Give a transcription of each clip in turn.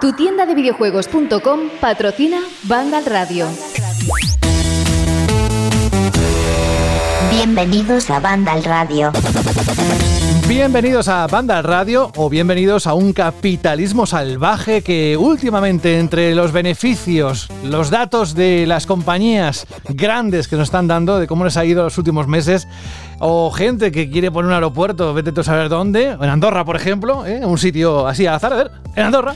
Tu tienda de videojuegos.com patrocina Vandal Radio. Bienvenidos a Vandal Radio. Bienvenidos a Banda Radio o bienvenidos a un capitalismo salvaje que últimamente entre los beneficios, los datos de las compañías grandes que nos están dando de cómo les ha ido los últimos meses, o gente que quiere poner un aeropuerto, vete tú a saber dónde, en Andorra, por ejemplo, ¿eh? un sitio así al azar, a ver, en Andorra,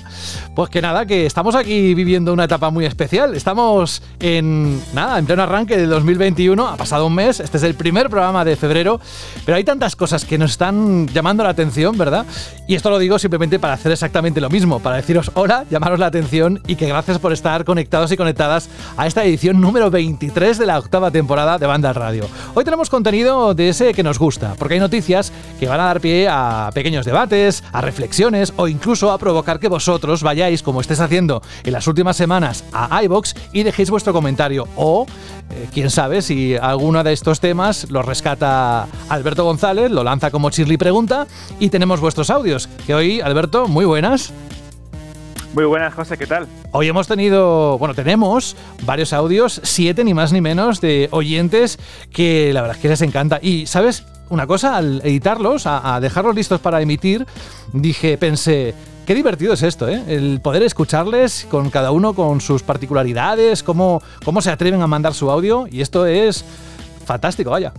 pues que nada, que estamos aquí viviendo una etapa muy especial. Estamos en, nada, en pleno arranque del 2021, ha pasado un mes, este es el primer programa de febrero, pero hay tantas cosas que nos están llamando la atención, ¿verdad? Y esto lo digo simplemente para hacer exactamente lo mismo, para deciros hola, llamaros la atención y que gracias por estar conectados y conectadas a esta edición número 23 de la octava temporada de Banda Radio. Hoy tenemos contenido de ese que nos gusta, porque hay noticias que van a dar pie a pequeños debates, a reflexiones o incluso a provocar que vosotros vayáis, como estés haciendo en las últimas semanas, a iBox y dejéis vuestro comentario o eh, quién sabe si alguno de estos temas lo rescata Alberto González, lo lanza como Chirly Pregunta y tenemos vuestros audios. Que hoy, Alberto, muy buenas. Muy buenas, José, ¿qué tal? Hoy hemos tenido, bueno, tenemos varios audios, siete ni más ni menos, de oyentes que la verdad es que les encanta. Y, ¿sabes? Una cosa, al editarlos, a, dejarlos listos para emitir, dije, pensé, Qué divertido es esto, ¿eh? El poder escucharles con cada uno con sus particularidades, cómo, cómo se atreven a mandar su audio. Y esto es fantástico, vaya.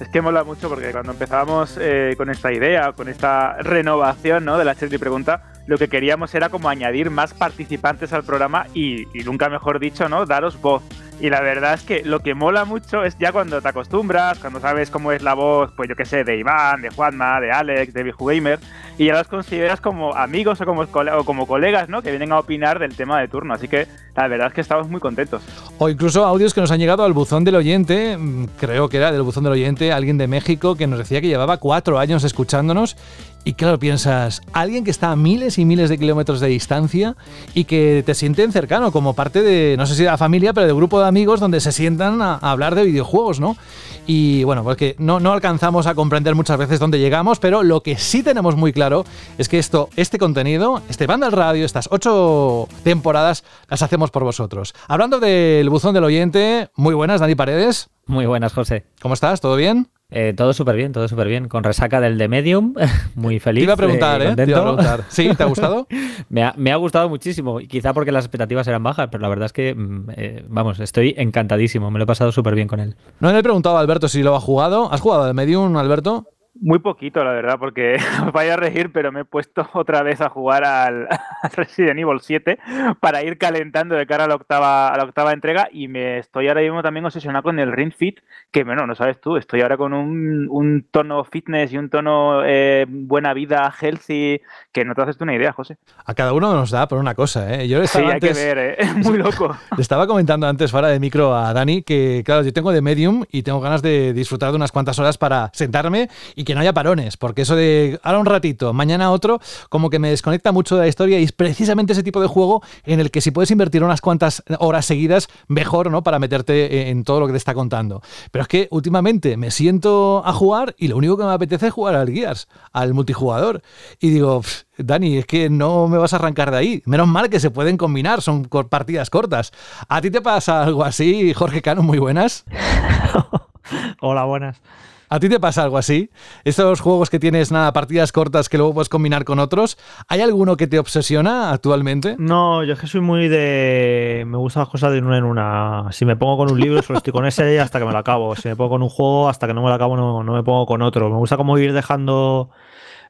Es que mola mucho porque cuando empezábamos eh, con esta idea, con esta renovación ¿no? de la Chelsea Pregunta, lo que queríamos era como añadir más participantes al programa y, y nunca mejor dicho, ¿no? Daros voz. Y la verdad es que lo que mola mucho es ya cuando te acostumbras, cuando sabes cómo es la voz, pues yo qué sé, de Iván, de Juanma, de Alex, de Biju Gamer, y ya los consideras como amigos o como, o como colegas, ¿no? Que vienen a opinar del tema de turno. Así que la verdad es que estamos muy contentos. O incluso audios que nos han llegado al buzón del oyente, mm, creo que era del buzón del oyente, alguien de México que nos decía que llevaba cuatro años escuchándonos y claro, piensas, alguien que está a miles y miles de kilómetros de distancia y que te sienten cercano, como parte de, no sé si de la familia, pero de grupo de amigos donde se sientan a, a hablar de videojuegos, ¿no? Y bueno, porque no, no alcanzamos a comprender muchas veces dónde llegamos, pero lo que sí tenemos muy claro es que esto, este contenido, este banda al radio, estas ocho temporadas, las hacemos por vosotros. Hablando del buzón del oyente, muy buenas, Dani Paredes. Muy buenas, José. ¿Cómo estás? ¿Todo bien? Eh, todo súper bien, todo súper bien. Con resaca del The Medium, muy feliz. Te iba a preguntar, ¿eh? Te iba a preguntar. ¿Sí? ¿Te ha gustado? me, ha, me, ha, gustado muchísimo. Y quizá porque las expectativas eran bajas, pero la verdad es que, mm, eh, vamos, estoy encantadísimo. Me lo he pasado súper bien con él. No le he preguntado a Alberto si lo ha jugado. ¿Has jugado The Medium, Alberto? Muy poquito, la verdad, porque vaya a regir, pero me he puesto otra vez a jugar al, al, Resident Evil 7 para ir calentando de cara a la octava, a la octava entrega y me estoy ahora mismo también obsesionado con el Ring Fit, que bueno, no sabes tú, estoy ahora con un, un tono fitness y un tono eh, buena vida, healthy, que no te haces tú una idea, José. A cada uno nos da por una cosa, ¿eh? Yo sí, antes, hay que ver, ¿eh? muy loco. Le estaba comentando antes fuera de micro a Dani que, claro, yo tengo de Medium y tengo ganas de disfrutar de unas cuantas horas para sentarme y que no haya parones, porque eso de ahora un ratito, mañana otro, como que me desconecta mucho de la historia y es precisamente ese tipo de juego en el que si puedes invertir unas cuantas horas seguidas, mejor, ¿no? Para meterte en todo lo que te está contando. Pero es que últimamente me siento a jugar y lo único que me apetece es jugar al Gears, al multijugador. Y digo, Dani, es que no me vas a arrancar de ahí. Menos mal que se pueden combinar, son partidas cortas. ¿A ti te pasa algo así, Jorge Cano? Muy buenas. Hola, buenas. ¿A ti te pasa algo así? Estos juegos que tienes nada, partidas cortas que luego puedes combinar con otros, ¿hay alguno que te obsesiona actualmente? No, yo es que soy muy de. Me gustan las cosas de una en una. Si me pongo con un libro, solo estoy con ese hasta que me lo acabo. Si me pongo con un juego, hasta que no me lo acabo, no, no me pongo con otro. Me gusta como ir dejando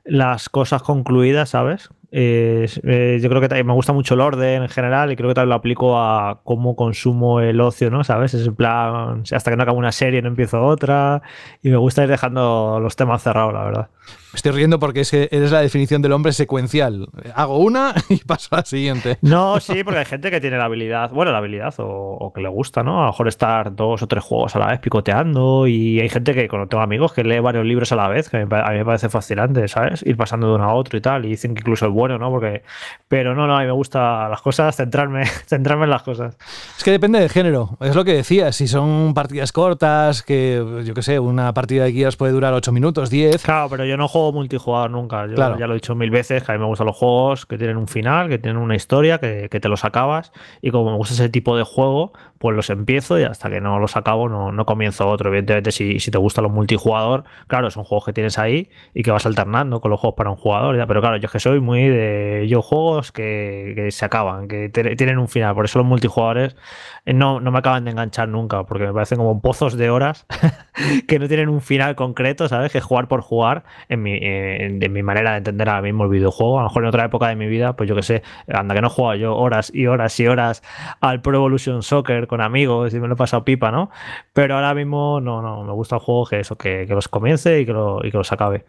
las cosas concluidas, ¿sabes? Eh, eh, yo creo que me gusta mucho el orden en general y creo que también lo aplico a cómo consumo el ocio, ¿no? ¿Sabes? Es en plan, hasta que no acabo una serie no empiezo otra y me gusta ir dejando los temas cerrados, la verdad. Me estoy riendo porque es que eres la definición del hombre secuencial. Hago una y paso a la siguiente. No, sí, porque hay gente que tiene la habilidad, bueno, la habilidad o, o, que le gusta, ¿no? A lo mejor estar dos o tres juegos a la vez picoteando y hay gente que, cuando tengo amigos, que lee varios libros a la vez, que a mí me parece fascinante, ¿sabes? Ir pasando de uno a otro y tal, y dicen que incluso el bueno, ¿no? Porque, pero no, no, a mí me gusta las cosas, centrarme, centrarme en las cosas. Es que depende del género, es lo que decía, si son partidas cortas, que yo qué sé, una partida de guías puede durar 8 minutos, 10. Claro, pero yo no juego multijugador nunca, yo ya lo he dicho mil veces, que a mí me gustan los juegos que tienen un final, que tienen una historia, que, que te los acabas, y como me gusta ese tipo de juego, pues los empiezo y hasta que no los acabo no, no comienzo otro. Evidentemente, si, si te gustan los multijugador, claro, son juegos que tienes ahí y que vas alternando con los juegos para un jugador. Pero claro, yo es que soy muy de yo juegos que, que se acaban, que tienen un final. Por eso los multijugadores eh, no, no me acaban de enganchar nunca, porque me parecen como pozos de horas que no tienen un final concreto, ¿sabes? Que jugar por jugar, en mi, en, mi manera de entender ahora mismo el videojuego. A lo mejor en otra época de mi vida, pues yo que sé, anda que no juego yo horas y horas y horas al Pro Evolution Soccer con amigos y me lo he pasado pipa, ¿no? Pero ahora mismo no, no, me gusta el juego que eso, que, que los comience y que, lo, y que los acabe.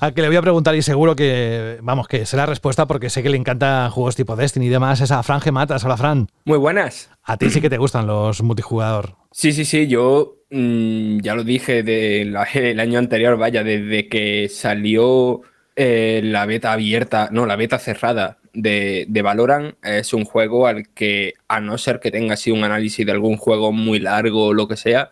A que le voy a preguntar y seguro que, vamos, que sé la respuesta porque sé que le encantan juegos tipo Destiny y demás, es a Fran Gematas. Hola, Fran. Muy buenas. A ti sí que te gustan los multijugador. Sí, sí, sí, yo mm, ya lo dije del el año anterior, vaya, desde que salió eh, la beta abierta, no, la beta cerrada de, de, Valorant, es un juego al que, a no ser que tenga así un análisis de algún juego muy largo o lo que sea,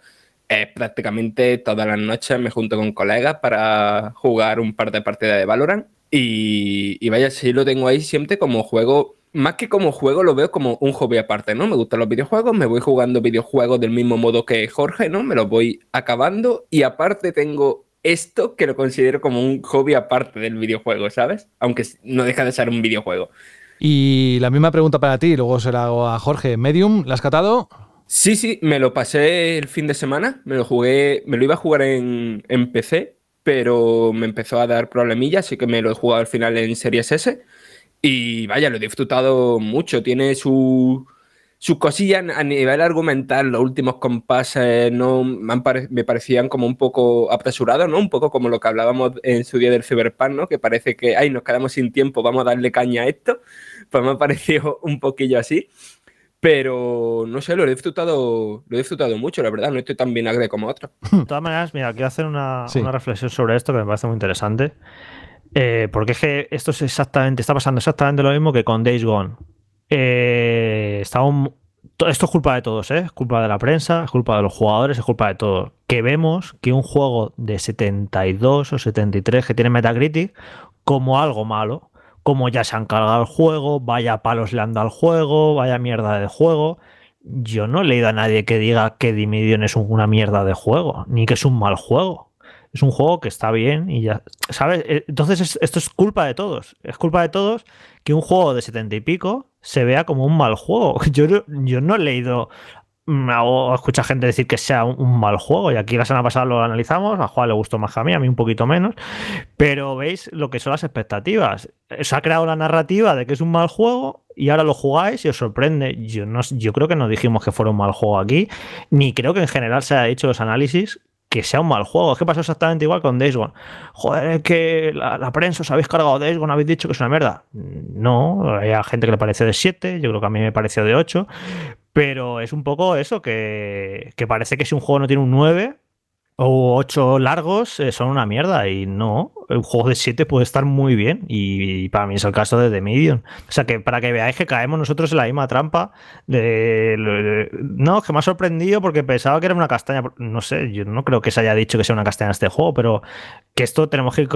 prácticamente todas las noches me junto con colegas para jugar un par de partidas de Valorant. Y, vaya, sí lo tengo ahí siempre como juego más que como juego, lo veo como un hobby aparte, ¿no? Me gustan los videojuegos, me voy jugando videojuegos del mismo modo que Jorge, ¿no? Me los voy acabando y aparte tengo esto que lo considero como un hobby aparte del videojuego, ¿sabes? Aunque no deja de ser un videojuego. Y la misma pregunta para ti, luego se la hago a Jorge. ¿Medium? ¿La has catado? Sí, sí, me lo pasé el fin de semana, me lo jugué, me lo iba a jugar en, en PC, pero me empezó a dar problemillas, así que me lo he jugado al final en Series S. Y vaya, lo he disfrutado mucho, tiene su sus cosillas a nivel argumental, los últimos compases no me, me, parecían como un poco apresurados, ¿no? Un poco como lo que hablábamos en su día del Cyberpunk, ¿no? Que parece que, ay, nos quedamos sin tiempo, vamos a darle caña a esto. Pues me ha parecido un poquillo así. Pero no sé, lo he disfrutado, lo he disfrutado mucho, la verdad, no estoy tan vinagre como otros. De todas maneras, mira, quiero hacer una, una reflexión sobre esto que me parece muy interesante. Eh, porque es que esto es exactamente, está pasando exactamente lo mismo que con Days Gone. Eh, esto es culpa de todos, ¿eh? es culpa de la prensa, es culpa de los jugadores, es culpa de todos. Que vemos que un juego de 72 o 73 que tiene Metacritic como algo malo, como ya se han cargado el juego, vaya palos le han al juego, vaya mierda de juego. Yo no he leído a nadie que diga que Dimidion es una mierda de juego, ni que es un mal juego. Es un juego que está bien y ya, ¿sabes? Eh, entonces esto es culpa de todos. Es culpa de todos que un juego de setenta y pico se vea como un mal juego. Yo, yo no he leído mm, o escucha gente decir que sea un, mal juego y aquí la semana pasada lo analizamos, a Juan le gustó más que a mí, a mí un poquito menos, pero veis lo que son las expectativas. Se ha creado la narrativa de que es un mal juego y ahora lo jugáis y os sorprende. Yo, no, yo creo que no dijimos que fuera un mal juego aquí, ni creo que en general se haya hecho los análisis que sea un mal juego. Es que pasó exactamente igual con Days Gone. Joder, es que la, prensa os habéis cargado Days Gone, habéis dicho que es una mierda. No, hay gente que le pareció de 7, yo creo que a mí me pareció de 8. Pero es un poco eso, que, que parece que si un juego no tiene un 9, o ocho largos eh, son una mierda y no, un juego de siete puede estar muy bien y, para mí es el caso de The Medium. O sea que para que veáis que caemos nosotros en la misma trampa de, no, que me ha sorprendido porque pensaba que era una castaña, no sé, yo no creo que se haya dicho que sea una castaña este juego, pero que esto tenemos que ir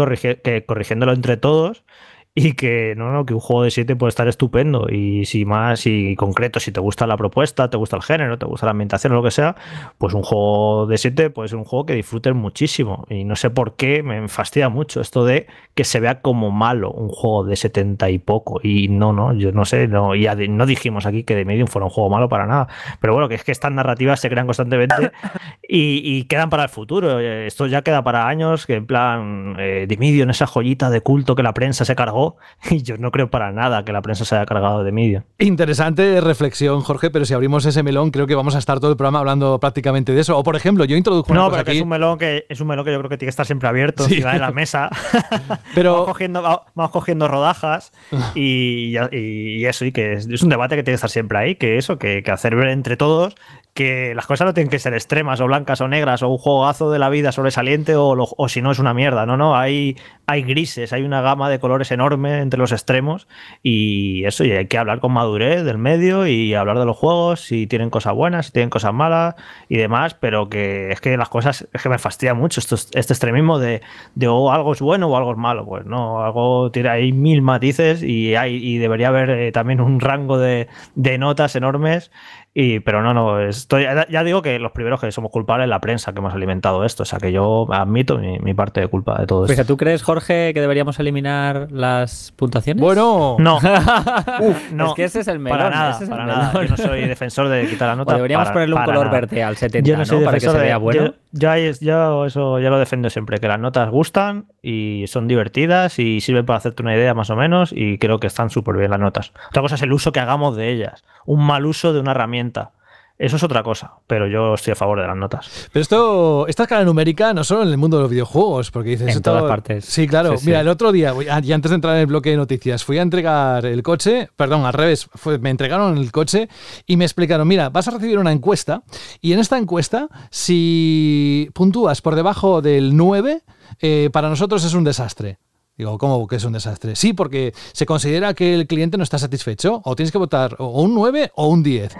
que corrigiéndolo entre todos y que no, no, que un juego de 7 puede estar estupendo. Y si más y concreto, si te gusta la propuesta, te gusta el género, te gusta la ambientación o lo que sea, pues un juego de 7 puede ser un juego que disfrutes muchísimo. Y no sé por qué me fastidia mucho esto de que se vea como malo un juego de 70 y poco. Y no, no, yo no sé, no, ya no dijimos aquí que The Medium fuera un juego malo para nada, pero bueno, que es que estas narrativas se crean constantemente y, quedan para el futuro, esto ya queda para años, que en plan eh, The Medium, esa joyita de culto que la prensa se cargó y yo no creo para nada que la prensa se haya cargado de media. Interesante reflexión, Jorge, pero si abrimos ese melón, creo que vamos a estar todo el programa hablando prácticamente de eso. O por ejemplo, yo introduzco una no, cosa pero aquí. es un melón que es un melón que yo creo que tiene que estar siempre abierto, sí. en la mesa. pero vamos cogiendo, vamos cogiendo rodajas y, y, eso, y que es, un debate que tiene que estar siempre ahí, que eso, que, que hacer ver entre todos que las cosas no tienen que ser extremas o blancas o negras o un juegazo de la vida sobresaliente o, o si no es una mierda. No, no, hay, hay grises, hay una gama de colores enorme entre los extremos y eso, y hay que hablar con madurez del medio y hablar de los juegos, si tienen cosas buenas, si tienen cosas malas y demás, pero que es que las cosas, es que me fastidia mucho esto, este extremismo de, de o algo es bueno o algo es malo, pues no, algo tiene ahí mil matices y, hay, y debería haber eh, también un rango de, de notas enormes y, pero no, no, estoy, ya digo que los primeros que somos culpables es la prensa que hemos alimentado esto. O sea que yo admito mi, parte de culpa de todo esto. ¿tú crees, Jorge, que deberíamos eliminar las puntuaciones? Bueno, no. no. Es que ese es el melón. Para nada, para nada. Yo no soy defensor de quitar la nota. deberíamos ponerle un color verde al 70, yo no, soy Para que se vea bueno. Yo, yo, eso ya lo defiendo siempre, que las notas gustan y son divertidas y sirven para hacerte una idea más o menos y creo que están súper bien las notas. Otra cosa es el uso que hagamos de ellas. Un mal uso de una herramienta eso es otra cosa, pero yo estoy a favor de las notas. Pero esto, esta escala numérica no solo en el mundo de los videojuegos, porque dices... En todas partes. Sí, claro. Mira, el otro día, y antes de entrar en el bloque de noticias, fui a entregar el coche, perdón, al revés, me entregaron el coche y me explicaron, mira, vas a recibir una encuesta y en esta encuesta, si puntúas por debajo del 9, eh, para nosotros es un desastre. Digo, ¿cómo que es un desastre? Sí, porque se considera que el cliente no está satisfecho. O tienes que votar o un 9 o un 10.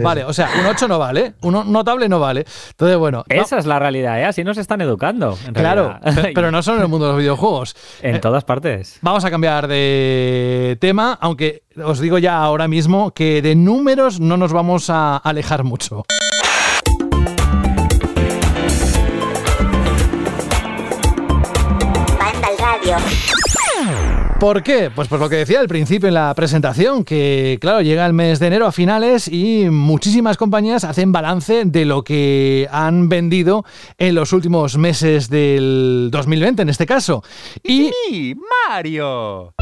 Vale, o sea, un 8 no vale, un notable no vale. Entonces, bueno. Esa es la realidad, ¿eh? Así nos están educando. claro, pero no solo en el mundo de los videojuegos. En eh, todas partes. Vamos a cambiar de tema, aunque os digo ya ahora mismo que de números no nos vamos a alejar mucho. ¿Por qué? Pues por lo que decía al principio en la presentación, que claro, llega el mes de enero a finales y muchísimas compañías hacen balance de lo que han vendido en los últimos meses del 2020, en este caso. Y Mario.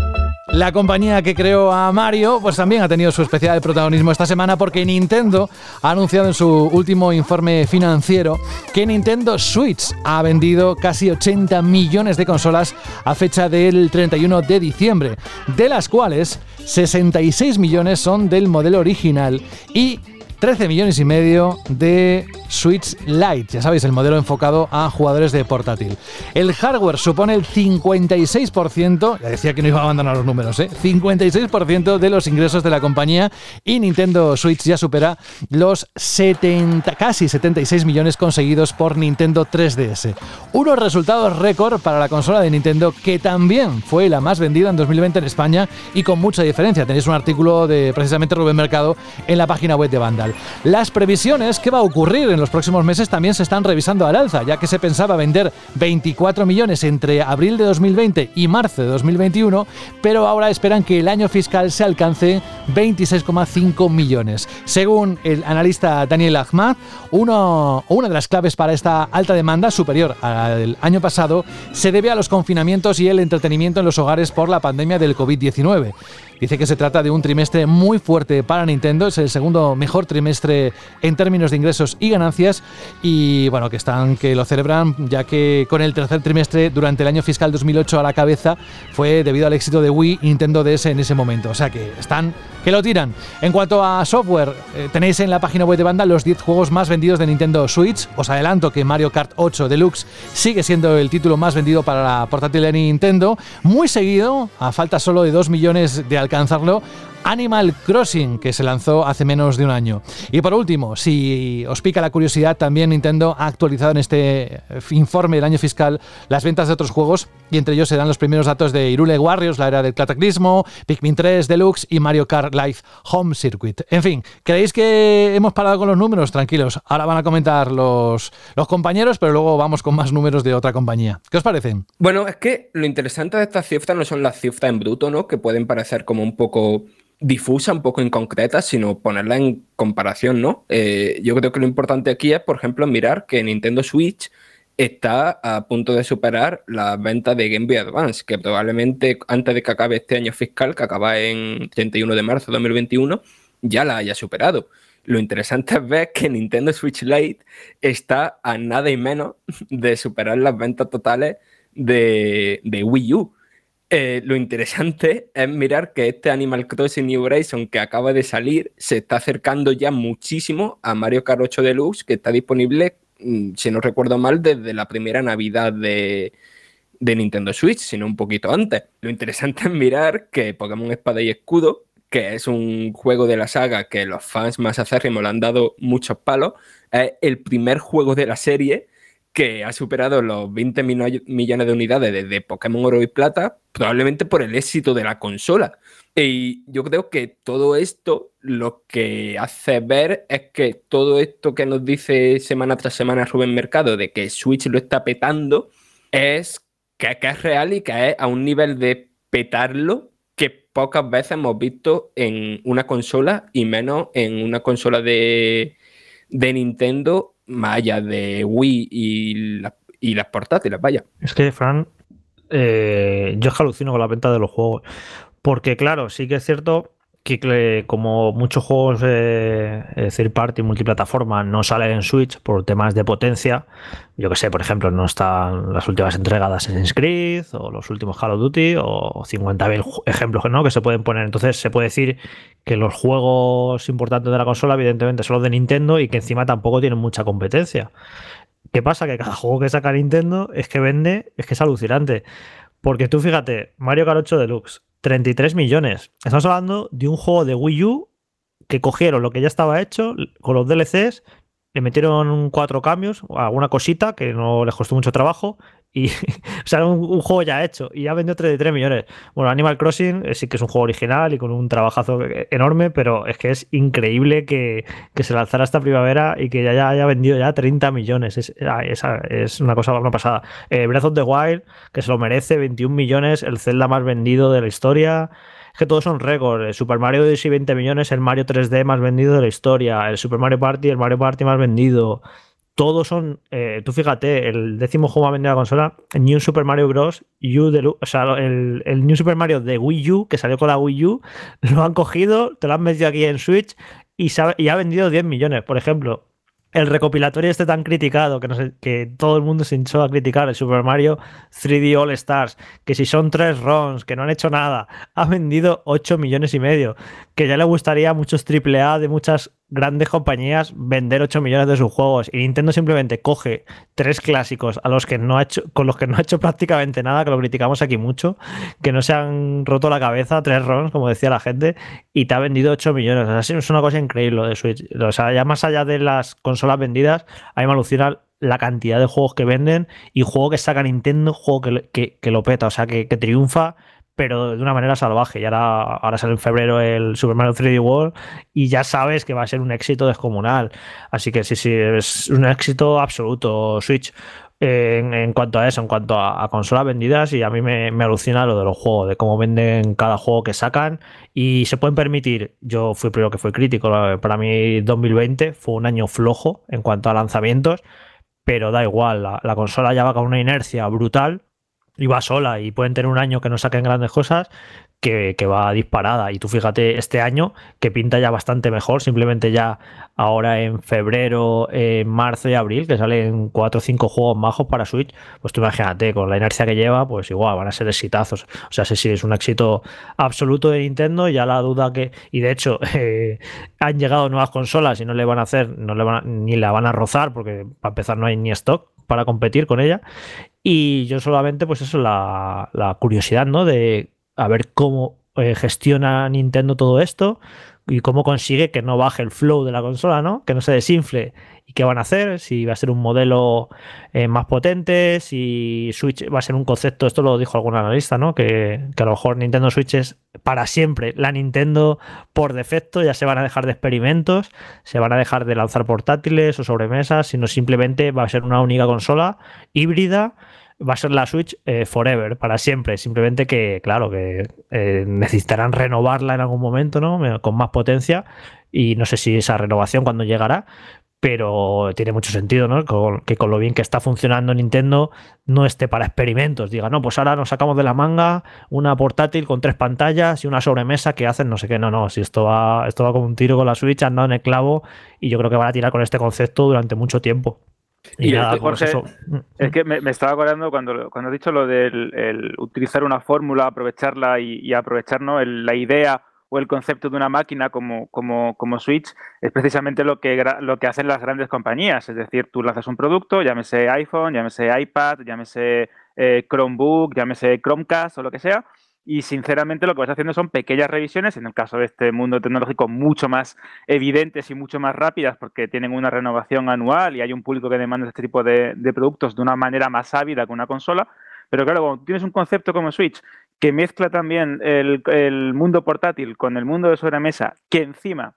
La compañía que creó a Mario, pues también ha tenido su especial protagonismo esta semana porque Nintendo ha anunciado en su último informe financiero que Nintendo Switch ha vendido casi 80 millones de consolas a fecha del 31 de diciembre, de las cuales 66 millones son del modelo original y 13 millones y medio de Switch Lite, ya sabéis, el modelo enfocado a jugadores de portátil. El hardware supone el 56%, ya decía que no iba a abandonar los números, ¿eh? 56% de los ingresos de la compañía y Nintendo Switch ya supera los 70, casi 76 millones conseguidos por Nintendo 3DS. Unos resultados récord para la consola de Nintendo que también fue la más vendida en 2020 en España y con mucha diferencia. Tenéis un artículo de precisamente Rubén Mercado en la página web de Las previsiones, ¿qué va a ocurrir en los próximos meses? También se están revisando al alza, ya que se pensaba vender 24 millones entre abril de 2020 y marzo de 2021, pero ahora esperan que el año fiscal se alcance 26,5 millones. Según el analista Daniel Ahmad, una de las claves para esta alta demanda, superior al año pasado, se debe a los confinamientos y el entretenimiento en los hogares por la pandemia del COVID-19. Dice que se trata de un trimestre muy fuerte para Nintendo, es el segundo mejor trimestre en términos de ingresos y ganancias y bueno, que están que lo celebran ya que con el tercer trimestre durante el año fiscal 2008 a la cabeza fue debido al éxito de Wii y Nintendo DS en ese momento, o sea que están que lo tiran. En cuanto a software, eh, tenéis en la página web de banda los 10 juegos más vendidos de Nintendo Switch. Os adelanto que Mario Kart 8 Deluxe sigue siendo el título más vendido para la portátil de Nintendo, muy seguido, a falta solo de 2 millones de alcanzarlo, Animal Crossing, que se lanzó hace menos de un año. Y por último, si os pica la curiosidad, también Nintendo ha actualizado en este informe del año fiscal las ventas de otros juegos y entre ellos se dan los primeros datos de Irule Warriors, la era del cataclismo, Pikmin 3 Deluxe y Mario Kart Live Home Circuit. En fin, ¿creéis que hemos parado con los números? Tranquilos, ahora van a comentar los, los compañeros, pero luego vamos con más números de otra compañía. ¿Qué os parecen? Bueno, es que lo interesante de estas cifras no son las cifras en bruto, ¿no? Que pueden parecer como un poco difusa, un poco inconcreta, sino ponerla en comparación, ¿no? Eh, yo creo que lo importante aquí es, por ejemplo, mirar que Nintendo Switch está a punto de superar la venta de Game Boy Advance, que probablemente antes de que acabe este año fiscal, que acaba en 31 de marzo de 2021, ya la haya superado. Lo interesante es ver que Nintendo Switch Lite está a nada y menos de superar las ventas totales de, de Wii U. Eh, lo interesante es mirar que este Animal Crossing New Horizons que acaba de salir se está acercando ya muchísimo a Mario Kart 8 Deluxe, que está disponible, mm, si no recuerdo mal, desde la primera Navidad de, de Nintendo Switch, sino un poquito antes. Lo interesante es mirar que Pokémon Espada y Escudo, que es un juego de la saga que los fans más acérrimos le han dado muchos palos, es el primer juego de la serie que ha superado los 20 millones de unidades desde Pokémon Oro y Plata, probablemente por el éxito de la consola. Y yo creo que todo esto lo que hace ver es que todo esto que nos dice semana tras semana Rubén Mercado de que Switch lo está petando es que, es real y que es a un nivel de petarlo que pocas veces hemos visto en una consola y menos en una consola de, Nintendo allá de Wii y, y las portátiles, vaya. Es que, Fran, eh, yo es que alucino con la venta de los juegos. Porque, claro, sí que es cierto que como muchos juegos de third party multiplataforma no salen en Switch por temas de potencia, yo que sé, por ejemplo, no están las últimas entregas de Assassin's Creed o los últimos Call of Duty o 50.000 ejemplos ¿no? que se pueden poner. Entonces se puede decir que los juegos importantes de la consola evidentemente son los de Nintendo y que encima tampoco tienen mucha competencia. ¿Qué pasa? Que cada juego que saca Nintendo es que vende, es que es alucinante. Porque tú fíjate, Mario Kart 8 Deluxe, 33 millones. Estamos hablando de un juego de Wii U que cogieron lo que ya estaba hecho con los DLCs, le metieron cuatro cambios, alguna cosita que no les costó mucho trabajo y, o sea, un, un, juego ya hecho y ya vendió 33 millones. Bueno, Animal Crossing eh, sí que es un juego original y con un trabajazo enorme, pero es que es increíble que, se lanzara esta primavera y que ya, haya vendido ya 30 millones. Es, ah, es, una cosa, una pasada. Eh, Breath of the Wild, que se lo merece, 21 millones, el Zelda más vendido de la historia. Es que todos son récords. Super Mario Odyssey 20 millones, el Mario 3D más vendido de la historia, el Super Mario Party, el Mario Party más vendido todos son, eh, tú fíjate, el décimo juego a vender la consola, New Super Mario Bros. De, o sea, el, New Super Mario de Wii U, que salió con la Wii U, lo han cogido, te lo han metido aquí en Switch y, y ha vendido 10 millones. Por ejemplo, el recopilatorio este tan criticado que, no sé, que todo el mundo se hinchó a criticar, el Super Mario 3D All Stars, que si son tres runs, que no han hecho nada, ha vendido 8 millones y medio, que ya le gustaría muchos AAA de muchas grandes compañías vender 8 millones de sus juegos y Nintendo simplemente coge tres clásicos a los que no ha hecho, con los que no ha hecho prácticamente nada, que lo criticamos aquí mucho, que no se han roto la cabeza, tres runs, como decía la gente, y te ha vendido 8 millones. O es una cosa increíble lo de Switch. O sea, ya más allá de las consolas vendidas, hay me alucina la cantidad de juegos que venden y juego que saca Nintendo, juego que, que, lo peta, o sea, que, que triunfa pero de una manera salvaje. Y ahora, ahora sale en febrero el Super Mario 3D World y ya sabes que va a ser un éxito descomunal. Así que sí, sí, es un éxito absoluto Switch. En, cuanto a eso, en cuanto a, consolas vendidas, y a mí me, alucina lo de los juegos, de cómo venden cada juego que sacan y se pueden permitir. Yo fui primero que fui crítico, para mí 2020 fue un año flojo en cuanto a lanzamientos, pero da igual, la consola ya va con una inercia brutal y va sola y pueden tener un año que no saquen grandes cosas que, va disparada. Y tú fíjate este año que pinta ya bastante mejor, simplemente ya ahora en febrero, en marzo y abril, que salen cuatro o cinco juegos majos para Switch, pues tú imagínate, con la inercia que lleva, pues igual van a ser exitazos. O sea, sí, sí, es un éxito absoluto de Nintendo, ya la duda que, y de hecho, eh, han llegado nuevas consolas y no le van a hacer, no le van ni la van a rozar, porque para empezar no hay ni stock para competir con ella. Y yo solamente, pues eso, la, curiosidad, ¿no? De a ver cómo eh, gestiona Nintendo todo esto y cómo consigue que no baje el flow de la consola, ¿no? Que no se desinfle. ¿Y qué van a hacer? Si va a ser un modelo eh, más potente, si Switch va a ser un concepto, esto lo dijo algún analista, ¿no? Que, que, a lo mejor Nintendo Switch es para siempre la Nintendo por defecto, ya se van a dejar de experimentos, se van a dejar de lanzar portátiles o sobremesas, sino simplemente va a ser una única consola híbrida va a ser la Switch eh, forever, para siempre. Simplemente que, claro, que eh, necesitarán renovarla en algún momento, ¿no? Con más potencia. Y no sé si esa renovación cuando llegará. Pero tiene mucho sentido, ¿no? que con lo bien que está funcionando Nintendo no esté para experimentos. Diga, no, pues ahora nos sacamos de la manga una portátil con tres pantallas y una sobremesa que hacen no sé qué. No, no, si esto va, esto va como un tiro con la Switch, andado en el clavo. Y yo creo que van a tirar con este concepto durante mucho tiempo. Y, nada, pues eso. Es que me, estaba acordando cuando, cuando has dicho lo del utilizar una fórmula, aprovecharla y, aprovechar la idea o el concepto de una máquina como, como, como Switch es precisamente lo que, lo que hacen las grandes compañías. Es decir, tú lanzas un producto, llámese iPhone, llámese iPad, llámese eh, Chromebook, llámese Chromecast o lo que sea, y sinceramente lo que vas haciendo son pequeñas revisiones, en el caso de este mundo tecnológico mucho más evidentes y mucho más rápidas porque tienen una renovación anual y hay un público que demanda este tipo de, productos de una manera más ávida que una consola. Pero claro, cuando tienes un concepto como Switch que mezcla también el, mundo portátil con el mundo de sobremesa, que encima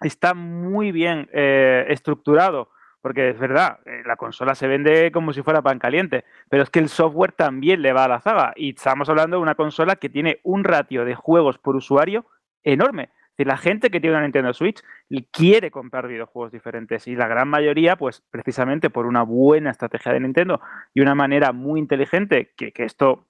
está muy bien eh, estructurado porque es verdad, eh, la consola se vende como si fuera pan caliente, pero es que el software también le va a la zaga. Y estamos hablando de una consola que tiene un ratio de juegos por usuario enorme. Si la gente que tiene una Nintendo Switch quiere comprar videojuegos diferentes y la gran mayoría, pues precisamente por una buena estrategia de Nintendo y una manera muy inteligente, que, que esto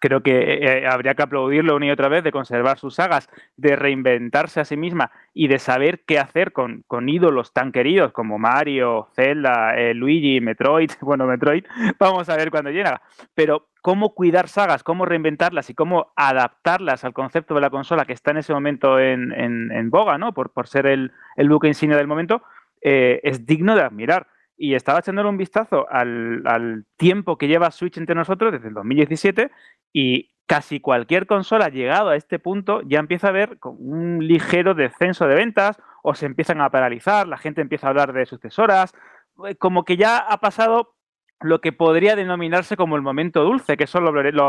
creo que eh, eh, habría que aplaudirlo una y otra vez de conservar sus sagas, de reinventarse a sí misma y de saber qué hacer con, ídolos tan queridos como Mario, Zelda, eh, Luigi, Metroid. Bueno, Metroid, vamos a ver cuándo llega. Pero cómo cuidar sagas, cómo reinventarlas y cómo adaptarlas al concepto de la consola que está en ese momento en, boga, ¿no? Por, por ser el, el buque insignia del momento, es digno de admirar y estaba echándole un vistazo al, tiempo que lleva Switch entre nosotros desde el 2017 y casi cualquier consola llegado a este punto ya empieza a ver un ligero descenso de ventas o se empiezan a paralizar, la gente empieza a hablar de sucesoras, eh, como que ya ha pasado lo que podría denominarse como el momento dulce, que eso lo,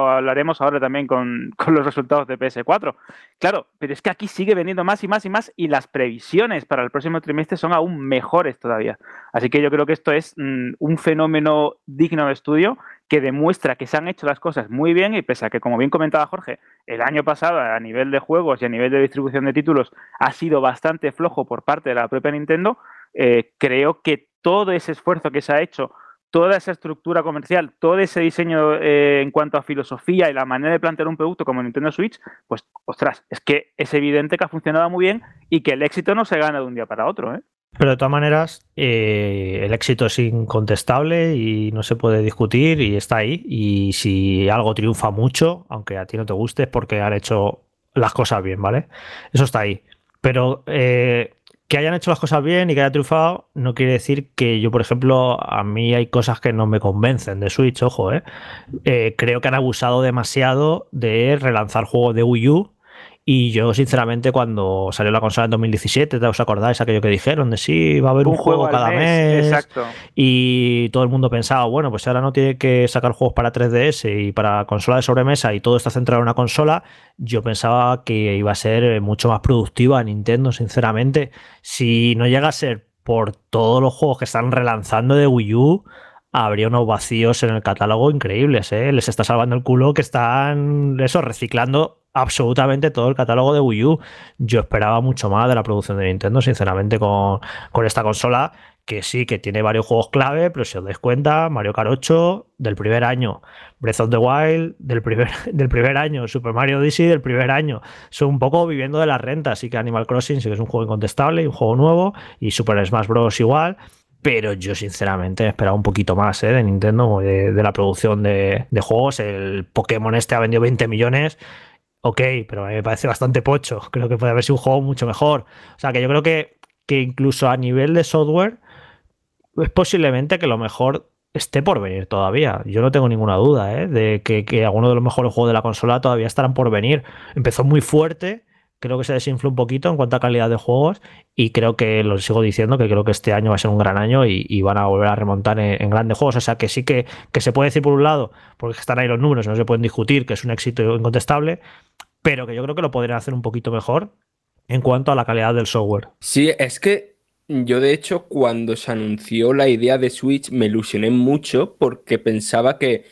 hablaremos ahora también con, los resultados de PS4. Claro, pero es que aquí sigue vendiendo más y más y más y las previsiones para el próximo trimestre son aún mejores todavía. Así que yo creo que esto es mm, un fenómeno digno de estudio que demuestra que se han hecho las cosas muy bien y pese a que, como bien comentaba Jorge, el año pasado a nivel de juegos y a nivel de distribución de títulos ha sido bastante flojo por parte de la propia Nintendo, eh, creo que todo ese esfuerzo que se ha hecho toda esa estructura comercial, todo ese diseño eh, en cuanto a filosofía y la manera de plantear un producto como Nintendo Switch, pues, ostras, es que es evidente que ha funcionado muy bien y que el éxito no se gana de un día para otro. ¿eh? Pero de todas maneras, eh, el éxito es incontestable y no se puede discutir y está ahí. Y si algo triunfa mucho, aunque a ti no te guste, es porque han hecho las cosas bien, ¿vale? Eso está ahí. Pero que hayan hecho las cosas bien y que haya triunfado, no quiere decir que yo, por ejemplo, a mí hay cosas que no me convencen de Switch, ojo, ¿eh? eh creo que han abusado demasiado de relanzar juegos de Wii U y yo, sinceramente, cuando salió la consola en 2017, ¿os acordáis aquello que dijeron? De sí, va a haber un, juego, cada mes. Exacto. Y todo el mundo pensaba, bueno, pues ahora no tiene que sacar juegos para 3DS y para consola de sobremesa y todo está centrado en una consola. Yo pensaba que iba a ser mucho más productiva Nintendo, sinceramente. Si no llega a ser por todos los juegos que están relanzando de Wii U, habría unos vacíos en el catálogo increíbles, ¿eh? Les está salvando el culo que están, eso, reciclando absolutamente todo el catálogo de Wii U. Yo esperaba mucho más de la producción de Nintendo, sinceramente, con, esta consola, que sí, que tiene varios juegos clave, pero si os dais cuenta, Mario Kart 8 del primer año, Breath of the Wild del primer, del primer año, Super Mario Odyssey del primer año. Son un poco viviendo de la renta, así que Animal Crossing sí que es un juego incontestable y un juego nuevo, y Super Smash Bros. igual. Pero yo sinceramente esperaba un poquito más ¿eh? de Nintendo, de, la producción de, de, juegos. El Pokémon este ha vendido 20 millones ok, pero me parece bastante pocho. Creo que puede haber sido un juego mucho mejor. O sea, que yo creo que, que incluso a nivel de software, es posiblemente que lo mejor esté por venir todavía. Yo no tengo ninguna duda ¿eh? de que, que algunos de los mejores juegos de la consola todavía estarán por venir. Empezó muy fuerte creo que se desinfló un poquito en cuanto a calidad de juegos y creo que lo sigo diciendo que creo que este año va a ser un gran año y, van a volver a remontar en, grandes juegos. O sea que sí que, que, se puede decir por un lado, porque están ahí los números, no se pueden discutir, que es un éxito incontestable, pero que yo creo que lo podrían hacer un poquito mejor en cuanto a la calidad del software. Sí, es que yo de hecho cuando se anunció la idea de Switch me ilusioné mucho porque pensaba que,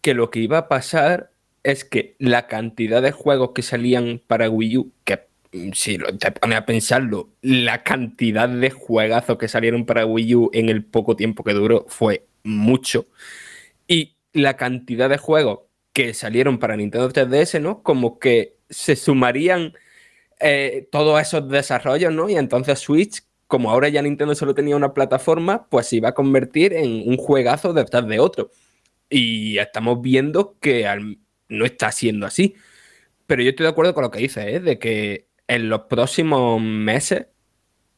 que lo que iba a pasar es que la cantidad de juegos que salían para Wii U, que mm, si te pone a pensarlo, la cantidad de juegazos que salieron para Wii U en el poco tiempo que duró fue mucho. Y la cantidad de juegos que salieron para Nintendo 3DS, ¿no? Como que se sumarían eh, todos esos desarrollos, ¿no? Y entonces Switch, como ahora ya Nintendo solo tenía una plataforma, pues se iba a convertir en un juegazo detrás de otro. Y estamos viendo que al, no está siendo así. Pero yo estoy de acuerdo con lo que dice, ¿eh? de que en los próximos meses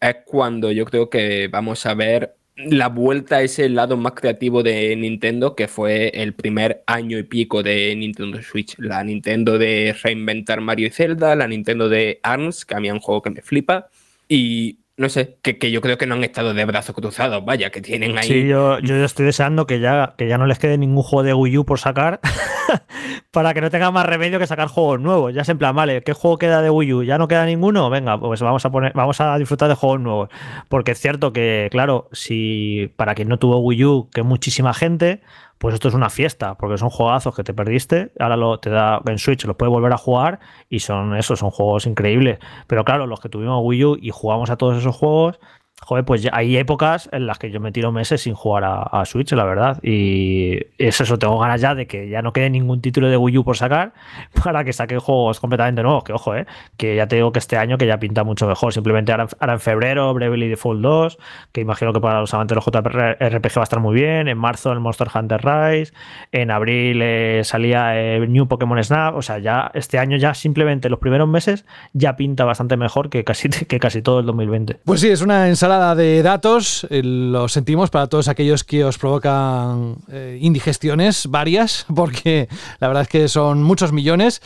es cuando yo creo que vamos a ver la vuelta a ese lado más creativo de Nintendo, que fue el primer año y pico de Nintendo Switch. La Nintendo de reinventar Mario y Zelda, la Nintendo de ARMS, que a mí es un juego que me flipa, y no sé, que, yo creo que no han estado de brazos cruzados, vaya, que tienen ahí. Sí, yo, yo estoy deseando que ya, que ya no les quede ningún juego de Wii U por sacar, para que no tengan más remedio que sacar juegos nuevos. Ya es en plan, vale, ¿qué juego queda de Wii U? ¿Ya no queda ninguno? Venga, pues vamos a poner, vamos a disfrutar de juegos nuevos. Porque es cierto que, claro, si para quien no tuvo Wii U, que muchísima gente, pues esto es una fiesta, porque son juegazos que te perdiste, ahora lo, te da en Switch, los puedes volver a jugar y son esos, son juegos increíbles. Pero claro, los que tuvimos Wii U y jugamos a todos esos juegos, Joder, pues ya hay épocas en las que yo me tiro meses sin jugar a, Switch, la verdad. Y es eso, tengo ganas ya de que ya no quede ningún título de Wii U por sacar para que saque juegos completamente nuevos. Que ojo, eh, que ya te digo que este año que ya pinta mucho mejor. Simplemente ahora, en febrero, Bravely Default 2, que imagino que para los amantes de los JRPG va a estar muy bien. En marzo el Monster Hunter Rise. En abril eh, salía eh, New Pokémon Snap. O sea, ya este año ya simplemente los primeros meses ya pinta bastante mejor que casi, que casi todo el 2020. Pues sí, es una ensalada de datos, eh, lo sentimos para todos aquellos que os provocan eh, indigestiones varias, porque la verdad es que son muchos millones.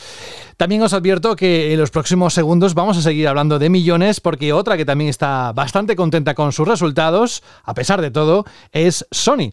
También os advierto que en los próximos segundos vamos a seguir hablando de millones, porque otra que también está bastante contenta con sus resultados, a pesar de todo, es Sony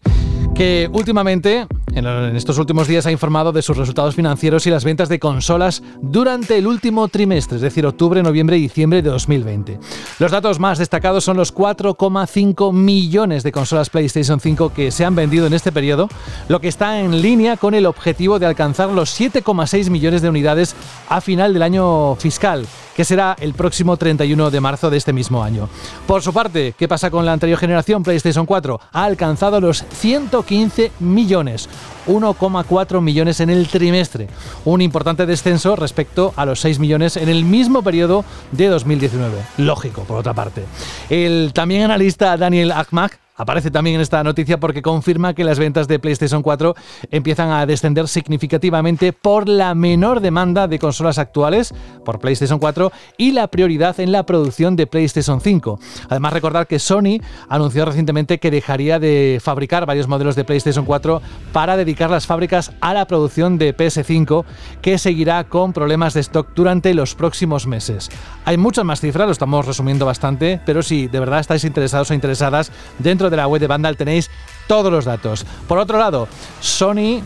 que últimamente, en estos últimos días, ha informado de sus resultados financieros y las ventas de consolas durante el último trimestre, es decir, octubre, noviembre y diciembre de 2020. Los datos más destacados son los 4,5 millones de consolas PlayStation 5 que se han vendido en este periodo, lo que está en línea con el objetivo de alcanzar los 7,6 millones de unidades a final del año fiscal que será el próximo 31 de marzo de este mismo año. Por su parte, ¿qué pasa con la anterior generación PlayStation 4? Ha alcanzado los 115 millones, 1,4 millones en el trimestre, un importante descenso respecto a los 6 millones en el mismo periodo de 2019. Lógico, por otra parte. El también analista Daniel Akhmak Aparece también en esta noticia porque confirma que las ventas de PlayStation 4 empiezan a descender significativamente por la menor demanda de consolas actuales por PlayStation 4 y la prioridad en la producción de PlayStation 5. Además, recordar que Sony anunció recientemente que dejaría de fabricar varios modelos de PlayStation 4 para dedicar las fábricas a la producción de PS5, que seguirá con problemas de stock durante los próximos meses. Hay muchas más cifras, lo estamos resumiendo bastante, pero si de verdad estáis interesados o interesadas, dentro de la web de Vandal tenéis todos los datos. Por otro lado, Sony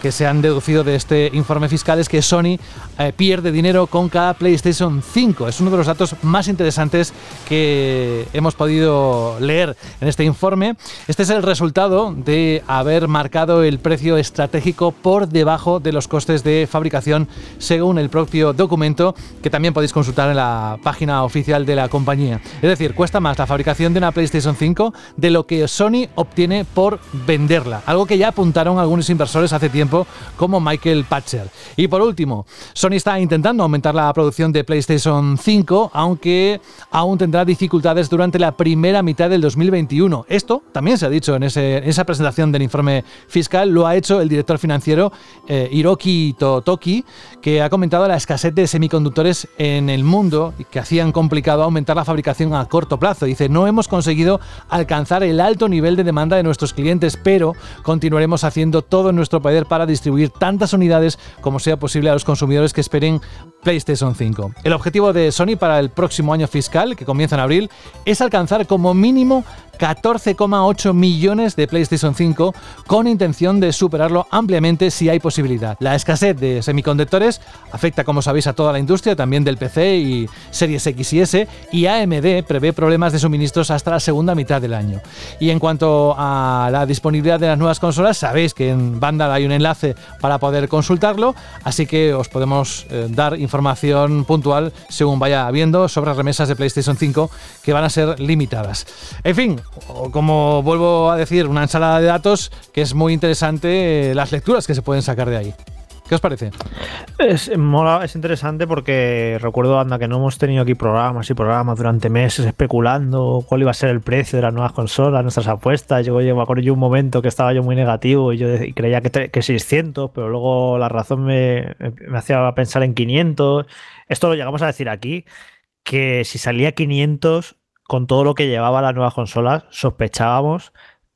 que se han deducido de este informe fiscal es que Sony eh, pierde dinero con cada PlayStation 5. Es uno de los datos más interesantes que hemos podido leer en este informe. Este es el resultado de haber marcado el precio estratégico por debajo de los costes de fabricación según el propio documento que también podéis consultar en la página oficial de la compañía. Es decir, cuesta más la fabricación de una PlayStation 5 de lo que Sony obtiene por venderla. Algo que ya apuntaron algunos inversores hace tiempo, como Michael Patcher. Y por último, Sony está intentando aumentar la producción de PlayStation 5, aunque aún tendrá dificultades durante la primera mitad del 2021. Esto también se ha dicho en, esa presentación del informe fiscal, lo ha hecho el director financiero eh, Hiroki Totoki, que ha comentado la escasez de semiconductores en el mundo y que hacían complicado aumentar la fabricación a corto plazo. Dice, no hemos conseguido alcanzar el alto nivel de demanda de nuestros clientes, pero continuaremos haciendo todo nuestro poder para distribuir tantas unidades como sea posible a los consumidores que esperen PlayStation 5. El objetivo de Sony para el próximo año fiscal, que comienza en abril, es alcanzar como mínimo 14,8 millones de PlayStation 5 con intención de superarlo ampliamente si hay posibilidad. La escasez de semiconductores afecta, como sabéis, a toda la industria, también del PC y Series X y S, y AMD prevé problemas de suministros hasta la segunda mitad del año. Y en cuanto a la disponibilidad de las nuevas consolas, sabéis que en Vandal hay un enlace para poder consultarlo, así que os podemos eh, dar información puntual según vaya viendo sobre remesas de PlayStation 5 que van a ser limitadas. En fin, como vuelvo a decir, una ensalada de datos que es muy interesante eh, las lecturas que se pueden sacar de ahí. ¿Qué os parece? Es, mola, es interesante porque recuerdo, anda, que no hemos tenido aquí programas y programas durante meses especulando cuál iba a ser el precio de las nuevas consolas, nuestras apuestas. Yo, yo me acuerdo yo un momento que estaba yo muy negativo y yo creía que, que 600, pero luego la razón me, me hacía pensar en 500. Esto lo llegamos a decir aquí, que si salía 500 con todo lo que llevaba las nuevas consolas, sospechábamos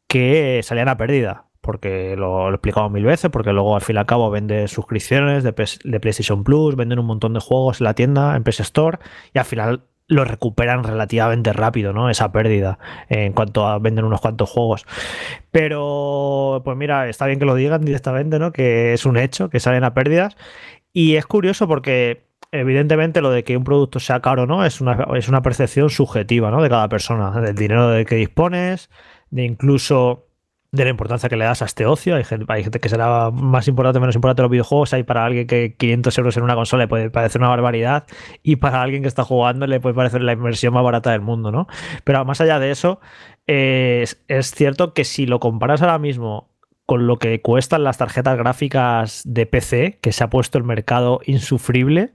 que salían a pérdida. Porque lo, lo he explicado mil veces, porque luego al fin y al cabo venden suscripciones de, PlayStation Plus, venden un montón de juegos en la tienda, en PS Store, y al final lo recuperan relativamente rápido, ¿no? Esa pérdida en cuanto a venden unos cuantos juegos. Pero, pues mira, está bien que lo digan directamente, ¿no? Que es un hecho, que salen a pérdidas. Y es curioso porque evidentemente lo de que un producto sea caro no es una, es una percepción subjetiva ¿no? de cada persona, del dinero de que dispones, de incluso de la importancia que le das a este ocio. Hay gente, hay gente que será más importante o menos importante los videojuegos. Hay para alguien que 500 euros en una consola le puede parecer una barbaridad y para alguien que está jugando le puede parecer la inversión más barata del mundo, ¿no? Pero más allá de eso, eh, es, es cierto que si lo comparas ahora mismo con lo que cuestan las tarjetas gráficas de PC, que se ha puesto el mercado insufrible,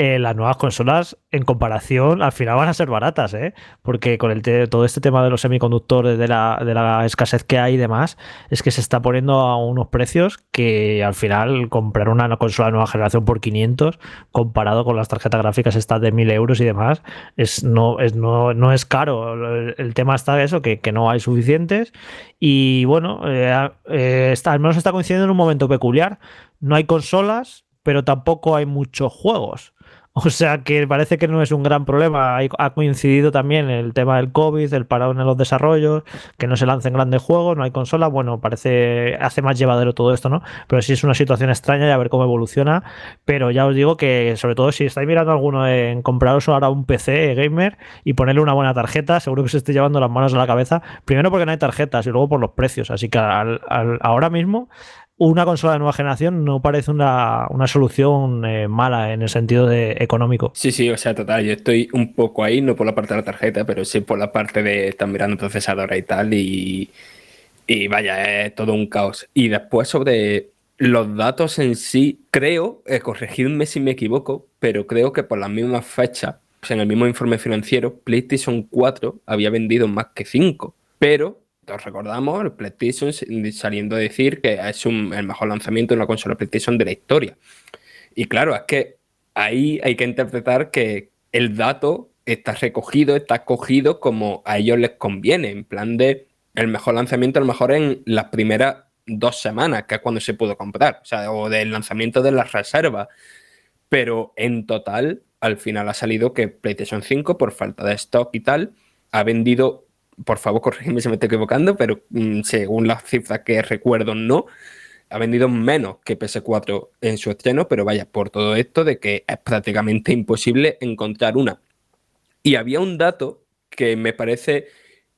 eh, las nuevas consolas en comparación al final van a ser baratas, ¿eh? porque con el todo este tema de los semiconductores, de la, escasez que hay y demás, es que se está poniendo a unos precios que al final comprar una consola de nueva generación por 500 comparado con las tarjetas gráficas estas de 1000 euros y demás, es, no, es, no, no es caro. El, tema está de eso, que, no hay suficientes y bueno, eh, eh, al menos está coincidiendo en un momento peculiar. No hay consolas, pero tampoco hay muchos juegos. O sea que parece que no es un gran problema. Ha coincidido también el tema del COVID, el parado en los desarrollos, que no se lancen grandes juegos, no hay consolas. Bueno, parece, hace más llevadero todo esto, ¿no? Pero sí es una situación extraña y a ver cómo evoluciona. Pero ya os digo que, sobre todo, si estáis mirando alguno en compraros ahora un PC gamer y ponerle una buena tarjeta, seguro que se esté llevando las manos a la cabeza. Primero porque no hay tarjetas y luego por los precios. Así que al- ahora mismo una consola de nueva generación no parece una, una solución eh, mala en el sentido de económico. Sí, sí, o sea, total, yo estoy un poco ahí, no por la parte de la tarjeta, pero sí por la parte de estar mirando procesadora y tal, y, y vaya, es todo un caos. Y después sobre los datos en sí, creo, eh, corregidme si me equivoco, pero creo que por las mismas fechas, o sea, en el mismo informe financiero, PlayStation 4 había vendido más que 5, pero recordamos el PlayStation saliendo a decir que es un- el mejor lanzamiento de una consola PlayStation de la historia. Y claro, es que ahí hay que interpretar que el dato está recogido, está cogido como a ellos les conviene, en plan de el mejor lanzamiento a lo mejor en las primeras dos semanas, que es cuando se pudo comprar, o sea, o del lanzamiento de las reservas. Pero en total, al final ha salido que PlayStation 5, por falta de stock y tal, ha vendido, por favor, corrígeme si me estoy equivocando, pero mm, según las cifras que recuerdo, no, ha vendido menos que PS4 en su estreno, pero vaya, por todo esto de que es prácticamente imposible encontrar una. Y había un dato que me parece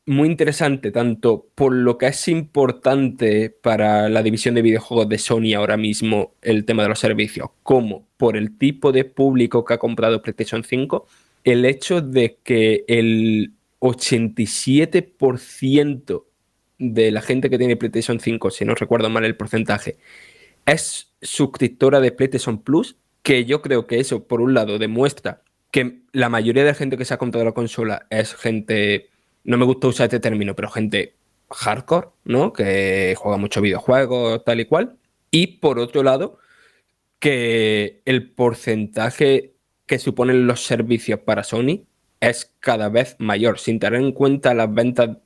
muy interesante, tanto por lo que es importante para la división de videojuegos de Sony ahora mismo, el tema de los servicios, como por el tipo de público que ha comprado PlayStation 5, el hecho de que el 87% de la gente que tiene PlayStation 5, si no recuerdo mal el porcentaje, es suscriptora de PlayStation Plus, que yo creo que eso, por un lado, demuestra que la mayoría de gente que se ha comprado la consola es gente, no me gusta usar este término, pero gente hardcore, ¿no? Que juega muchos videojuegos, tal y cual. Y por otro lado, que el porcentaje que suponen los servicios para Sony es cada vez mayor, sin tener en cuenta las ventas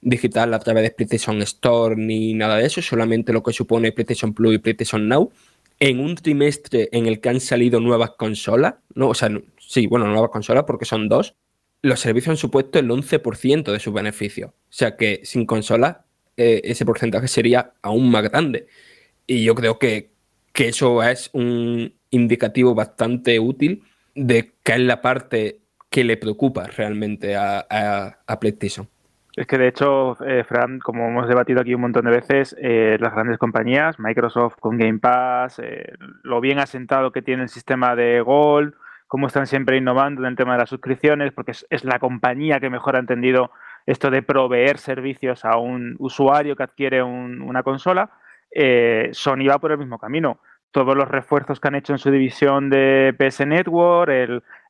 digitales a través de PlayStation Store ni nada de eso, solamente lo que supone PlayStation Plus y PlayStation Now. En un trimestre en el que han salido nuevas consolas, ¿no? O sea, sí, bueno, nuevas consolas porque son dos, los servicios han supuesto el 11% de sus beneficios. O sea que sin consolas eh, ese porcentaje sería aún más grande. Y yo creo que, que eso es un indicativo bastante útil de qué es la parte que le preocupa realmente a, PlayStation. Es que de hecho, eh, Fran, como hemos debatido aquí un montón de veces, eh, las grandes compañías, Microsoft con Game Pass, eh, lo bien asentado que tiene el sistema de Gold, cómo están siempre innovando en el tema de las suscripciones, porque es, la compañía que mejor ha entendido esto de proveer servicios a un usuario que adquiere un, una consola, eh, Sony va por el mismo camino. Todos los refuerzos que han hecho en su división de PS Network,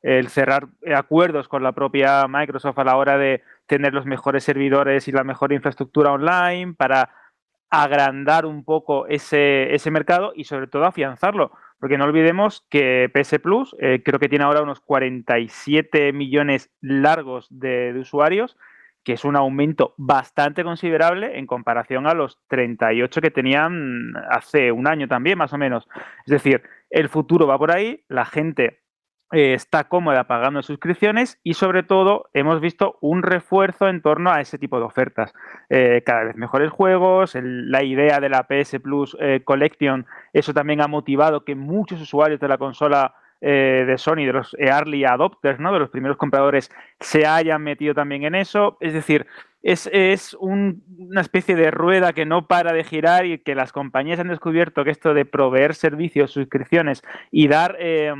el, cerrar acuerdos con la propia Microsoft a la hora de tener los mejores servidores y la mejor infraestructura online para agrandar un poco ese, ese mercado y sobre todo afianzarlo. Porque no olvidemos que PS Plus eh, creo que tiene ahora unos 47 millones largos de usuarios que es un aumento bastante considerable en comparación a los 38 que tenían hace un año también, más o menos. Es decir, el futuro va por ahí, la gente eh, está cómoda pagando suscripciones y sobre todo hemos visto un refuerzo en torno a ese tipo de ofertas. Eh, cada vez mejores juegos, la idea de la PS Plus eh, Collection, eso también ha motivado que muchos usuarios de la consola eh, de Sony, de los early adopters, ¿no? de los primeros compradores, se hayan metido también en eso. Es decir, es, es un, una especie de rueda que no para de girar y que las compañías han descubierto que esto de proveer servicios, suscripciones y dar... Eh,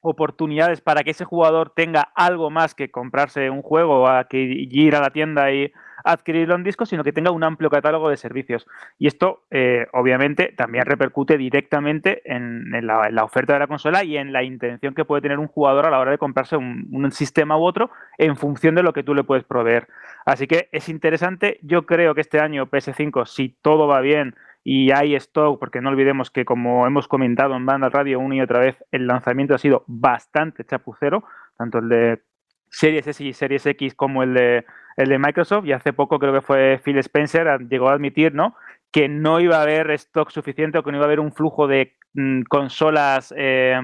oportunidades para que ese jugador tenga algo más que comprarse un juego a que ir a la tienda y adquirirlo en disco, sino que tenga un amplio catálogo de servicios. Y esto, eh, obviamente, también repercute directamente en, la, oferta de la consola y en la intención que puede tener un jugador a la hora de comprarse un, un, sistema u otro en función de lo que tú le puedes proveer. Así que es interesante. Yo creo que este año PS5, si todo va bien, y hay stock, porque no olvidemos que como hemos comentado en Banda Radio una y otra vez, el lanzamiento ha sido bastante chapucero, tanto el de Series S y Series X como el de, el de Microsoft, y hace poco creo que fue Phil Spencer, llegó a admitir, ¿no? que no iba a haber stock suficiente o que no iba a haber un flujo de mm, consolas eh,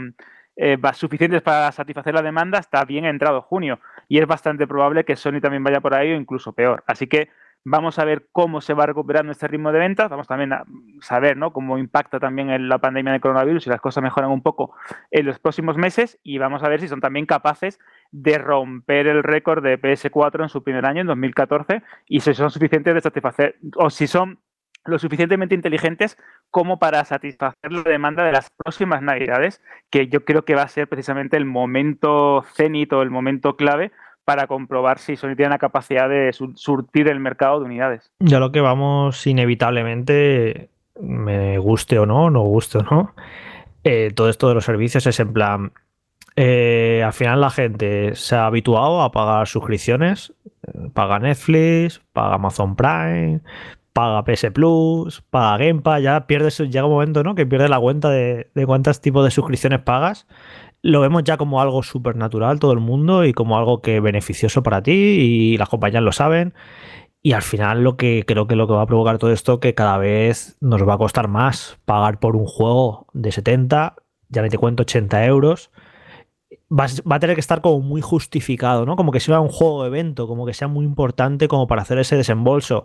eh, suficientes para satisfacer la demanda hasta bien entrado junio. Y es bastante probable que Sony también vaya por ahí o incluso peor. Así que Vamos a ver cómo se va recuperando este ritmo de ventas. Vamos también a saber ¿no? cómo impacta también la pandemia del coronavirus y las cosas mejoran un poco en los próximos meses. Y vamos a ver si son también capaces de romper el récord de PS4 en su primer año, en 2014, y si son suficientes de satisfacer, o si son lo suficientemente inteligentes como para satisfacer la demanda de las próximas navidades, que yo creo que va a ser precisamente el momento cenito, el momento clave para comprobar si Sony tiene la capacidad de surtir el mercado de unidades. Ya lo que vamos inevitablemente, me guste o no, no guste o no, eh, todo esto de los servicios es en plan, eh, al final la gente se ha habituado a pagar suscripciones, paga Netflix, paga Amazon Prime, paga PS Plus, paga Game Pass, ya pierdes, llega un momento ¿no? que pierdes la cuenta de, de cuántos tipos de suscripciones pagas lo vemos ya como algo súper natural todo el mundo y como algo que beneficioso para ti y las compañías lo saben. Y al final lo que creo que lo que va a provocar todo esto que cada vez nos va a costar más pagar por un juego de 70, ya ni te cuento 80 euros. Va, va, a tener que estar como muy justificado, ¿no? Como que sea un juego evento, como que sea muy importante como para hacer ese desembolso.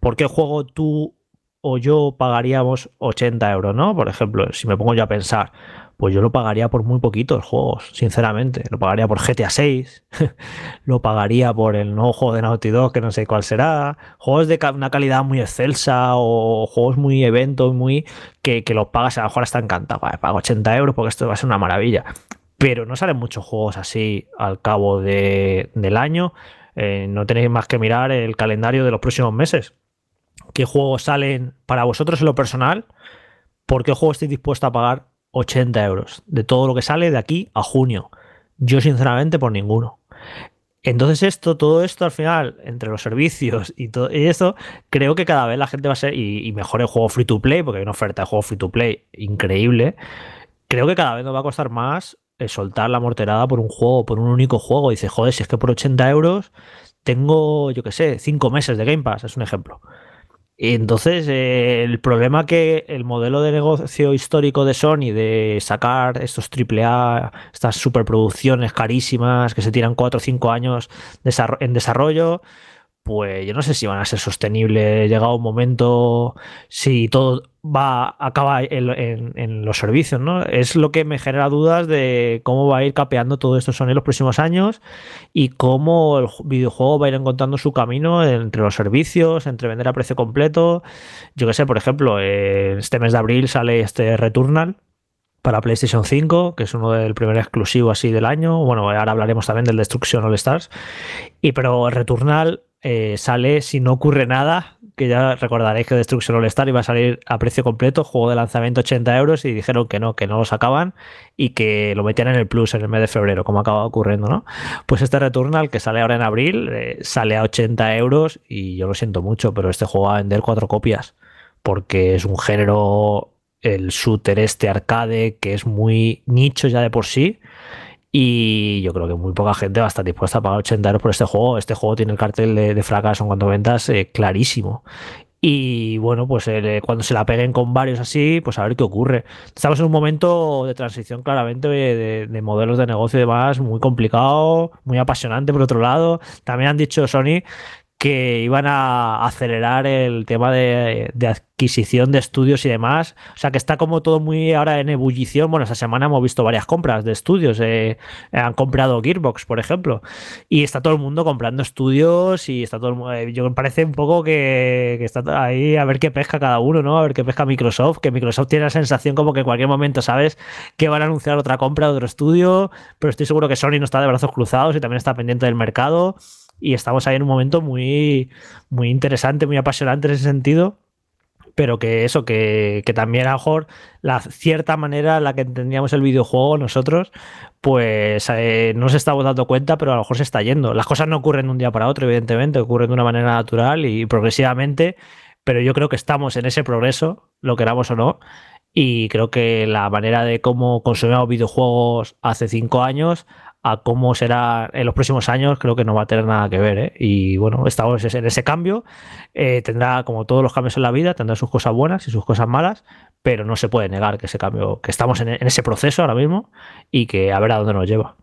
¿Por qué juego tú o yo pagaríamos 80 euros, ¿no? Por ejemplo, si me pongo yo a pensar, pues yo lo pagaría por muy poquitos juegos, sinceramente. Lo pagaría por GTA 6, lo pagaría por el nuevo juego de Naughty Dog, que no sé cuál será, juegos de una calidad muy excelsa o juegos muy eventos, muy que, que los pagas, a lo mejor está encantado, vale, pago 80 euros porque esto va a ser una maravilla. Pero no salen muchos juegos así al cabo de, del año. Eh, no tenéis más que mirar el calendario de los próximos meses. ¿Qué juegos salen para vosotros en lo personal? ¿Por qué juego estáis dispuestos a pagar 80 euros de todo lo que sale de aquí a junio. Yo sinceramente por ninguno. Entonces esto, todo esto al final, entre los servicios y todo y eso, creo que cada vez la gente va a ser, y, y mejor el juego free to play, porque hay una oferta de juego free to play increíble, creo que cada vez nos va a costar más eh, soltar la morterada por un juego, por un único juego. dice, joder, si es que por 80 euros tengo, yo qué sé, 5 meses de Game Pass, es un ejemplo. Entonces, eh, el problema que el modelo de negocio histórico de Sony de sacar estos AAA, estas superproducciones carísimas que se tiran 4 o 5 años en desarrollo, pues yo no sé si van a ser sostenibles llegado un momento, si todo va acaba en, en, los servicios, ¿no? Es lo que me genera dudas de cómo va a ir capeando todo esto Sony en los próximos años y cómo el videojuego va a ir encontrando su camino entre los servicios, entre vender a precio completo. Yo que sé, por ejemplo, este mes de abril sale este Returnal, para PlayStation 5, que es uno del primer exclusivo así del año. Bueno, ahora hablaremos también del Destruction All Stars. Y pero Returnal eh, sale si no ocurre nada, que ya recordaréis que Destruction All Star iba a salir a precio completo, juego de lanzamiento 80 euros y dijeron que no, que no lo sacaban y que lo metían en el Plus en el mes de febrero, como acaba ocurriendo, ¿no? Pues este Returnal que sale ahora en abril eh, sale a 80 euros y yo lo siento mucho, pero este juego va a vender cuatro copias porque es un género, el shooter este arcade, que es muy nicho ya de por sí y yo creo que muy poca gente va a estar dispuesta a pagar 80 euros por este juego. Este juego tiene el cartel de, fracaso en cuanto a ventas eh, clarísimo. Y bueno, pues eh, cuando se la peguen con varios así, pues a ver qué ocurre. Estamos en un momento de transición claramente de, de, modelos de negocio y demás muy complicado, muy apasionante por otro lado. También han dicho Sony que iban a acelerar el tema de, adquisición de estudios y demás. O sea que está como todo muy ahora en ebullición. Bueno, esta semana hemos visto varias compras de estudios. Eh, han comprado Gearbox, por ejemplo. Y está todo el mundo comprando estudios y está todo el mundo, eh, Yo me parece un poco que, está ahí a ver qué pesca cada uno, ¿no? A ver qué pesca Microsoft. Que Microsoft tiene la sensación como que en cualquier momento sabes que van a anunciar otra compra de otro estudio. Pero estoy seguro que Sony no está de brazos cruzados y también está pendiente del mercado y estamos ahí en un momento muy, muy interesante, muy apasionante en ese sentido, pero que eso, que, también a lo mejor la cierta manera en la que entendíamos el videojuego nosotros, pues eh, no nos estamos dando cuenta, pero a lo mejor se está yendo. Las cosas no ocurren de un día para otro, evidentemente, ocurren de una manera natural y progresivamente, pero yo creo que estamos en ese progreso, lo queramos o no, y creo que la manera de cómo consumíamos videojuegos hace cinco años a cómo será en los próximos años, creo que no va a tener nada que ver. ¿eh? Y bueno, estamos en ese cambio. Eh, tendrá, como todos los cambios en la vida, tendrá sus cosas buenas y sus cosas malas, pero no se puede negar que ese cambio, que estamos en, en ese proceso ahora mismo y que a ver a dónde nos lleva.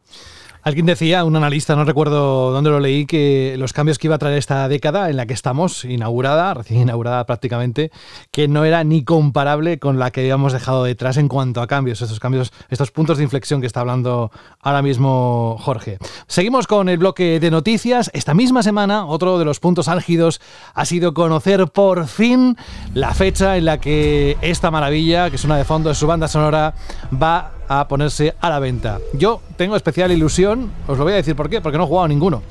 Alguien decía, un analista, no recuerdo dónde lo leí, que los cambios que iba a traer esta década en la que estamos, inaugurada, recién inaugurada prácticamente, que no era ni comparable con la que habíamos dejado detrás en cuanto a cambios, estos cambios, estos puntos de inflexión que está hablando ahora mismo Jorge. Seguimos con el bloque de noticias. Esta misma semana, otro de los puntos álgidos ha sido conocer por fin la fecha en la que esta maravilla, que es una de fondo de su banda sonora, va a ponerse a la venta. Yo tengo especial ilusión, os lo voy a decir por qué, porque no he jugado ninguno.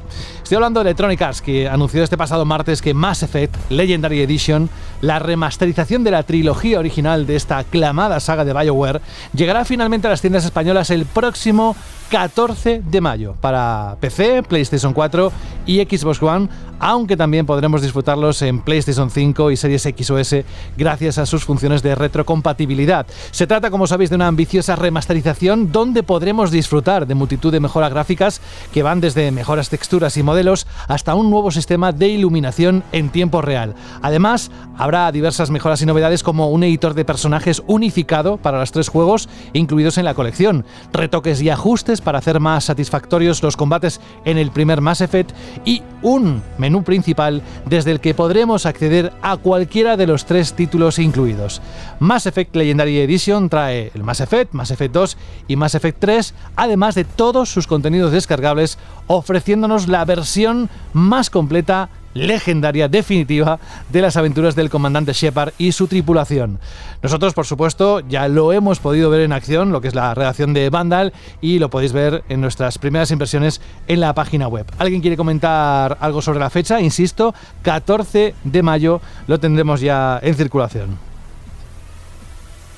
Estoy hablando de Electronic Arts, que anunció este pasado martes que Mass Effect Legendary Edition, la remasterización de la trilogía original de esta aclamada saga de BioWare, llegará finalmente a las tiendas españolas el próximo 14 de mayo para PC, PlayStation 4 y Xbox One, aunque también podremos disfrutarlos en PlayStation 5 y Series X o S gracias a sus funciones de retrocompatibilidad. Se trata, como sabéis, de una ambiciosa remasterización donde podremos disfrutar de multitud de mejoras gráficas que van desde mejoras texturas y modelos hasta un nuevo sistema de iluminación en tiempo real. Además, habrá diversas mejoras y novedades como un editor de personajes unificado para los tres juegos incluidos en la colección, retoques y ajustes para hacer más satisfactorios los combates en el primer Mass Effect y un menú principal desde el que podremos acceder a cualquiera de los tres títulos incluidos. Mass Effect Legendary Edition trae el Mass Effect, Mass Effect 2 y Mass Effect 3, además de todos sus contenidos descargables, ofreciéndonos la versión más completa legendaria definitiva de las aventuras del comandante Shepard y su tripulación. Nosotros, por supuesto, ya lo hemos podido ver en acción, lo que es la redacción de Vandal, y lo podéis ver en nuestras primeras impresiones en la página web. ¿Alguien quiere comentar algo sobre la fecha? Insisto, 14 de mayo lo tendremos ya en circulación.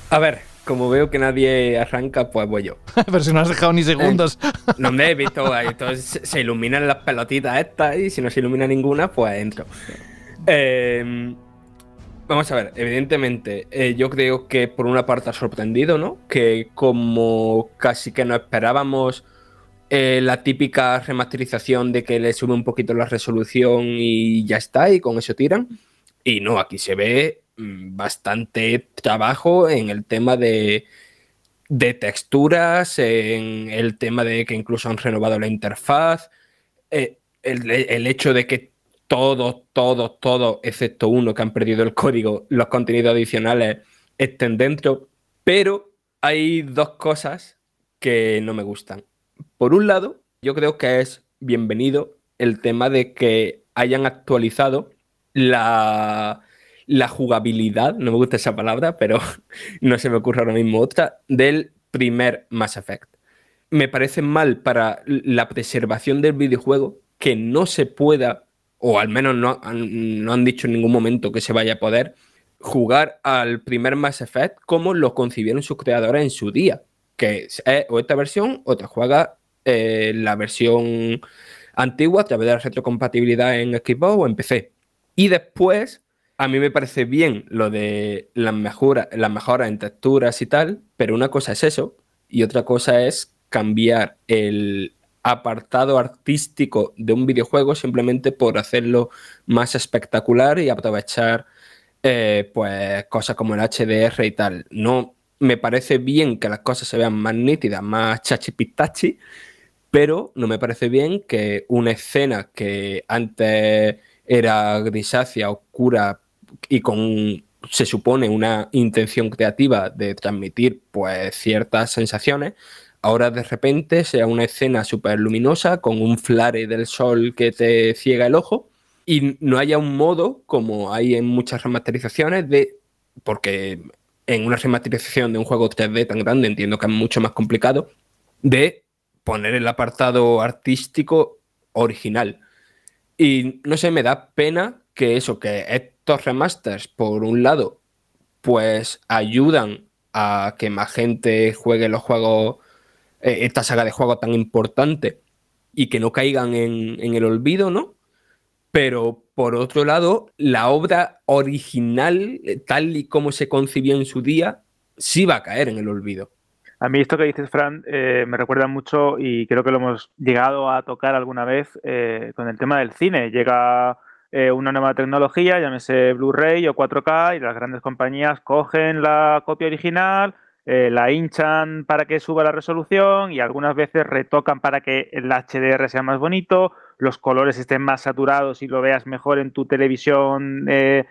A ver, como veo que nadie arranca, pues voy yo. Pero si no has dejado ni segundos. no me he visto, entonces se iluminan las pelotitas estas y si no se ilumina ninguna, pues entro. Em, vamos a ver, evidentemente, eh, yo creo que por una parte ha sorprendido, ¿no? Que como casi que no esperábamos eh, la típica remasterización de que le sube un poquito la resolución y ya está, y con eso tiran. Y no, aquí se ve bastante trabajo en el tema de, texturas, en el tema de que incluso han renovado la interfaz, eh, el, hecho de que todo, todo, todo, excepto uno que han perdido el código, los contenidos adicionales estén dentro, pero hay dos cosas que no me gustan. Por un lado, yo creo que es bienvenido el tema de que hayan actualizado la, la jugabilidad, no me gusta esa palabra, pero no se me ocurre ahora mismo otra, del primer Mass Effect. Me parece mal para la preservación del videojuego que no se pueda o al menos no, han- no han dicho en ningún momento que se vaya a poder, jugar al primer Mass Effect como lo concibieron sus creadores en su día, que es o esta versión o te juegas eh, la versión antigua a través de la retrocompatibilidad en Xbox o en PC. Y después, a mí me parece bien lo de las mejoras, en texturas y tal, pero una cosa es eso y otra cosa es cambiar el apartado artístico de un videojuego simplemente por hacerlo más espectacular y aprovechar eh, pues cosas como el HDR y tal. No me parece bien que las cosas se vean más nítidas, más chachipistachi, pero no me parece bien que una escena que antes era grisácea, oscura y con se supone una intención creativa de transmitir pues ciertas sensaciones, ahora de repente sea una escena súper luminosa con un flare del sol que te ciega el ojo y no haya un modo como hay en muchas remasterizaciones de porque en una remasterización de un juego 3D tan grande entiendo que es mucho más complicado de poner el apartado artístico original. Y no sé, me da pena que eso, que estos remasters, por un lado, pues ayudan a que más gente juegue los juegos, eh, esta saga de juegos tan importante y que no caigan en, el olvido, ¿no? Pero por otro lado, la obra original, eh, tal y como se concibió en su día, sí va a caer en el olvido. A mí esto que dices, Fran, eh, me recuerda mucho y creo que lo hemos llegado a tocar alguna vez con el tema del cine. Llega eh, una nueva tecnología, llámese Blu-ray o 4K, y las grandes compañías cogen la copia original, eh, la hinchan para que suba la resolución y algunas veces retocan para que el HDR sea más bonito, los colores estén más saturados y lo veas mejor en tu televisión eh,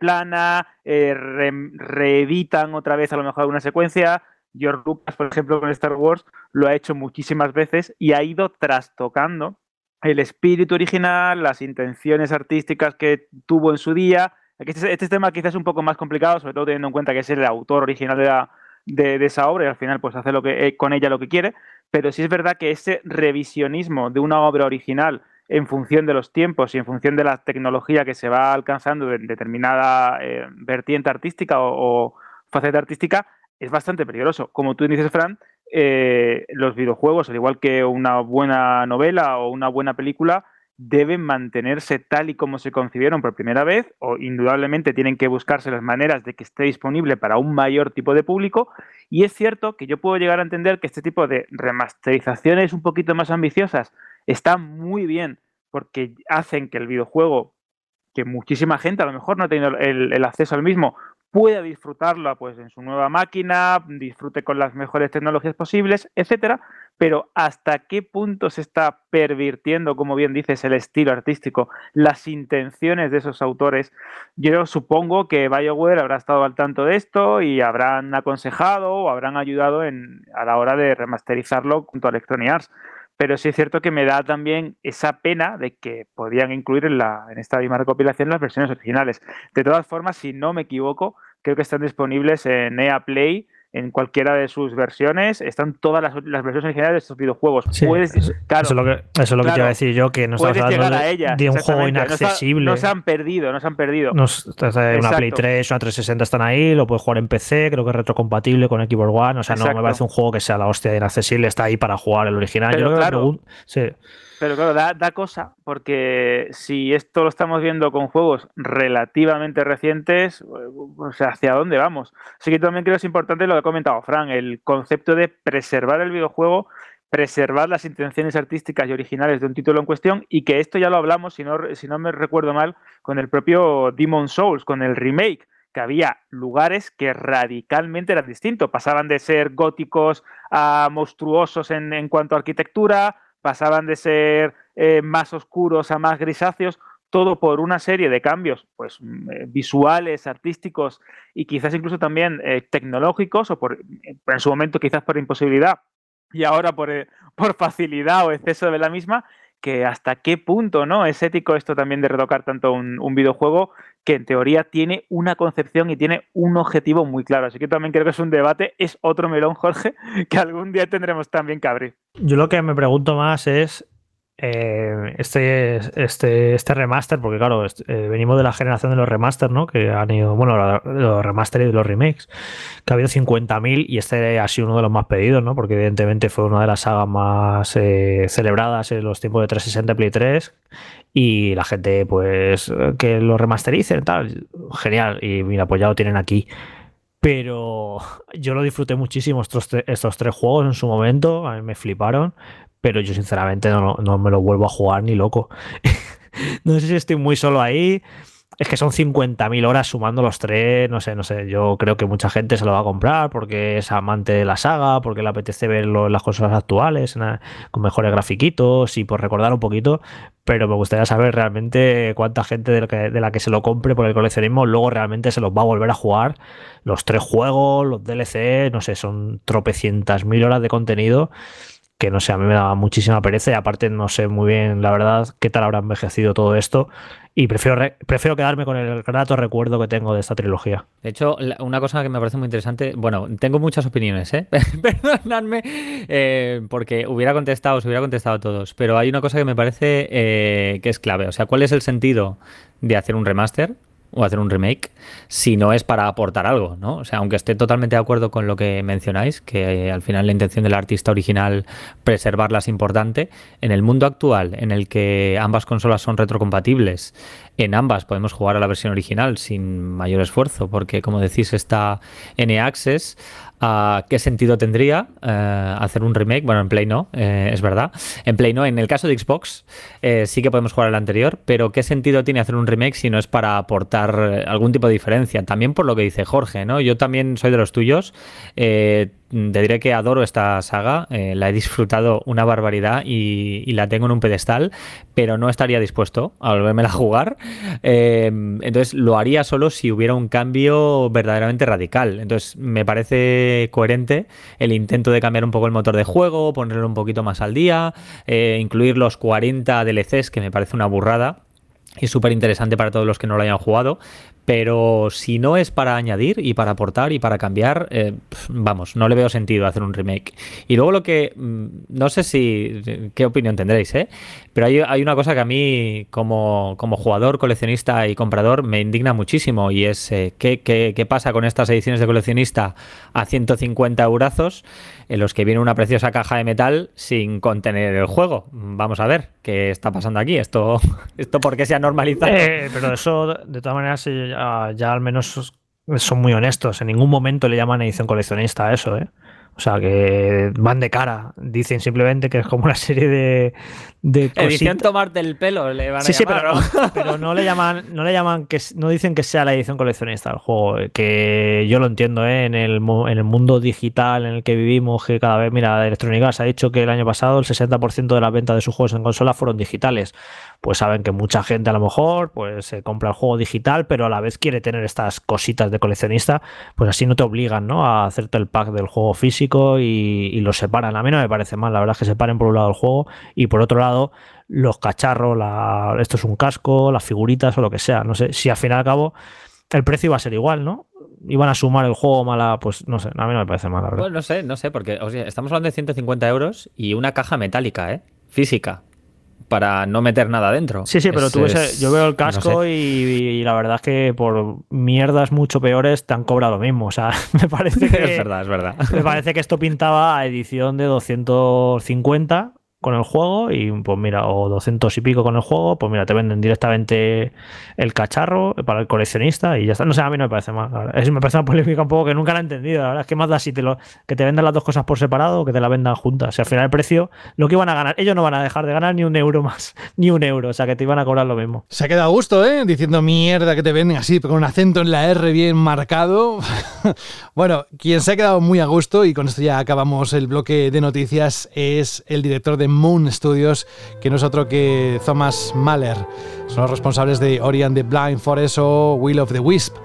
plana, re- reeditan otra vez a lo mejor alguna secuencia. George Lucas, por ejemplo, con Star Wars, lo ha hecho muchísimas veces y ha ido trastocando el espíritu original, las intenciones artísticas que tuvo en su día. Este, este tema quizás es un poco más complicado, sobre todo teniendo en cuenta que es el autor original de, la- de- de esa obra y al final pues hace lo que, eh, con ella lo que quiere, pero sí es verdad que ese revisionismo de una obra original en función de los tiempos y en función de la tecnología que se va alcanzando en determinada eh, vertiente artística o, o faceta artística, es bastante peligroso. Como tú dices, Fran, eh, los videojuegos, al igual que una buena novela o una buena película, deben mantenerse tal y como se concibieron por primera vez, o indudablemente tienen que buscarse las maneras de que esté disponible para un mayor tipo de público. Y es cierto que yo puedo llegar a entender que este tipo de remasterizaciones un poquito más ambiciosas están muy bien porque hacen que el videojuego, que muchísima gente a lo mejor no ha tenido el, el acceso al mismo, pueda disfrutarlo pues en su nueva máquina, disfrute con las mejores tecnologías posibles, etcétera, pero hasta qué punto se está pervirtiendo, como bien dices, el estilo artístico, las intenciones de esos autores. Yo supongo que BioWare habrá estado al tanto de esto y habrán aconsejado o habrán ayudado en, a la hora de remasterizarlo junto a Electronic Arts. Pero sí es cierto que me da también esa pena de que podían incluir en, en esta misma recopilación las versiones originales. De todas formas, si no me equivoco, creo que están disponibles en EA Play en cualquiera de sus versiones. Están todas las, las versiones originales de estos videojuegos. Sí, Puedes, eso, claro, eso es lo que, eso es lo que te iba a decir yo, que no estamos hablando a de, ellas. de un juego. No inaccesible. No se, han perdido, no se han perdido. No una. Play 3, una 360 están ahí, lo puedes jugar en PC, creo que es retrocompatible con Xbox One. O sea, no me parece un juego que sea la hostia de inaccesible, está ahí para jugar el original. Pero Yo creo que claro. la pregun- sí. Pero claro, da, cosa, porque si esto lo estamos viendo con juegos relativamente recientes, sea, ¿hacia dónde vamos? Así que también creo que es importante lo que ha comentado Fran, el concepto de preservar el videojuego, preservar las intenciones artísticas y originales de un título en cuestión, y que esto ya lo hablamos, si no, si no me recuerdo mal, con el propio Demon Souls, con el remake que había lugares que radicalmente eran distintos. Pasaban de ser góticos a monstruosos en, en cuanto a arquitectura, pasaban de ser eh, más oscuros a más grisáceos, todo por una serie de cambios pues, mm, eh, visuales, artísticos y quizás incluso también eh, tecnológicos, o por, en su momento quizás por imposibilidad y ahora por, por facilidad o exceso de la misma, que hasta qué punto no es ético esto también de retocar tanto un, un videojuego que en teoría tiene una concepción y tiene un objetivo muy claro. Así que también creo que es un debate, es otro melón, Jorge, que algún día tendremos también que abrir. Yo lo que me pregunto más es eh, este, este, este remaster, porque claro, eh, venimos de la generación de los remaster, ¿no? Que han ido, bueno, los y los remakes, que ha habido 50.000 y este ha sido uno de los más pedidos, ¿no? Porque evidentemente fue una de las sagas más eh, celebradas en los tiempos de 360 y Play 3 y la gente, pues, que lo remastericen, tal, genial. Y mira, pues ya lo tienen aquí. Pero yo lo disfruté muchísimo estos, estos tres juegos en su momento, a mí me fliparon, pero yo sinceramente no, no me lo vuelvo a jugar ni loco. no sé si estoy muy solo ahí. Es que son 50.000 horas sumando los tres, no sé, no sé. Yo creo que mucha gente se lo va a comprar porque es amante de la saga, porque le apetece verlo en las consolas actuales, con mejores grafiquitos y por recordar un poquito. Pero me gustaría saber realmente cuánta gente de la, que, de la que se lo compre por el coleccionismo luego realmente se los va a volver a jugar. Los tres juegos, los DLC, no sé, son tropecientas mil horas de contenido que no sé, a mí me da muchísima pereza y aparte no sé muy bien, la verdad, qué tal habrá envejecido todo esto y prefiero, re- prefiero quedarme con el grato recuerdo que tengo de esta trilogía. De hecho, una cosa que me parece muy interesante, bueno, tengo muchas opiniones, ¿eh? Perdonadme, eh, porque hubiera contestado, os hubiera contestado todos, pero hay una cosa que me parece eh, que es clave, o sea, ¿cuál es el sentido de hacer un remaster? O hacer un remake si no es para aportar algo, ¿no? O sea, aunque esté totalmente de acuerdo con lo que mencionáis, que eh, al final la intención del artista original preservarla es importante, en el mundo actual en el que ambas consolas son retrocompatibles, en ambas podemos jugar a la versión original sin mayor esfuerzo, porque como decís está N ¿a ¿qué sentido tendría eh, hacer un remake? Bueno, en Play no, eh, es verdad. En Play no, en el caso de Xbox eh, sí que podemos jugar al anterior, pero ¿qué sentido tiene hacer un remake si no es para aportar eh, algún tipo de diferencia? También por lo que dice Jorge, ¿no? Yo también soy de los tuyos. eh, te diré que adoro esta saga, eh, la he disfrutado una barbaridad y, la tengo en un pedestal, pero no estaría dispuesto a volverme a jugar. Eh, entonces lo haría solo si hubiera un cambio verdaderamente radical. Entonces me parece coherente el intento de cambiar un poco el motor de juego, ponerlo un poquito más al día, eh, incluir los 40 DLCs, que me parece una burrada. Y súper interesante para todos los que no lo hayan jugado. Pero si no es para añadir y para aportar y para cambiar, eh, vamos, no le veo sentido hacer un remake. Y luego lo que, mm, no sé si, qué opinión tendréis, ¿eh? Pero hay, hay una cosa que a mí, como, como jugador, coleccionista y comprador, me indigna muchísimo y es eh, ¿qué, qué, qué pasa con estas ediciones de coleccionista a 150 eurazos en los que viene una preciosa caja de metal sin contener el juego? Vamos a ver qué está pasando aquí. ¿Esto, esto por qué se ha normalizado? Eh, pero eso, de todas maneras, ya, ya al menos son muy honestos. En ningún momento le llaman edición coleccionista a eso, ¿eh? O sea, que van de cara. Dicen simplemente que es como una serie de, de Edición tomarte el pelo, le van a Sí, sí, pero, ¿no? pero no le llaman, no le llaman que no dicen que sea la edición coleccionista del juego, eh, que yo lo entiendo, ¿eh? en el en el mundo digital en el que vivimos, que cada vez, mira, Electronic Arts ha dicho que el año pasado el 60% de las ventas de sus juegos en consola fueron digitales. Pues saben que mucha gente a lo mejor pues se compra el juego digital, pero a la vez quiere tener estas cositas de coleccionista, pues así no te obligan, ¿no? A hacerte el pack del juego físico y, y lo separan. A mí no me parece mal, la verdad es que separen por un lado el juego y por otro lado los cacharros, la, esto es un casco, las figuritas o lo que sea. No sé si al fin y al cabo el precio iba a ser igual, ¿no? Iban a sumar el juego mala, pues no sé, a mí no me parece mal, la verdad. Bueno, no sé, no sé, porque o estamos hablando de 150 euros y una caja metálica, ¿eh? Física. Para no meter nada dentro. Sí, sí, pero Es- tú ves, es- yo veo el no casco sé. y, y la verdad es que por mierdas mucho peores te han cobrado lo mismo. O sea, me parece que, Es verdad, es verdad. me parece que esto pintaba a edición de 250 con el juego y pues mira, o 200 y pico con el juego, pues mira, te venden directamente el cacharro para el coleccionista y ya está. No sé, a mí no me parece mal. Es, me parece una polémica un poco que nunca la he entendido. La verdad es que más da si te lo, que te vendan las dos cosas por separado o que te la vendan juntas. Si al final el precio, lo que iban a ganar, ellos no van a dejar de ganar ni un euro más, ni un euro, o sea que te iban a cobrar lo mismo. Se ha quedado a gusto, ¿eh? Diciendo mierda que te venden así, con un acento en la R bien marcado. bueno, quien se ha quedado muy a gusto, y con esto ya acabamos el bloque de noticias, es el director de Moon Studios, que no es otro que Thomas Mahler. Son los responsables de Ori the Blind Forest o Will of the Wisp.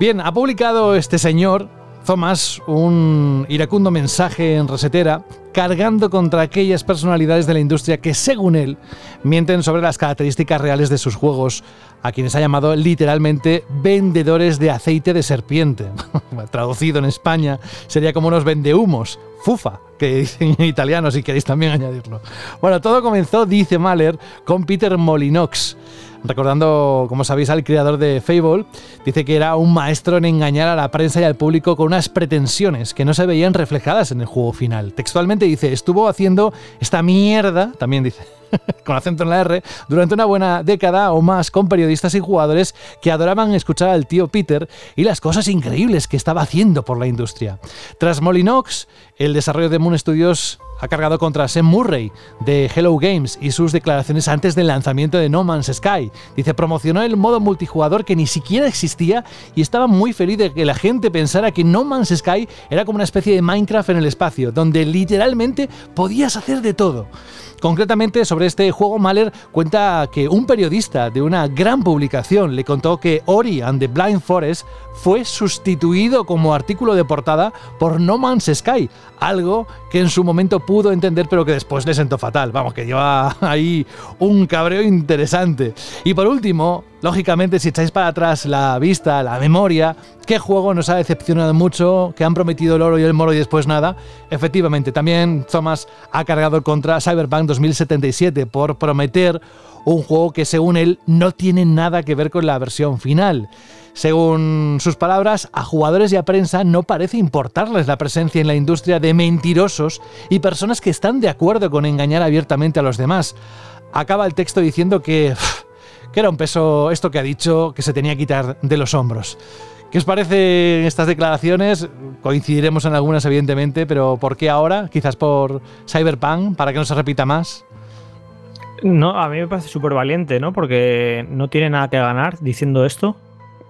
Bien, ha publicado este señor, Thomas, un iracundo mensaje en resetera cargando contra aquellas personalidades de la industria que, según él, mienten sobre las características reales de sus juegos, a quienes ha llamado literalmente vendedores de aceite de serpiente. Traducido en España, sería como unos vendehumos, fufa, que dicen en italiano si queréis también añadirlo. Bueno, todo comenzó, dice Mahler, con Peter Molinox. Recordando, como sabéis, al creador de Fable, dice que era un maestro en engañar a la prensa y al público con unas pretensiones que no se veían reflejadas en el juego final. Textualmente dice, estuvo haciendo esta mierda, también dice, con acento en la R, durante una buena década o más con periodistas y jugadores que adoraban escuchar al tío Peter y las cosas increíbles que estaba haciendo por la industria. Tras Molinox, el desarrollo de Moon Studios ha cargado contra Sam Murray de Hello Games y sus declaraciones antes del lanzamiento de No Man's Sky. Dice, promocionó el modo multijugador que ni siquiera existía y estaba muy feliz de que la gente pensara que No Man's Sky era como una especie de Minecraft en el espacio, donde literalmente podías hacer de todo. Concretamente sobre este juego, Mahler cuenta que un periodista de una gran publicación le contó que Ori and the Blind Forest fue sustituido como artículo de portada por No Man's Sky, algo que en su momento entender pero que después le sentó fatal. Vamos, que lleva ahí un cabreo interesante. Y por último, lógicamente, si echáis para atrás la vista, la memoria, ¿qué juego nos ha decepcionado mucho? Que han prometido el oro y el moro y después nada. Efectivamente, también Thomas ha cargado contra Cyberpunk 2077 por prometer un juego que según él no tiene nada que ver con la versión final. Según sus palabras, a jugadores y a prensa no parece importarles la presencia en la industria de mentirosos y personas que están de acuerdo con engañar abiertamente a los demás. Acaba el texto diciendo que, que era un peso esto que ha dicho que se tenía que quitar de los hombros. ¿Qué os parece estas declaraciones? Coincidiremos en algunas, evidentemente, pero ¿por qué ahora? Quizás por Cyberpunk, para que no se repita más. No, a mí me parece súper valiente, ¿no? Porque no tiene nada que ganar diciendo esto.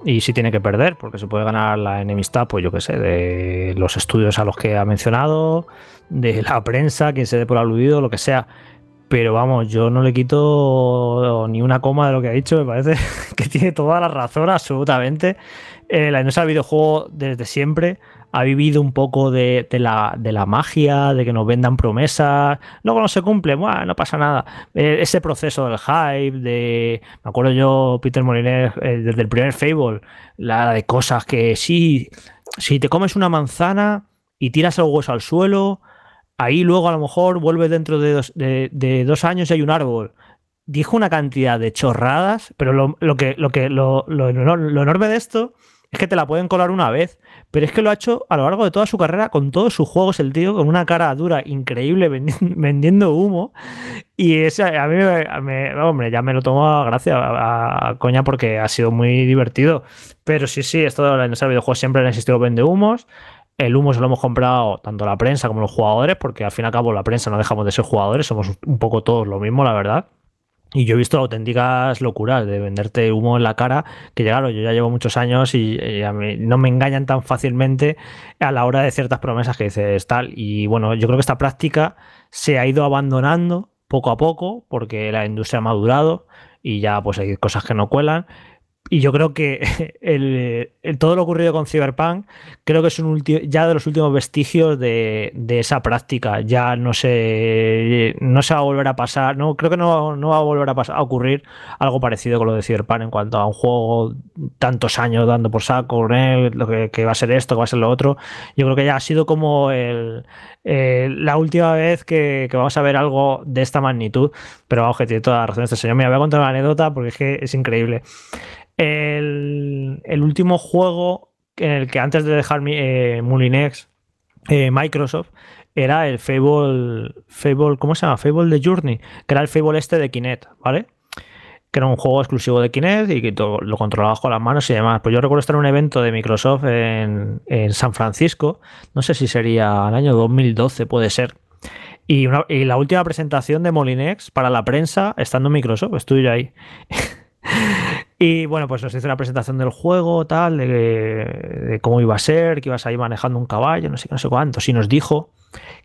Y sí tiene que perder, porque se puede ganar la enemistad, pues yo qué sé, de los estudios a los que ha mencionado, de la prensa, quien se dé por aludido, lo que sea. Pero vamos, yo no le quito ni una coma de lo que ha dicho, me parece que tiene toda la razón, absolutamente. Eh, la industria del videojuego desde siempre ha vivido un poco de, la, magia, de que nos vendan promesas, luego no se cumple, bueno, no pasa nada. Eh, ese proceso del hype, de. Me acuerdo yo, Peter Moliner, eh, desde el primer Fable, la de cosas que sí, si te comes una manzana y tiras el hueso al suelo, ahí luego a lo mejor vuelves dentro de dos, años y hay un árbol dijo una cantidad de chorradas, pero lo, lo que, lo, que lo, enorme de esto es que te la pueden colar una vez, pero es que lo ha hecho a lo largo de toda su carrera con todos sus juegos, el tío, con una cara dura increíble vendiendo humo. Y ese, a mí me, hombre, ya me lo tomo a gracia, a, coña, porque ha sido muy divertido. Pero sí, sí, esto de los videojuegos siempre han existido vende humos. El humo se lo hemos comprado tanto la prensa como los jugadores, porque al fin y al cabo la prensa no dejamos de ser jugadores, somos un poco todos lo mismo, la verdad. Y yo he visto auténticas locuras de venderte humo en la cara, que claro, yo ya llevo muchos años y, a no me engañan tan fácilmente a la hora de ciertas promesas que dices tal. Y bueno, yo creo que esta práctica se ha ido abandonando poco a poco porque la industria ha madurado y ya pues hay cosas que no cuelan. Y yo creo que el, todo lo ocurrido con Cyberpunk, creo que es un ya de los últimos vestigios de, de, esa práctica. Ya no se, no se va a volver a pasar, no, creo que no, no va a volver a, pasar, a ocurrir algo parecido con lo de Cyberpunk en cuanto a un juego tantos años dando por saco con lo que, va a ser esto, que va a ser lo otro. Yo creo que ya ha sido como el, la última vez que, que, vamos a ver algo de esta magnitud. Pero vamos, que tiene toda la razón este señor. Mira, voy a contar una anécdota porque es que es increíble. El, último juego en el que antes de dejar mi, eh, Mulinex, eh, Microsoft, era el Fable, Fable, ¿cómo se llama? Fable de Journey, que era el Fable este de Kinect, ¿vale? Que era un juego exclusivo de Kinect y que lo controlabas con las manos y demás. Pues yo recuerdo estar en un evento de Microsoft en, San Francisco, no sé si sería el año 2012, puede ser. Y, la última presentación de Molinex para la prensa, estando en Microsoft, estuve yo ahí. Y bueno, pues nos hizo la presentación del juego, tal, de, cómo iba a ser, que ibas ahí manejando un caballo, no sé no sé cuántos. Y nos dijo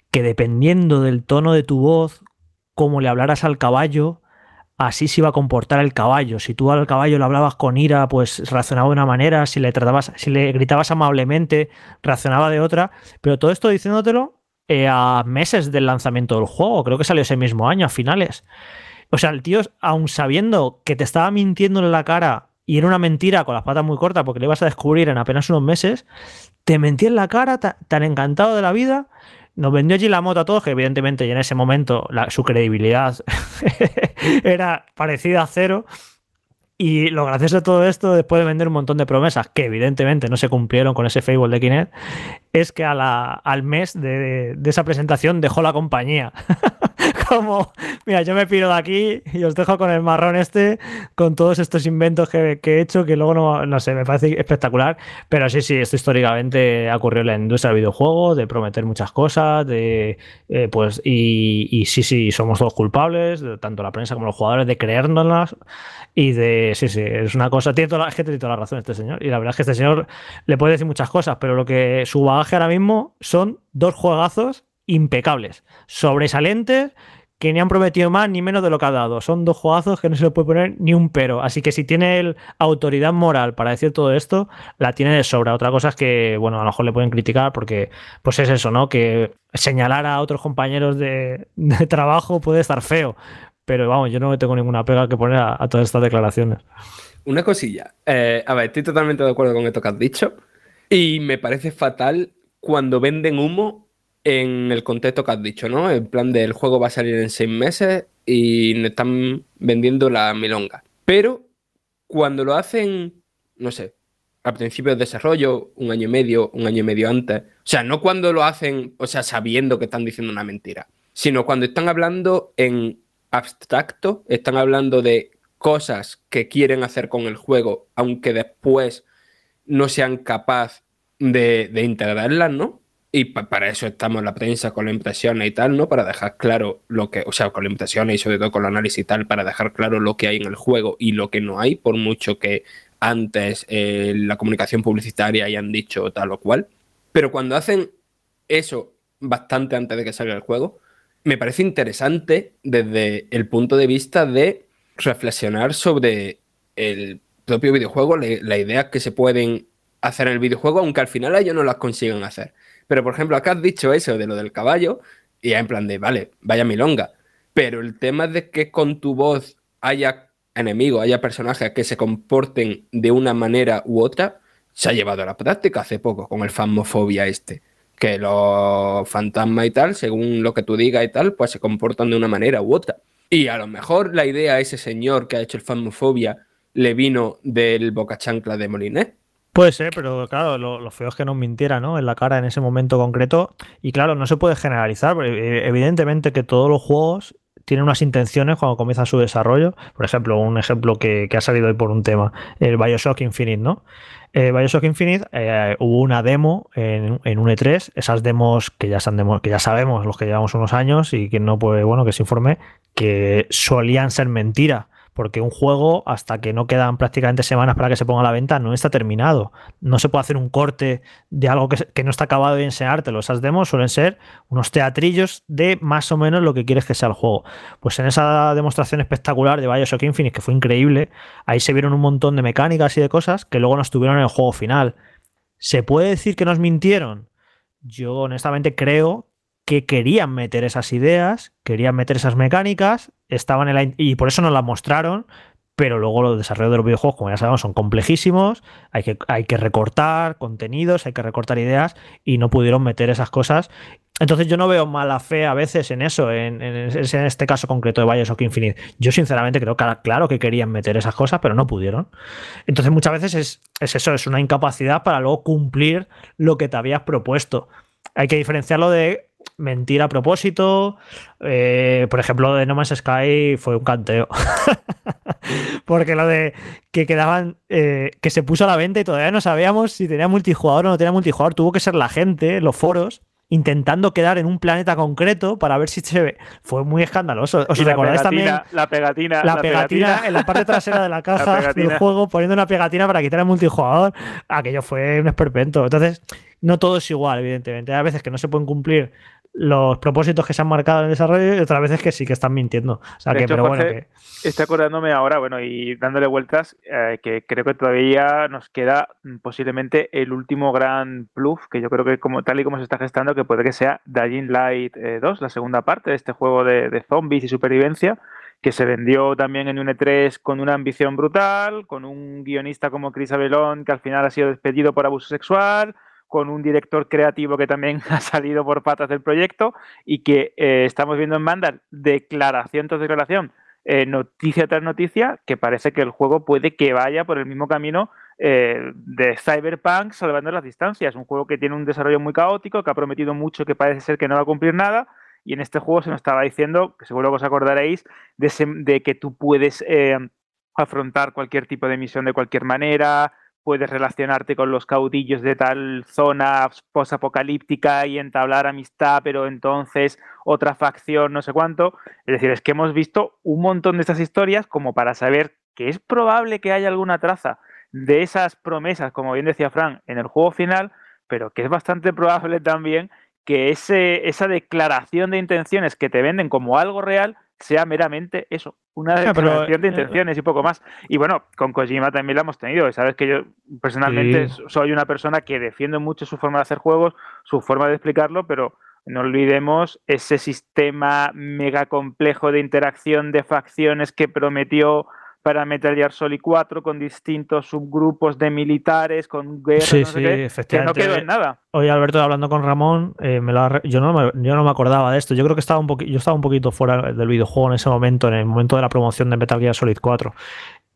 que dependiendo del tono de tu voz, cómo le hablaras al caballo, así se iba a comportar el caballo. Si tú al caballo le hablabas con ira, pues reaccionaba de una manera, si le tratabas, si le gritabas amablemente, reaccionaba de otra. Pero todo esto diciéndotelo eh, a meses del lanzamiento del juego, creo que salió ese mismo año, a finales. O sea, el tío, aun sabiendo que te estaba mintiendo en la cara y era una mentira con las patas muy cortas porque le ibas a descubrir en apenas unos meses, te mentía en la cara tan encantado de la vida. nos vendió Gilamoto a todos, que evidentemente y en ese momento su credibilidad era parecida a cero. Y lo gracioso de todo esto, después de vender un montón de promesas que evidentemente no se cumplieron con ese Fable de Kinect, es que la, al mes de, esa presentación dejó la compañía. Como, mira, yo me piro de aquí y os dejo con el marrón este, con todos estos inventos que, que he hecho, que luego no, no, sé, me parece espectacular. Pero sí, sí, esto históricamente ha ocurrido en la industria del videojuego, de prometer muchas cosas, de eh, pues, y, y, sí, sí, somos todos culpables, tanto la prensa como los jugadores, de creérnoslas y de, sí, sí, es una cosa, tiene toda la, es que tiene toda la razón este señor. Y la verdad es que este señor le puede decir muchas cosas, pero lo que su bagaje ahora mismo son dos juegazos impecables, sobresalientes, que ni han prometido más ni menos de lo que ha dado. Son dos juegazos que no se le puede poner ni un pero. Así que si tiene autoridad moral para decir todo esto, la tiene de sobra. Otra cosa es que, bueno, a lo mejor le pueden criticar porque, pues es eso, ¿no? Que señalar a otros compañeros de, trabajo puede estar feo. Pero vamos, yo no me tengo ninguna pega que poner a, a todas estas declaraciones. Una cosilla. Eh, a ver, estoy totalmente de acuerdo con esto que has dicho. Y me parece fatal cuando venden humo en el contexto que has dicho, ¿no? En plan del juego va a salir en seis meses y me están vendiendo la milonga. Pero cuando lo hacen, no sé, al principio del desarrollo, un año y medio, un año y medio antes, o sea, no cuando lo hacen, o sea, sabiendo que están diciendo una mentira, sino cuando están hablando en abstracto, están hablando de cosas que quieren hacer con el juego, aunque después no sean de, de integrarlas, ¿no? Y pa para eso estamos la prensa con la impresión y tal, ¿no? Para dejar claro lo que, o sea, con la impresión y sobre todo con el análisis y tal, para dejar claro lo que hay en el juego y lo que no hay, por mucho que antes eh, la comunicación publicitaria hayan dicho tal o cual. Pero cuando hacen eso bastante antes de que salga el juego, me parece interesante desde el punto de vista de reflexionar sobre el propio videojuego, la idea que se pueden hacer en el videojuego, aunque al final ellos no las consigan hacer. Pero, por ejemplo, acá has dicho eso de lo del caballo, y en plan de, vale, vaya milonga. Pero el tema de que con tu voz haya enemigos, haya personajes que se comporten de una manera u otra, se ha llevado a la práctica hace poco con el famofobia este. Que los fantasmas y tal, según lo que tú digas y tal, pues se comportan de una manera u otra. Y a lo mejor la idea a ese señor que ha hecho el famofobia le vino del boca chancla de Molinet. Puede ser, pero claro, lo, lo, feo es que nos mintiera ¿no? en la cara en ese momento concreto. Y claro, no se puede generalizar. Evidentemente que todos los juegos tienen unas intenciones cuando comienza su desarrollo. Por ejemplo, un ejemplo que, ha salido hoy por un tema, el Bioshock Infinite, ¿no? Eh, Bioshock Infinite eh, hubo una demo en, en, un E3, esas demos que ya, demos, que ya sabemos los que llevamos unos años y que no puede, bueno, que se informe, que solían ser mentira porque un juego, hasta que no quedan prácticamente semanas para que se ponga a la venta, no está terminado. No se puede hacer un corte de algo que, no está acabado y enseñártelo. Esas demos suelen ser unos teatrillos de más o menos lo que quieres que sea el juego. Pues en esa demostración espectacular de Bioshock Infinite, que fue increíble, ahí se vieron un montón de mecánicas y de cosas que luego no estuvieron en el juego final. ¿Se puede decir que nos mintieron? Yo honestamente creo que querían meter esas ideas, querían meter esas mecánicas, estaban en la, y por eso nos las mostraron, pero luego los desarrollos de los videojuegos, como ya sabemos, son complejísimos, hay que, hay que recortar contenidos, hay que recortar ideas y no pudieron meter esas cosas. Entonces yo no veo mala fe a veces en eso, en, en, en este caso concreto de Bioshock Infinite. Yo sinceramente creo que claro que querían meter esas cosas, pero no pudieron. Entonces muchas veces es, es eso, es una incapacidad para luego cumplir lo que te habías propuesto. Hay que diferenciarlo de mentir a propósito. Eh, por ejemplo, de No Man's Sky fue un canteo. Porque lo de que quedaban, eh, que se puso a la venta y todavía no sabíamos si tenía multijugador o no tenía multijugador, tuvo que ser la gente, los foros, intentando quedar en un planeta concreto para ver si se ve. Fue muy escandaloso. ¿Os recordáis también? La pegatina. La, la pegatina, pegatina, en la parte trasera de la caja la del juego, poniendo una pegatina para quitar el multijugador. Aquello fue un esperpento. Entonces, no todo es igual, evidentemente. Hay veces que no se pueden cumplir los propósitos que se han marcado en el desarrollo y otras veces que sí que están mintiendo. O sea, que, hecho, pero José, bueno, que... Estoy acordándome ahora, bueno, y dándole vueltas, eh, que creo que todavía nos queda posiblemente el último gran plus, que yo creo que como tal y como se está gestando, que puede que sea Dying Light eh, 2, la segunda parte de este juego de, de zombies y supervivencia, que se vendió también en un E3 con una ambición brutal, con un guionista como Chris Abelón, que al final ha sido despedido por abuso sexual, con un director creativo que también ha salido por patas del proyecto y que eh, estamos viendo en Vandal declaración tras declaración, eh, noticia tras noticia, que parece que el juego puede que vaya por el mismo camino eh, de Cyberpunk salvando las distancias. Un juego que tiene un desarrollo muy caótico, que ha prometido mucho, que parece ser que no va a cumplir nada. Y en este juego se nos estaba diciendo, que seguro que os acordaréis, de que tú puedes afrontar cualquier tipo de misión de cualquier manera, puedes relacionarte con los caudillos de tal zona posapocalíptica y entablar amistad, pero entonces otra facción, no sé cuánto. Es decir, es que hemos visto un montón de estas historias como para saber que es probable que haya alguna traza de esas promesas, como bien decía Frank, en el juego final, pero que es bastante probable también que ese, esa declaración de intenciones que te venden como algo real sea meramente eso, una declaración de eh, intenciones y poco más. Y bueno, con Kojima también la hemos tenido. Sabes que yo personalmente soy una persona que defiende mucho su forma de hacer juegos, su forma de explicarlo, pero no olvidemos ese sistema mega complejo de interacción de facciones que prometió para Metal Gear Solid 4 con distintos subgrupos de militares, con guerras, no sé que no quedó en nada. Hoy Alberto hablando con Ramón, eh, me yo, no me, yo no me acordaba de esto. Yo creo que estaba un yo estaba un poquito fuera del videojuego en ese momento, en el momento de la promoción de Metal Gear Solid 4.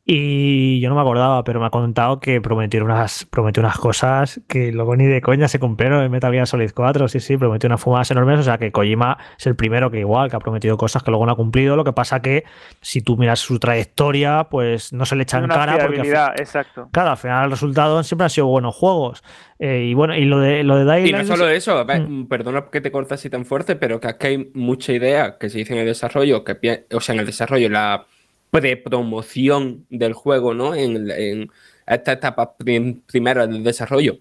Y yo no me acordaba, pero me ha contado que prometió unas, prometió unas cosas que luego ni de coña se cumplieron en Metal Gear Solid 4. Sí, sí, prometió unas fumadas enormes. O sea que Kojima es el primero que igual, que ha prometido cosas que luego no ha cumplido. Lo que pasa que si tú miras su trayectoria, pues no se le echan cara. Porque, exacto. Claro, al final el resultado siempre han sido buenos juegos. Eh, y bueno, y lo de, lo de Y no solo eso, mm. perdona que te cortas así tan fuerte, pero que aquí hay mucha idea que se dice en el desarrollo, que, o sea, en el desarrollo, la prepromoción del juego, ¿no? En, esta etapa primera del desarrollo,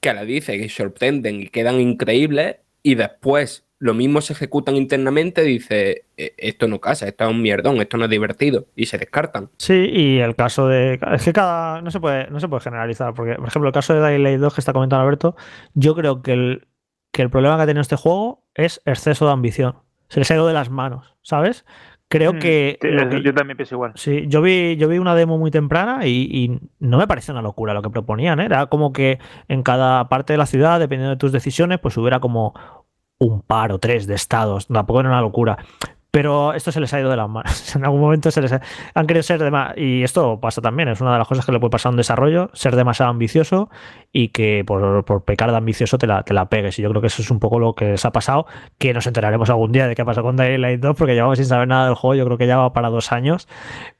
que la dice, que sorprenden y quedan increíbles, y después lo mismo se ejecutan internamente, dice, e, esto no casa, esto es un mierdón, esto no es divertido, y se descartan. Sí, y el caso de... Es que cada... No se puede, no se puede generalizar, porque, por ejemplo, el caso de Daylight 2 que está comentando Alberto, yo creo que el, que el problema que ha tenido este juego es exceso de ambición. Se les ha ido de las manos, ¿sabes? Creo mm, que, Yo también pienso igual. Sí, yo vi, yo vi una demo muy temprana y, no me parece una locura lo que proponían. ¿eh? Era como que en cada parte de la ciudad, dependiendo de tus decisiones, pues hubiera como un par o tres de estados. Tampoco era una locura pero esto se les ha ido de las manos. En algún momento se les han querido ser demasiado. Y esto pasa también, es una de las cosas que le puede pasar a un desarrollo, ser demasiado ambicioso y que por, pecar de ambicioso te la, te la, pegues. Y yo creo que eso es un poco lo que se ha pasado, que nos enteraremos algún día de qué ha pasado con Daylight 2, porque llevamos sin saber nada del juego, yo creo que ya va para dos años.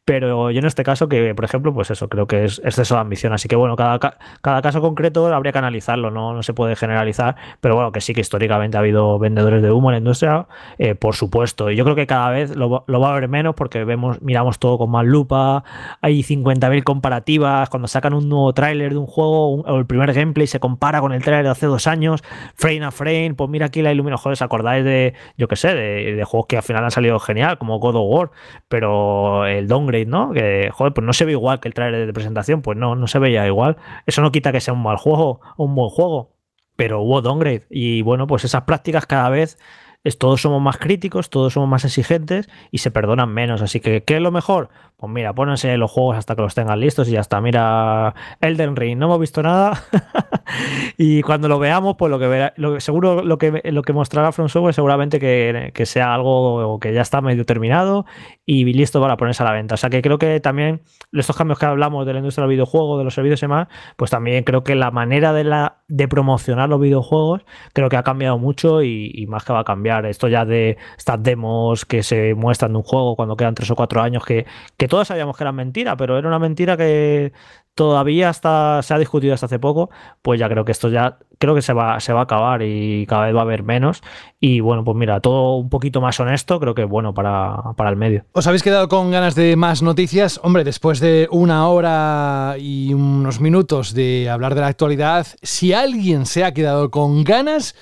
Pero yo en este caso, que por ejemplo, pues eso, creo que es exceso de ambición. Así que bueno, cada, cada caso concreto habría que analizarlo, ¿no? no se puede generalizar. Pero bueno, que sí que históricamente ha habido vendedores de humo en la industria, eh, por supuesto. Y yo creo que cada vez lo, va a haber menos porque vemos, miramos todo con más lupa. Hay 50.000 comparativas. Cuando sacan un nuevo tráiler de un juego o el primer gameplay se compara con el tráiler de hace dos años, frame a frame. Pues mira aquí la iluminación. Joder, ¿os acordáis de, yo qué sé, de, de juegos que al final han salido genial, como God of War? Pero el ¿no? Que, joder, pues no se ve igual que el trailer de presentación, pues no, no se veía igual. Eso no quita que sea un mal juego un buen juego, pero hubo downgrade. Y bueno, pues esas prácticas cada vez es, todos somos más críticos, todos somos más exigentes y se perdonan menos. Así que, ¿qué es lo mejor? Pues mira, pónganse los juegos hasta que los tengan listos y ya está. Mira, Elden Ring, no hemos visto nada. y cuando lo veamos, pues lo que verá, lo, seguro lo que, lo que mostrará From Software seguramente que, que, sea algo que ya está medio terminado y listo para ponerse a la venta. O sea que creo que también estos cambios que hablamos de la industria del videojuego, de los servicios y demás, pues también creo que la manera de, la, de promocionar los videojuegos creo que ha cambiado mucho y, y más que va a cambiar. Esto ya de estas demos que se muestran de un juego cuando quedan tres o cuatro años que, que todos sabíamos que era mentira, pero era una mentira que todavía hasta se ha discutido hasta hace poco, pues ya creo que esto ya creo que se va, se va a acabar y cada vez va a haber menos. Y bueno, pues mira, todo un poquito más honesto, creo que bueno para, para el medio. ¿Os habéis quedado con ganas de más noticias? Hombre, después de una hora y unos minutos de hablar de la actualidad, si alguien se ha quedado con ganas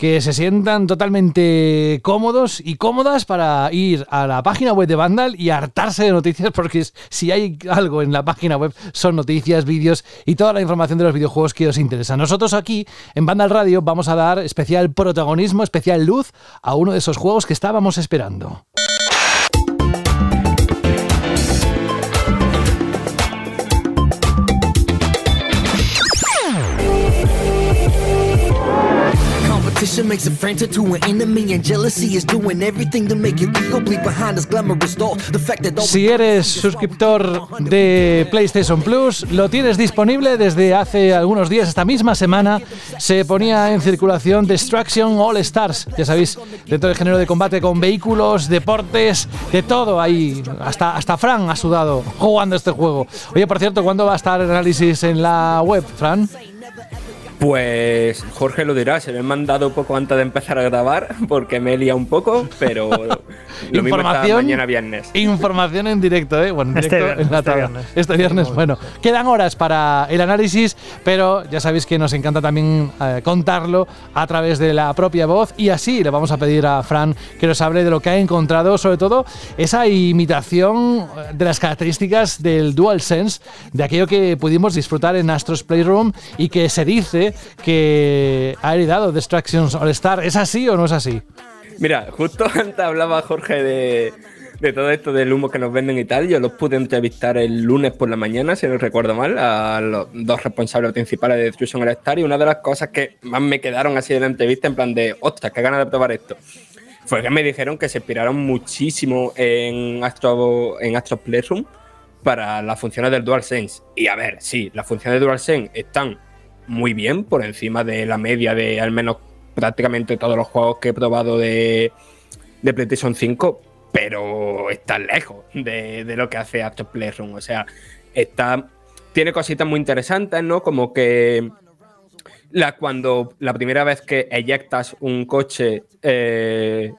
que se sientan totalmente cómodos y cómodas para ir a la página web de Vandal y hartarse de noticias, porque si hay algo en la página web son noticias, vídeos y toda la información de los videojuegos que os interesa. Nosotros aquí en Vandal Radio vamos a dar especial protagonismo, especial luz a uno de esos juegos que estábamos esperando. Ambition makes a friend to an enemy, and jealousy is doing everything to make ego bleed behind this glamorous. The fact that Si eres suscriptor de PlayStation Plus, lo tienes disponible desde hace algunos días, esta misma semana se ponía en circulación Destruction All Stars, ya sabéis, dentro del género de combate con vehículos, deportes, de todo ahí, hasta, hasta Fran ha sudado jugando este juego. Oye, por cierto, ¿cuándo va a estar el análisis en la web, Fran? Pues Jorge lo dirá, se lo he mandado poco antes de empezar a grabar porque me he liado un poco, pero lo mismo está mañana viernes. Información en directo, ¿eh? Bueno, en Este directo viernes, en la este viernes. Este viernes, bueno. Quedan horas para el análisis, pero ya sabéis que nos encanta también eh, contarlo a través de la propia voz y así le vamos a pedir a Fran que nos hable de lo que ha encontrado, sobre todo esa imitación eh, de las características del DualSense, de aquello que pudimos disfrutar en Astros Playroom y que se dice que ha heredado Destructions All Star. ¿Es así o no es así? Mira, justo antes hablaba Jorge de, de todo esto del humo que nos venden y tal. Yo los pude entrevistar el lunes por la mañana, si no recuerdo mal, a los dos responsables principales de Destruction All Star. Y una de las cosas que más me quedaron así de la entrevista, en plan de, ostras, qué ganas de probar esto, fue que me dijeron que se inspiraron muchísimo en Astro, en Astro Playroom para las funciones del DualSense. Y a ver, sí, las funciones del DualSense están muy bien, por encima de la media de al menos prácticamente todos los juegos que he probado de, de PlayStation 5, pero está lejos de, de lo que hace Astro Playroom. O sea, está, tiene cositas muy interesantes, ¿no? Como que la, cuando la primera vez que eyectas un coche, eh,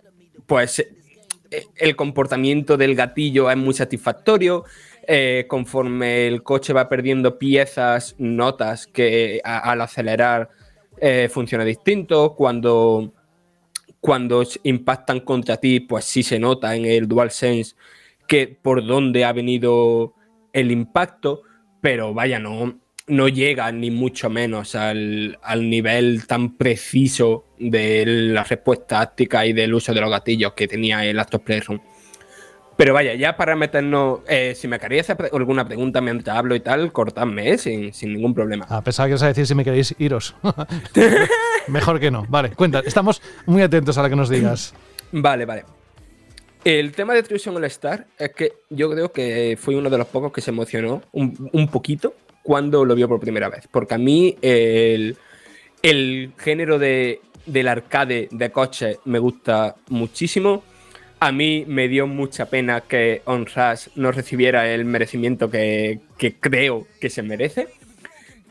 pues eh, el comportamiento del gatillo es muy satisfactorio. Eh, conforme el coche va perdiendo piezas, notas que al acelerar eh, funciona distinto. Cuando, cuando impactan contra ti, pues sí se nota en el DualSense que por dónde ha venido el impacto, pero vaya, no, no llega ni mucho menos al, al nivel tan preciso de la respuesta táctica y del uso de los gatillos que tenía el Astros Playroom. Pero vaya, ya para meternos, eh, si me queréis hacer alguna pregunta mientras hablo y tal, cortadme, eh, sin, sin ningún problema. A pesar que os a decir si me queréis iros. Mejor que no. Vale, cuenta. Estamos muy atentos a lo que nos digas. Vale, vale. El tema de Destruction All Star es que yo creo que fui uno de los pocos que se emocionó un, un poquito cuando lo vio por primera vez. Porque a mí el, el género de, del arcade de coches me gusta muchísimo. A mí me dio mucha pena que On Rush no recibiera el merecimiento que, creo que se merece.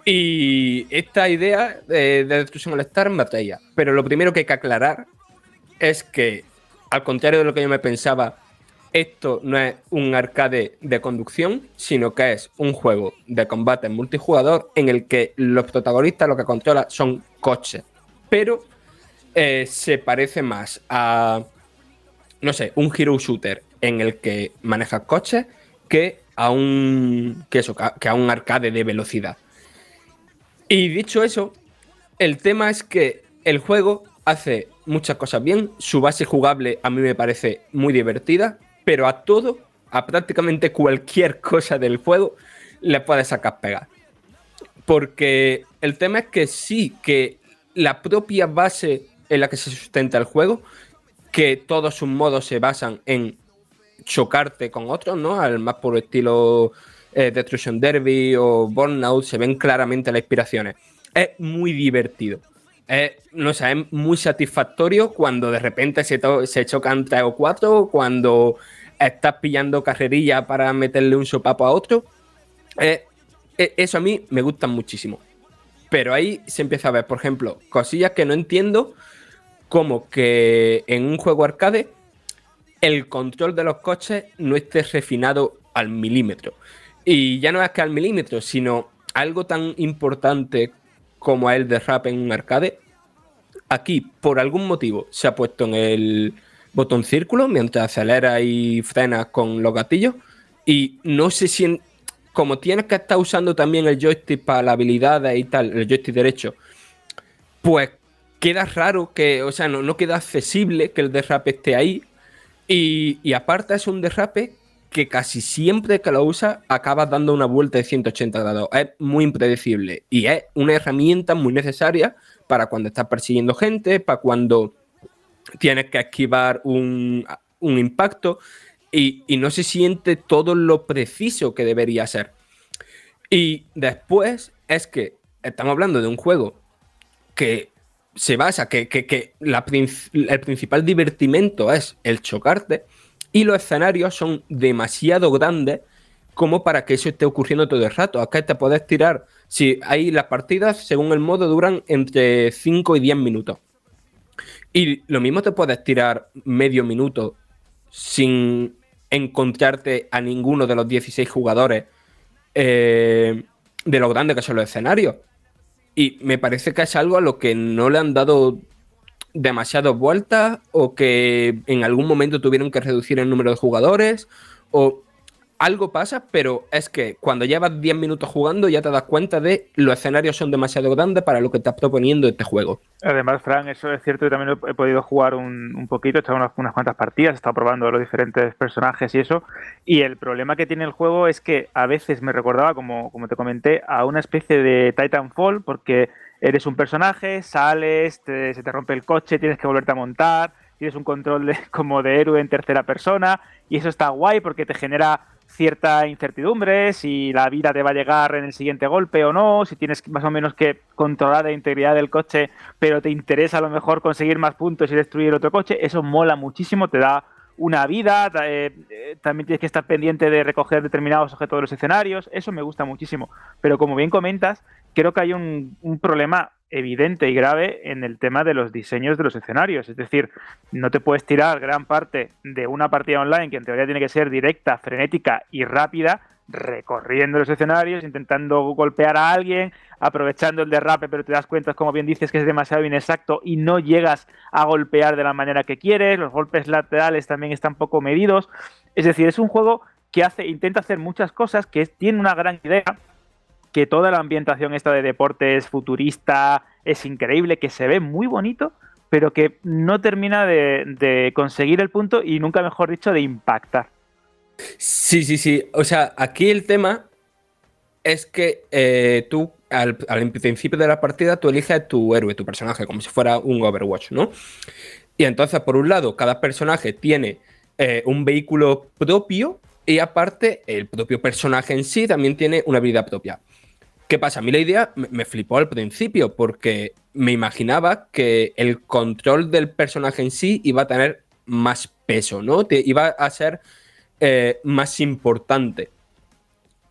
Y esta idea de, de Destruction All Star me atraía. Pero lo primero que hay que aclarar es que, al contrario de lo que yo me pensaba, esto no es un arcade de conducción, sino que es un juego de combate multijugador en el que los protagonistas lo que controlan son coches. Pero eh, se parece más a, no sé, un hero shooter en el que manejas coches que a un, que eso, que a un arcade de velocidad. Y dicho eso, el tema es que el juego hace muchas cosas bien. Su base jugable a mí me parece muy divertida, pero a todo, a prácticamente cualquier cosa del juego, le puedes sacar pegar. Porque el tema es que sí, que la propia base en la que se sustenta el juego, que todos sus modos se basan en chocarte con otros, ¿no? Al más puro estilo eh, Destruction Derby o Burnout, se ven claramente las inspiraciones. Es muy divertido. Es, no sé, es muy satisfactorio cuando de repente se, se chocan tres o cuatro, cuando estás pillando carrerilla para meterle un sopapo a otro. Eh, eso a mí me gusta muchísimo. Pero ahí se empieza a ver, por ejemplo, cosillas que no entiendo, como que en un juego arcade el control de los coches no esté refinado al milímetro. Y ya no es que al milímetro, sino algo tan importante como el de rap en un arcade. Aquí, por algún motivo, se ha puesto en el botón círculo mientras acelera y frena con los gatillos. Y no sé si, en- como tienes que estar usando también el joystick para la habilidad y tal, el joystick derecho, pues queda raro que, o sea, no, no queda accesible que el derrape esté ahí. Y, y aparte es un derrape que casi siempre que lo usas acabas dando una vuelta de 180 grados. Es muy impredecible y es una herramienta muy necesaria para cuando estás persiguiendo gente, para cuando tienes que esquivar un, un impacto y, y no se siente todo lo preciso que debería ser. Y después es que estamos hablando de un juego que se basa, que, que, que el principal divertimento es el chocarte y los escenarios son demasiado grandes como para que eso esté ocurriendo todo el rato. Acá te puedes tirar, si hay las partidas, según el modo, duran entre 5 y 10 minutos. Y lo mismo te puedes tirar medio minuto sin encontrarte a ninguno de los 16 jugadores eh, de lo grande que son los escenarios. Y me parece que es algo a lo que no le han dado demasiadas vueltas o que en algún momento tuvieron que reducir el número de jugadores o algo pasa, pero es que cuando llevas 10 minutos jugando ya te das cuenta de los escenarios son demasiado grandes para lo que estás proponiendo este juego. Además, Fran, eso es cierto, yo también he podido jugar un, un poquito, he echado unas, unas cuantas partidas, he estado probando los diferentes personajes y eso, y el problema que tiene el juego es que a veces me recordaba, como, como te comenté, a una especie de Titanfall, porque eres un personaje, sales, te- se te rompe el coche, tienes que volverte a montar, tienes un control de- como de héroe en tercera persona, y eso está guay porque te genera cierta incertidumbre, si la vida te va a llegar en el siguiente golpe o no, si tienes más o menos que controlar la integridad del coche, pero te interesa a lo mejor conseguir más puntos y destruir otro coche, eso mola muchísimo, te da una vida, eh, eh, también tienes que estar pendiente de recoger determinados objetos de los escenarios, eso me gusta muchísimo. Pero como bien comentas, creo que hay un problema evidente y grave en el tema de los diseños de los escenarios. Es decir, no te puedes tirar gran parte de una partida online que en teoría tiene que ser directa, frenética y rápida, recorriendo los escenarios, intentando golpear a alguien, aprovechando el derrape, pero te das cuenta, como bien dices, que es demasiado inexacto y no llegas a golpear de la manera que quieres. Los golpes laterales también están poco medidos. Es decir, es un juego que hace, intenta hacer muchas cosas, que tiene una gran idea, que toda la ambientación esta de deportes futurista es increíble, que se ve muy bonito, pero que no termina de, conseguir el punto y nunca mejor dicho de impactar. Sí, sí, sí. O sea, aquí el tema es que eh, tú, al, al principio de la partida, tú eliges tu héroe, tu personaje, como si fuera un Overwatch, ¿no? Y entonces, por un lado, cada personaje tiene eh, un vehículo propio y aparte, el propio personaje en sí también tiene una habilidad propia. ¿Qué pasa? A mí la idea me, flipó al principio porque me imaginaba que el control del personaje en sí iba a tener más peso, ¿no? Te, iba a ser eh, más importante.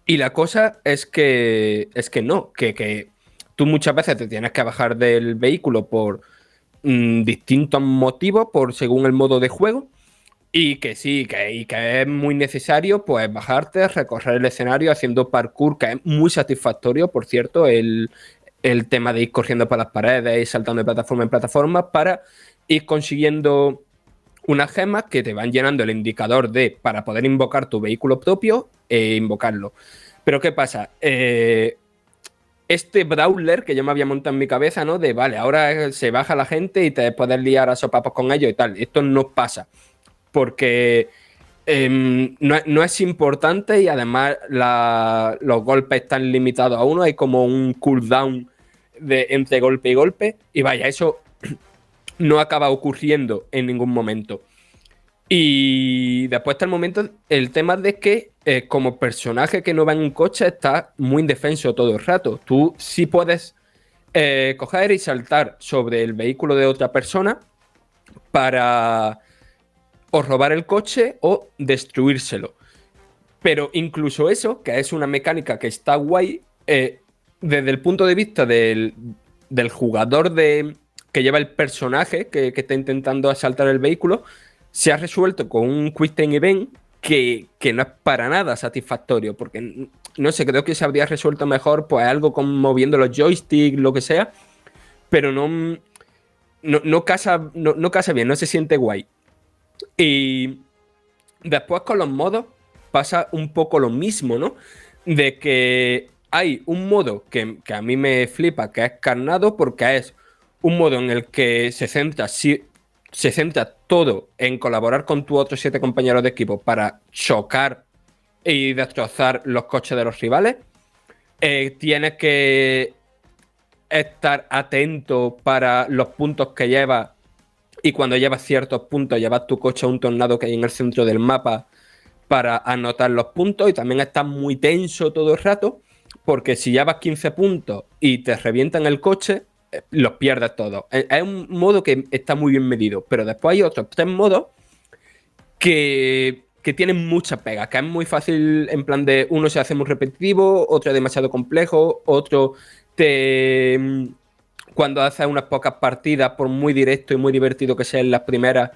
Y la cosa es que, es que no, que, que tú muchas veces te tienes que bajar del vehículo por mm, distintos motivos, por según el modo de juego. Y que sí, que, y que es muy necesario pues bajarte, recorrer el escenario haciendo parkour, que es muy satisfactorio, por cierto, el, el tema de ir corriendo por las paredes y saltando de plataforma en plataforma para ir consiguiendo unas gemas que te van llenando el indicador de para poder invocar tu vehículo propio e invocarlo. Pero ¿qué pasa? Eh, este brawler que yo me había montado en mi cabeza, ¿no? De vale, ahora se baja la gente y te puedes liar a sopapos con ellos y tal. Esto no pasa. Porque em, no, no es importante y además los golpes están limitados a uno. Hay como un cooldown entre golpe y golpe. Y vaya, eso no acaba ocurriendo en ningún momento. Y después está el momento, el tema de que eh, como personaje que no va en un coche está muy indefenso todo el rato. Tú sí puedes eh, coger y saltar sobre el vehículo de otra persona para o robar el coche o destruírselo. Pero incluso eso, que es una mecánica que está guay, eh, desde el punto de vista del, del jugador de, que lleva el personaje que, que está intentando asaltar el vehículo, se ha resuelto con un Quick Time Event que, que no es para nada satisfactorio, porque no sé, creo que se habría resuelto mejor pues algo con moviendo los joysticks, lo que sea, pero no, no, no casa, no, no casa bien, no se siente guay. Y después con los modos pasa un poco lo mismo, ¿no? De que hay un modo que, que a mí me flipa, que es carnado, porque es un modo en el que se centra, se centra todo en colaborar con tus otros siete compañeros de equipo para chocar y destrozar los coches de los rivales. Eh, tienes que estar atento para los puntos que llevas y cuando llevas ciertos puntos, llevas tu coche a un tornado que hay en el centro del mapa para anotar los puntos y también estás muy tenso todo el rato porque si llevas 15 puntos y te revientan el coche, eh, los pierdes todos. Es un modo que está muy bien medido, pero después hay otros tres modos que, que tienen muchas pegas, que es muy fácil en plan de uno se hace muy repetitivo, otro es demasiado complejo, otro te... Cuando haces unas pocas partidas, por muy directo y muy divertido que sea en las primeras,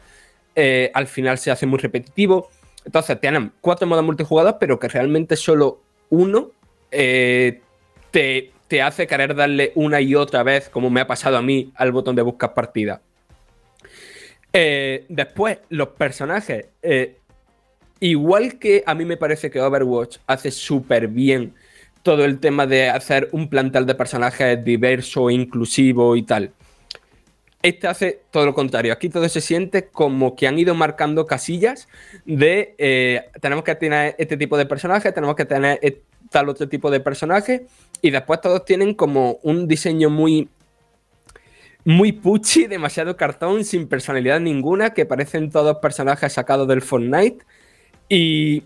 eh, al final se hace muy repetitivo. Entonces tienen cuatro modos multijugador, pero que realmente solo uno eh, te, te hace querer darle una y otra vez, como me ha pasado a mí, al botón de buscar partida. Eh, después, los personajes. igual que a mí me parece que Overwatch hace súper bien todo el tema de hacer un plantel de personajes diverso, inclusivo y tal. Este hace todo lo contrario. Aquí todo se siente como que han ido marcando casillas de eh, tenemos que tener este tipo de personaje, tenemos que tener et- tal otro tipo de personaje y después todos tienen como un diseño muy muy puchi, demasiado cartón, sin personalidad ninguna, que parecen todos personajes sacados del Fortnite. Y,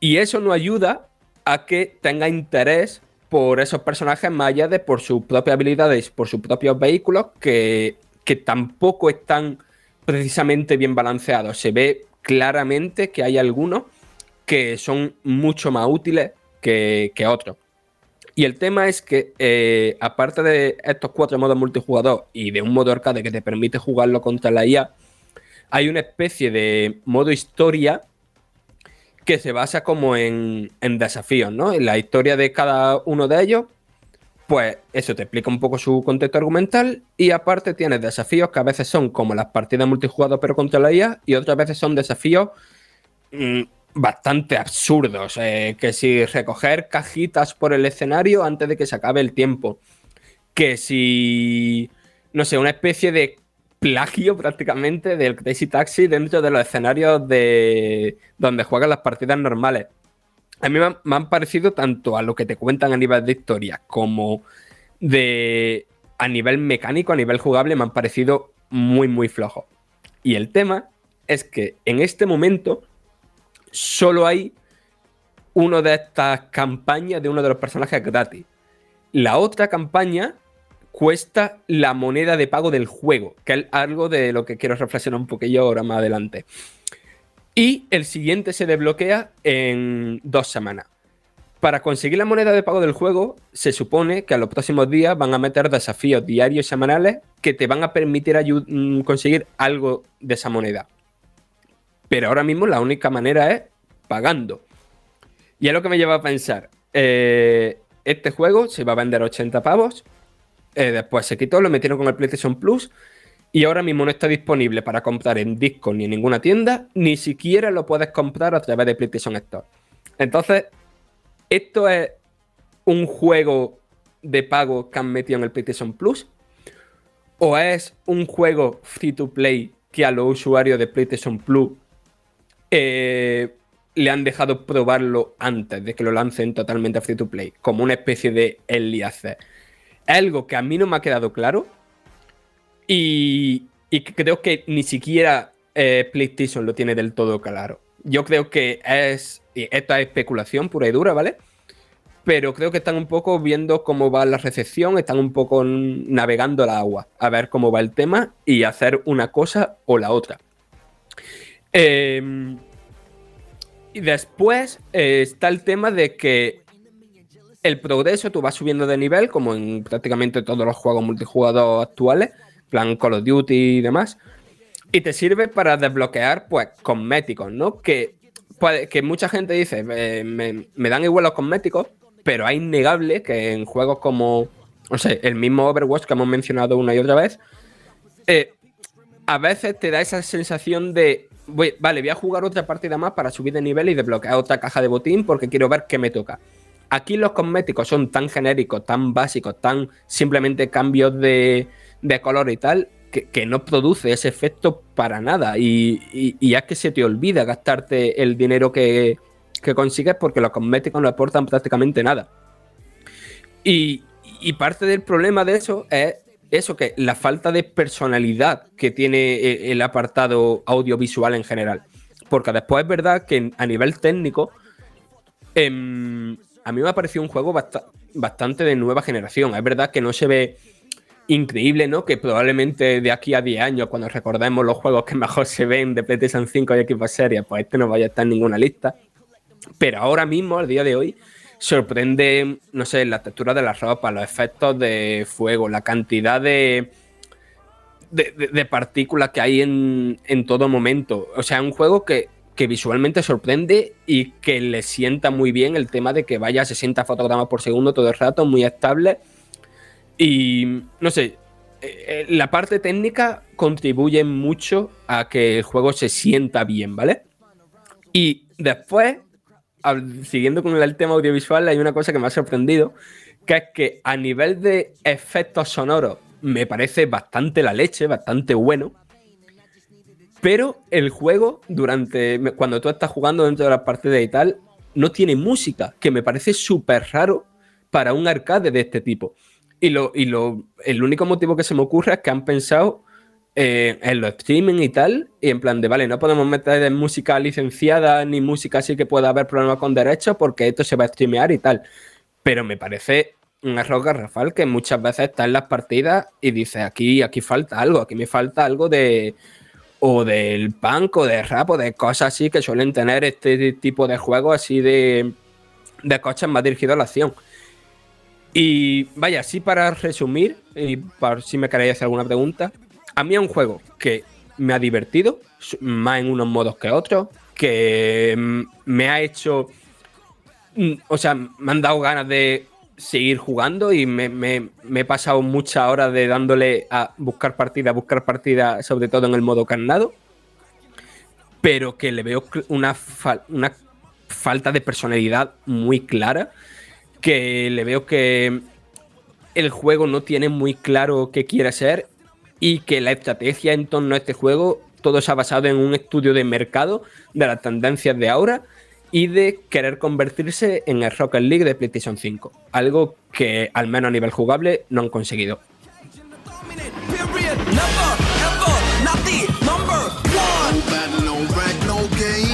y eso no ayuda a que tenga interés por esos personajes más allá de por sus propias habilidades, por sus propios vehículos, que, que tampoco están precisamente bien balanceados. Se ve claramente que hay algunos que son mucho más útiles que, que otros. Y el tema es que, eh, aparte de estos cuatro modos multijugador y de un modo arcade que te permite jugarlo contra la IA, hay una especie de modo historia que se basa como en, en desafíos, ¿no? En la historia de cada uno de ellos, pues eso te explica un poco su contexto argumental y aparte tienes desafíos que a veces son como las partidas multijugador pero contra la IA y otras veces son desafíos mm, bastante absurdos, eh, que si recoger cajitas por el escenario antes de que se acabe el tiempo, que si, no sé, una especie de plagio prácticamente del Crazy Taxi dentro de los escenarios de donde juegan las partidas normales. A mí me han, parecido tanto a lo que te cuentan a nivel de historia como de a nivel mecánico, a nivel jugable, me han parecido muy, muy flojos. Y el tema es que en este momento solo hay uno de estas campañas de uno de los personajes gratis. La otra campaña cuesta la moneda de pago del juego, que es algo de lo que quiero reflexionar un poquillo ahora más adelante. Y el siguiente se desbloquea en dos semanas. Para conseguir la moneda de pago del juego, se supone que a los próximos días van a meter desafíos diarios y semanales que te van a permitir mm, conseguir algo de esa moneda. Pero ahora mismo la única manera es pagando. Y es lo que me lleva a pensar. eh, este juego se va a vender a 80 pavos. Eh, después se quitó, lo metieron con el PlayStation Plus. Y ahora mismo no está disponible para comprar en disco ni en ninguna tienda. Ni siquiera lo puedes comprar a través de PlayStation Store. Entonces, esto es un juego de pago que han metido en el PlayStation Plus. ¿O es un juego free to play que a los usuarios de PlayStation Plus eh, le han dejado probarlo antes de que lo lancen totalmente free to play? Como una especie de early. Algo que a mí no me ha quedado claro. Y, creo que ni siquiera eh, PlayStation lo tiene del todo claro. Yo creo que es. Esta es especulación pura y dura, ¿vale? Pero creo que están un poco viendo cómo va la recepción, están un poco navegando la agua, a ver cómo va el tema y hacer una cosa o la otra. Eh, y después eh, está el tema de que el progreso, tú vas subiendo de nivel, como en prácticamente todos los juegos multijugador actuales, plan Call of Duty y demás, y te sirve para desbloquear, pues, cosméticos, ¿no? Que, puede- que mucha gente dice, "Eh, me, dan igual los cosméticos, pero es innegable que en juegos como, no sé, el mismo Overwatch que hemos mencionado una y otra vez, eh, a veces te da esa sensación de, vale, voy a jugar otra partida más para subir de nivel y desbloquear otra caja de botín porque quiero ver qué me toca. Aquí los cosméticos son tan genéricos, tan básicos, tan simplemente cambios de, de color y tal, que, que no produce ese efecto para nada. Y, y- es que se te olvida gastarte el dinero que, que consigues porque los cosméticos no aportan prácticamente nada. Y, y parte del problema de eso es eso, que la falta de personalidad que tiene eh, el apartado audiovisual en general. Porque después es verdad que a nivel técnico, em, a mí me ha parecido un juego bastante de nueva generación. Es verdad que no se ve increíble, ¿no? Que probablemente de aquí a 10 años, cuando recordemos los juegos que mejor se ven de PlayStation 5 y Xbox Series, pues este no vaya a estar en ninguna lista. Pero ahora mismo, al día de hoy, sorprende, no sé, la textura de la ropa, los efectos de fuego, la cantidad de, de, partículas que hay en, todo momento. O sea, un juego que, visualmente sorprende y que le sienta muy bien el tema de que vaya a 60 fotogramas por segundo todo el rato, muy estable. Y no sé, eh, eh, la parte técnica contribuye mucho a que el juego se sienta bien, ¿vale? Y después siguiendo con el tema audiovisual, hay una cosa que me ha sorprendido, que es que a nivel de efectos sonoros me parece bastante la leche, bastante bueno. Pero el juego, durante cuando tú estás jugando dentro de las partidas y tal, no tiene música, que me parece súper raro para un arcade de este tipo. Y, lo, y lo, el único motivo que se me ocurre es que han pensado eh, en los streaming y tal, y en plan de, vale, no podemos meter música licenciada ni música así que pueda haber problemas con derechos porque esto se va a streamear y tal. Pero me parece un error garrafal que muchas veces está en las partidas y dice, aquí, aquí falta algo, aquí me falta algo de o del punk o de rap o de cosas así que suelen tener este tipo de juegos así de, de coches más dirigidos a la acción. Y vaya, así para resumir, y para si me queréis hacer alguna pregunta, a mí es un juego que me ha divertido, más en unos modos que otros, que mm, me ha hecho. Mm, o sea, me han dado ganas de seguir jugando y me, he pasado muchas horas de dándole a buscar partida, buscar partida, sobre todo en el modo carnado. Pero que le veo una, una falta de personalidad muy clara. Que le veo que el juego no tiene muy claro qué quiere ser y que la estrategia en torno a este juego todo se ha basado en un estudio de mercado de las tendencias de ahora y de querer convertirse en el Rocket League de PlayStation 5, algo que al menos a nivel jugable no han conseguido.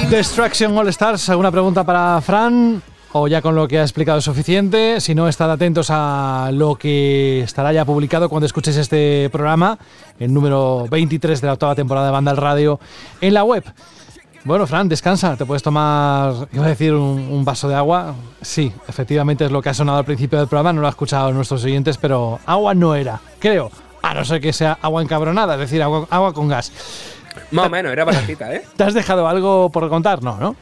Destruction All Stars, ¿alguna pregunta para Fran? o ya con lo que ha explicado es suficiente. Si no, estad atentos a lo que estará ya publicado cuando escuches este programa, el número 23 de la octava temporada de Banda al Radio, en la web. Bueno, Fran, descansa, te puedes tomar, iba a decir, un, vaso de agua. Sí, efectivamente es lo que ha sonado al principio del programa, no lo ha escuchado nuestros oyentes, pero agua no era, creo. A no ser que sea agua encabronada, es decir, agua, agua con gas. Más o menos, era baratita, ¿eh? ¿Te has dejado algo por contar? No, ¿no?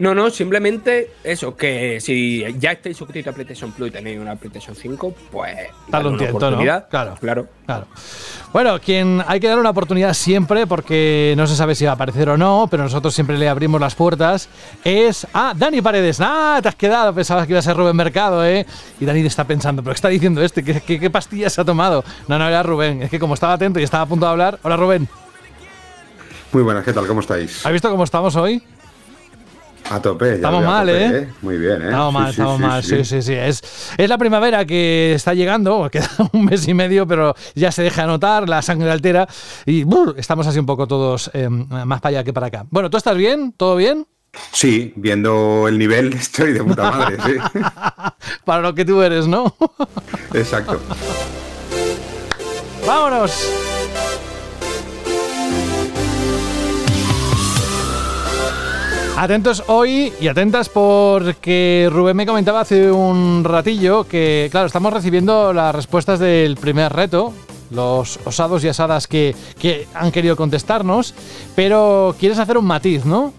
No, no, simplemente eso, que si ya estáis suscritos a PlayStation Plus y tenéis una PlayStation 5, pues dale una oportunidad. Claro, claro, claro. Bueno, quien hay que dar una oportunidad siempre, porque no se sabe si va a aparecer o no, pero nosotros siempre le abrimos las puertas, es ah, Dani Paredes. Ah, te has quedado, pensabas que iba a ser Rubén Mercado, ¿eh? Y Dani está pensando, ¿pero qué está diciendo este? ¿Qué, qué, qué pastillas ha tomado? No, no, era Rubén. Es que como estaba atento y estaba a punto de hablar. Hola, Rubén. Muy buenas, ¿qué tal? ¿Cómo estáis? ¿Has visto cómo estamos hoy? A tope, Estamos mal, ¿eh? ¿eh? Muy bien, ¿eh? Estamos mal, estamos mal, sí, sí, sí. Es, es la primavera que está llegando, queda un mes y medio, pero ya se deja notar, la sangre altera y estamos así un poco todos eh, más para allá que para acá. Bueno, ¿tú estás bien? ¿Todo bien? Sí, viendo el nivel estoy de puta madre, sí. para lo que tú eres, ¿no? Exacto. ¡Vámonos! Atentos hoy y atentas porque Rubén me comentaba hace un ratillo que, claro, estamos recibiendo las respuestas del primer reto, los osados y asadas que, han querido contestarnos, pero quieres hacer un matiz, ¿no?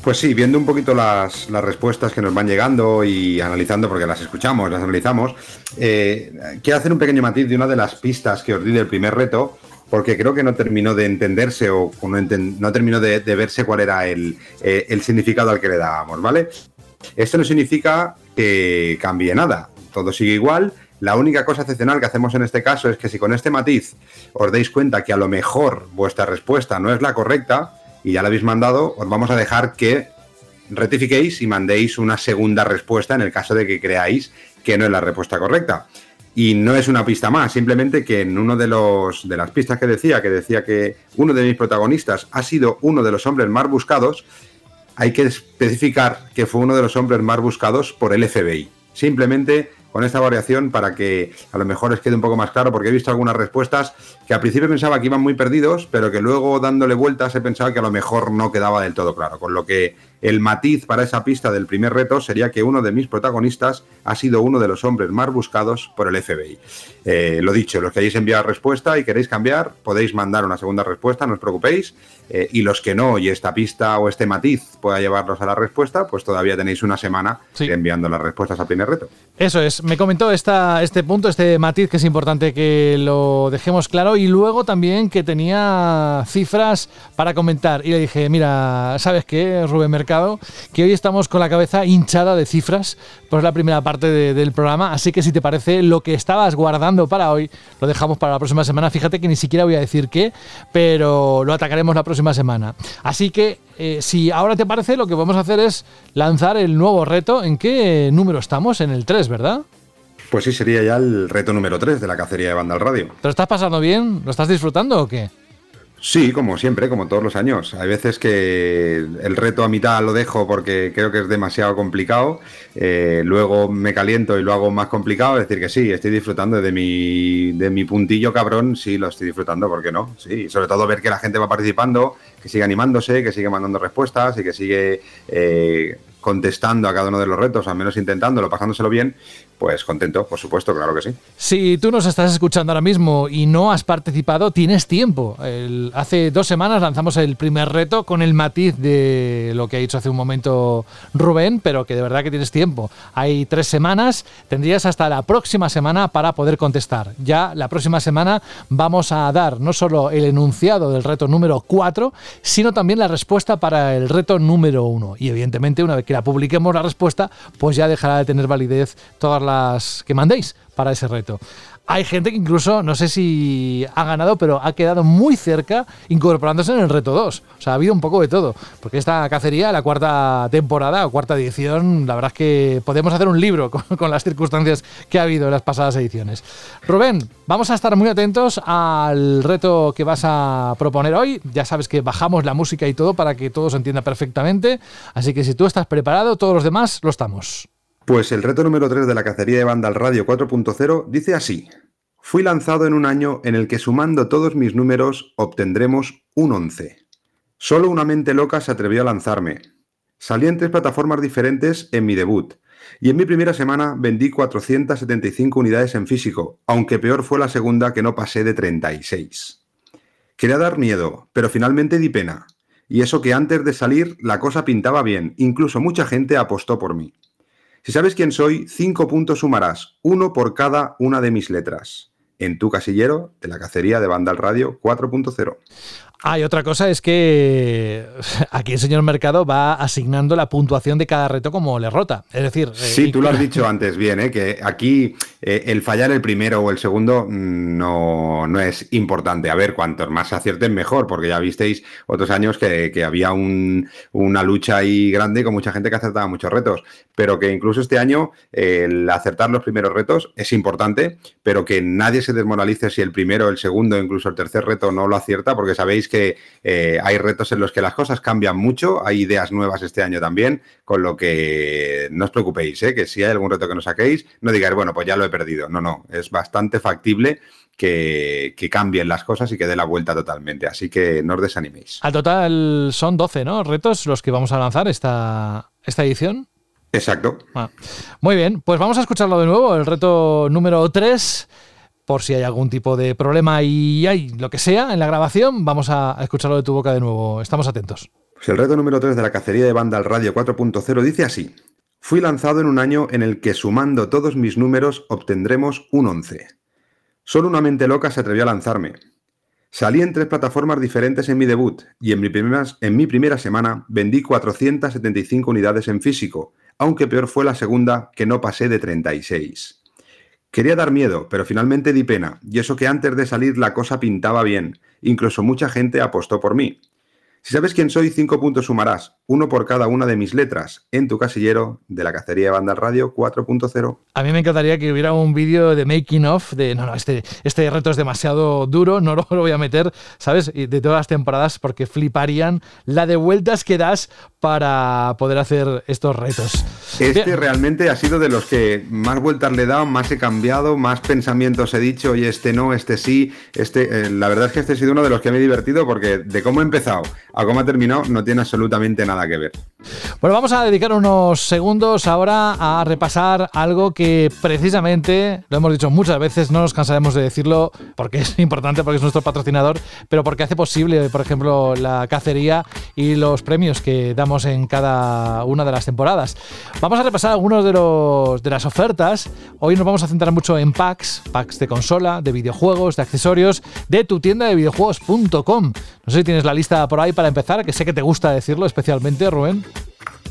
Pues sí, viendo un poquito las, respuestas que nos van llegando y analizando, porque las escuchamos, las analizamos, eh, quiero hacer un pequeño matiz de una de las pistas que os di del primer reto, porque creo que no terminó de entenderse o no, terminó de, verse cuál era eh, el, significado al que le dábamos, ¿vale? Esto no significa que cambie nada, todo sigue igual. La única cosa excepcional que hacemos en este caso es que si con este matiz os dais cuenta que a lo mejor vuestra respuesta no es la correcta y ya la habéis mandado, os vamos a dejar que rectifiquéis y mandéis una segunda respuesta en el caso de que creáis que no es la respuesta correcta. Y no es una pista más, simplemente que en uno de los de las pistas que decía, que decía que uno de mis protagonistas ha sido uno de los hombres más buscados, hay que especificar que fue uno de los hombres más buscados por el FBI. Simplemente con esta variación para que a lo mejor les quede un poco más claro, porque he visto algunas respuestas que al principio pensaba que iban muy perdidos, pero que luego dándole vueltas he pensado que a lo mejor no quedaba del todo claro. Con lo que el matiz para esa pista del primer reto sería que uno de mis protagonistas ha sido uno de los hombres más buscados por el FBI. Eh, lo dicho, los que hayáis enviado respuesta y queréis cambiar, podéis mandar una segunda respuesta, no os preocupéis. Eh, y los que no, y esta pista o este matiz pueda llevarlos a la respuesta, pues todavía tenéis una semana enviando las respuestas al primer reto. Eso es, me comentó esta, este punto, este matiz que es importante que lo dejemos claro y luego también que tenía cifras para comentar. Y le dije, mira, ¿sabes qué, Rubén Mercado? Que hoy estamos con la cabeza hinchada de cifras, pues la primera parte del programa, así que si te parece lo que estabas guardando para hoy, lo dejamos para la próxima semana. Fíjate que ni siquiera voy a decir qué, pero lo atacaremos la próxima semana. Así que eh, si ahora te parece, lo que vamos a hacer es lanzar el nuevo reto. ¿En qué número estamos? En el 3, ¿verdad? Pues sí, sería ya el reto número 3 de la cacería de banda al radio. ¿Te lo estás pasando bien? ¿Lo estás disfrutando o qué? Sí, como siempre, como todos los años. Hay veces que el reto a mitad lo dejo porque creo que es demasiado complicado. Eh, luego me caliento y lo hago más complicado. Es decir, que sí, estoy disfrutando de mi, de mi puntillo cabrón. Sí, lo estoy disfrutando, ¿por qué no? Sí, sobre todo ver que la gente va participando, que sigue animándose, que sigue mandando respuestas y que sigue eh, contestando a cada uno de los retos, al menos intentándolo, pasándoselo bien, pues contento, por supuesto, claro que sí. Si tú nos estás escuchando ahora mismo y no has participado, tienes tiempo. hace dos semanas lanzamos el primer reto con el matiz de lo que ha dicho hace un momento Rubén, pero que de verdad que tienes tiempo. Hay tres semanas, tendrías hasta la próxima semana para poder contestar. Ya la próxima semana vamos a dar no solo el enunciado del reto número 4, sino también la respuesta para el reto número 1. Y evidentemente, una vez que la publiquemos la respuesta, pues ya dejará de tener validez todas las que mandéis para ese reto. Hay gente que incluso, no sé si ha ganado, pero ha quedado muy cerca incorporándose en el reto 2. O sea, ha habido un poco de todo. Porque esta cacería, la cuarta temporada o cuarta edición, la verdad es que podemos hacer un libro con, las circunstancias que ha habido en las pasadas ediciones. Rubén, vamos a estar muy atentos al reto que vas a proponer hoy. Ya sabes que bajamos la música y todo para que todo se entienda perfectamente. Así que si tú estás preparado, todos los demás lo estamos. Pues el reto número 3 de la cacería de banda al radio 4.0 dice así. Fui lanzado en un año en el que sumando todos mis números obtendremos un 11. Solo una mente loca se atrevió a lanzarme. Salí en tres plataformas diferentes en mi debut, y en mi primera semana vendí 475 unidades en físico, aunque peor fue la segunda que no pasé de 36. Quería dar miedo, pero finalmente di pena, y eso que antes de salir la cosa pintaba bien, incluso mucha gente apostó por mí. Si sabes quién soy, cinco puntos sumarás, uno por cada una de mis letras. En tu casillero de la cacería de Banda al Radio 4.0. Ah, y otra cosa es que aquí el señor Mercado va asignando la puntuación de cada reto como le rota. Es decir. Eh, sí, tú lo has dicho antes bien, ¿eh? que aquí eh, el fallar el primero o el segundo mm, no, no, es importante. A ver, cuantos más se acierten, mejor, porque ya visteis otros años que, había una lucha ahí grande con mucha gente que acertaba muchos retos. Pero que incluso este año el acertar los primeros retos es importante, pero que nadie se desmoralice si el primero, el segundo, incluso el tercer reto no lo acierta, porque sabéis que eh, hay retos en los que las cosas cambian mucho, hay ideas nuevas este año también, con lo que no os preocupéis, ¿eh? que si hay algún reto que no saquéis, no digáis, bueno, pues ya lo he perdido. No, no, es bastante factible que, cambien las cosas y que dé la vuelta totalmente. Así que no os desaniméis. Al total son 12, ¿no? Retos los que vamos a lanzar esta, esta edición. Exacto. Ah, muy bien, pues vamos a escucharlo de nuevo, el reto número 3 por si hay algún tipo de problema y hay lo que sea en la grabación, vamos a escucharlo de tu boca de nuevo. Estamos atentos. Pues el reto número 3 de la cacería de banda al radio 4.0 dice así. Fui lanzado en un año en el que sumando todos mis números obtendremos un 11. Solo una mente loca se atrevió a lanzarme. Salí en tres plataformas diferentes en mi debut y en mi, primera, en mi primera semana vendí 475 unidades en físico, aunque peor fue la segunda que no pasé de 36. Quería dar miedo, pero finalmente di pena, y eso que antes de salir la cosa pintaba bien, incluso mucha gente apostó por mí. Si sabes quién soy, cinco puntos sumarás, uno por cada una de mis letras, en tu casillero de la cacería de Banda Radio 4.0. A mí me encantaría que hubiera un vídeo de making of de no, no, este, este reto es demasiado duro, no lo, lo voy a meter, ¿sabes? De todas las temporadas porque fliparían la de vueltas que das para poder hacer estos retos. Este Bien. realmente ha sido de los que más vueltas le he dado, más he cambiado, más pensamientos he dicho, y este no, este sí. Este, eh, la verdad es que este ha sido uno de los que me he divertido porque de cómo he empezado a cómo ha terminado no tiene absolutamente nada que ver. Bueno, vamos a dedicar unos segundos ahora a repasar algo que precisamente, lo hemos dicho muchas veces, no nos cansaremos de decirlo porque es importante, porque es nuestro patrocinador, pero porque hace posible, por ejemplo, la cacería y los premios que damos en cada una de las temporadas. Vamos a repasar algunos de, los, de las ofertas. Hoy nos vamos a centrar mucho en packs, packs de consola, de videojuegos, de accesorios, de tu tienda de videojuegos.com. No sé si tienes la lista por ahí para empezar, que sé que te gusta decirlo especialmente, Rubén.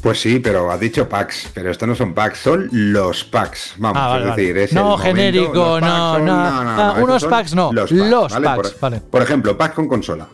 Pues sí, pero has dicho packs, pero estos no son packs, son los packs. Vamos, Ah, vale, es vale. decir, es No, el momento, genérico, los packs no, son- no. Ah, estos unos son packs no, los packs, Por, vale. por ejemplo, packs con consola.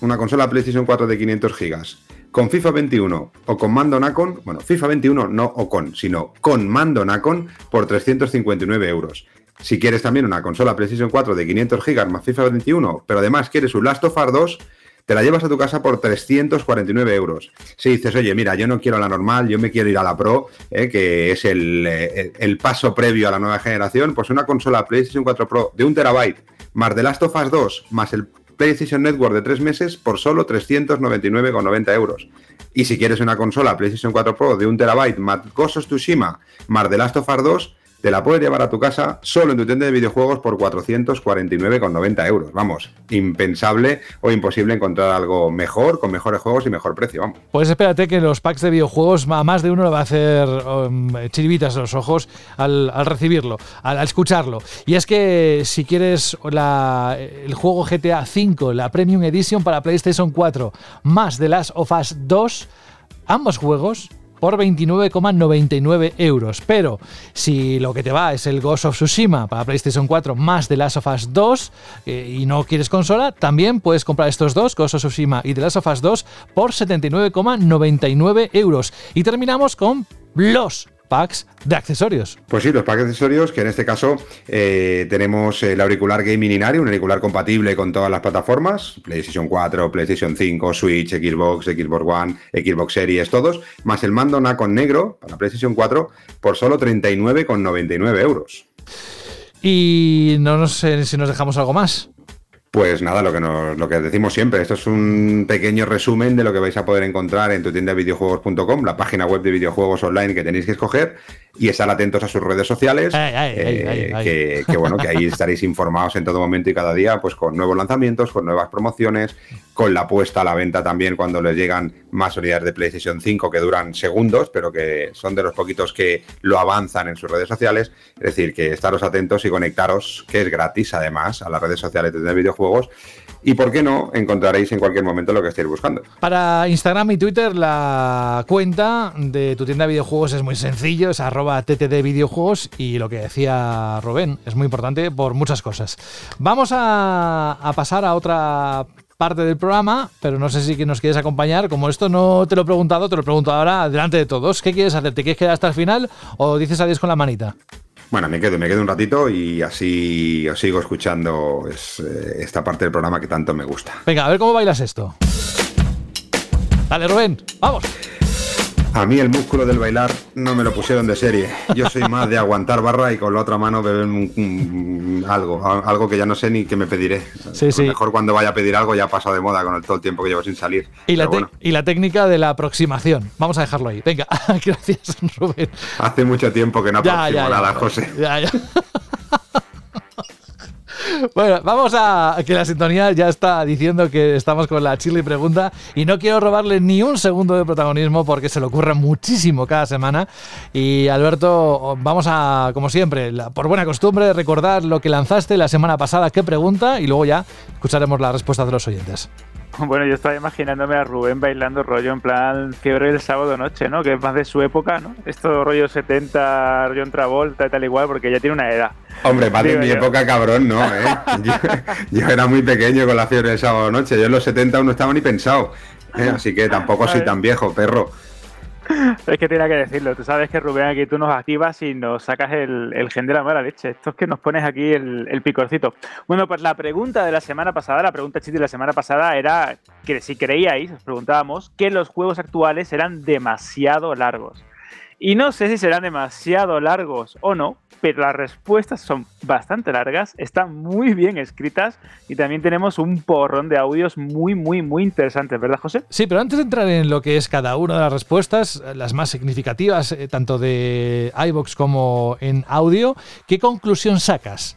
Una consola PlayStation 4 de 500 gigas. Con FIFA 21 o con mando Nacon, bueno, FIFA 21 no o con, sino con mando Nacon por 359 euros. Si quieres también una consola PlayStation 4 de 500 gigas más FIFA 21, pero además quieres un Last of Us 2, te la llevas a tu casa por 349 euros. Si dices, oye, mira, yo no quiero la normal, yo me quiero ir a la Pro, eh, que es el, eh, el paso previo a la nueva generación, pues una consola PlayStation 4 Pro de un terabyte más The Last of Us 2 más el PlayStation Network de tres meses por solo 399,90 euros. Y si quieres una consola PlayStation 4 Pro de un terabyte más Ghost of Tsushima más The Last of Us 2, te la puedes llevar a tu casa solo en tu tienda de videojuegos por 449,90 euros. Vamos, impensable o imposible encontrar algo mejor, con mejores juegos y mejor precio, vamos. Pues espérate que los packs de videojuegos a más de uno le va a hacer um, chiribitas los ojos al, recibirlo, al, escucharlo. Y es que si quieres el juego GTA V, la Premium Edition para PlayStation 4, más The Last of Us 2, ambos juegos por 29,99 euros. Pero si lo que te va es el Ghost of Tsushima para PlayStation 4 más The Last of Us 2 eh, y no quieres consola, también puedes comprar estos dos, Ghost of Tsushima y The Last of Us 2 por 79,99 euros. Y terminamos con los packs de accesorios. Pues sí, los packs de accesorios, que en este caso eh, tenemos el auricular Gaming Inari, un auricular compatible con todas las plataformas, PlayStation 4, PlayStation 5, Switch, Xbox, Xbox One, Xbox Series, todos, más el mando Nacon negro para PlayStation 4 por solo 39,99 euros. Y no, no sé si nos dejamos algo más. Pues nada, lo que, nos, lo que decimos siempre, esto es un pequeño resumen de lo que vais a poder encontrar en tu tienda de videojuegos.com, la página web de videojuegos online que tenéis que escoger y estar atentos a sus redes sociales, Ay, ay, ay, eh, ay. Que, que, bueno, que ahí estaréis informados en todo momento y cada día, pues con nuevos lanzamientos, con nuevas promociones, con la puesta a la venta también cuando les llegan más unidades de PlayStation 5 que duran segundos, pero que son de los poquitos que lo avanzan en sus redes sociales. Es decir, que estaros atentos y conectaros, que es gratis además, a las redes sociales de videojuegos. Y por qué no, encontraréis en cualquier momento lo que estéis buscando. Para Instagram y Twitter, la cuenta de tu tienda de videojuegos es muy sencillo, es arroba ttd videojuegos y lo que decía Rubén es muy importante por muchas cosas. Vamos a, a pasar a otra parte del programa, pero no sé si nos quieres acompañar. Como esto no te lo he preguntado, te lo pregunto ahora delante de todos. ¿Qué quieres hacer? ¿Te quieres quedar hasta el final o dices adiós con la manita? Bueno, me quedo, me quedo un ratito y así os sigo escuchando es, eh, esta parte del programa que tanto me gusta. Venga, a ver cómo bailas esto. Dale, Rubén, vamos. A mí el músculo del bailar no me lo pusieron de serie. Yo soy más de aguantar barra y con la otra mano beber un- un- algo, algo que ya no sé ni qué me pediré. Sí, a lo sí. mejor cuando vaya a pedir algo ya ha pasado de moda con el, todo el tiempo que llevo sin salir. Y la, Pero te- bueno, y la técnica de la aproximación. Vamos a dejarlo ahí. Venga, gracias, Rubén. hace mucho tiempo que no Ya, aproximo ya, ya. nada, José. Ya, ya. Bueno, vamos a que la sintonía ya está diciendo que estamos con la chile pregunta y no quiero robarle ni un segundo de protagonismo porque se le ocurre muchísimo cada semana. Y Alberto, vamos a, como siempre, por buena costumbre, recordar lo que lanzaste la semana pasada, qué pregunta, y luego ya escucharemos las respuestas de los oyentes. Bueno, yo estaba imaginándome a Rubén bailando rollo en plan fiebre del sábado noche, ¿no? Que es más de su época, ¿no? Esto rollo 70, rollo Travolta y tal igual, porque ya tiene una edad. Hombre, más de mi yo. época, cabrón, no, ¿eh? Yo, yo era muy pequeño con la fiebre del sábado noche. Yo en los 70 aún no estaba ni pensado. ¿eh? así que tampoco soy tan viejo, perro. Es que tenía que decirlo. Tú sabes que Rubén aquí tú nos activas y nos sacas el, el gen de la mala leche. Esto es que nos pones aquí el, el, picorcito. Bueno, pues la pregunta de la semana pasada, la pregunta chiste de la semana pasada era que si creíais, os preguntábamos, que los juegos actuales eran demasiado largos. Y no sé si serán demasiado largos o no, pero las respuestas son bastante largas, están muy bien escritas y también tenemos un porrón de audios muy, muy, muy interesantes, ¿verdad, José? Sí, pero antes de entrar en lo que es cada una de las respuestas, las más significativas, eh, tanto de iBox como en audio, ¿qué conclusión sacas?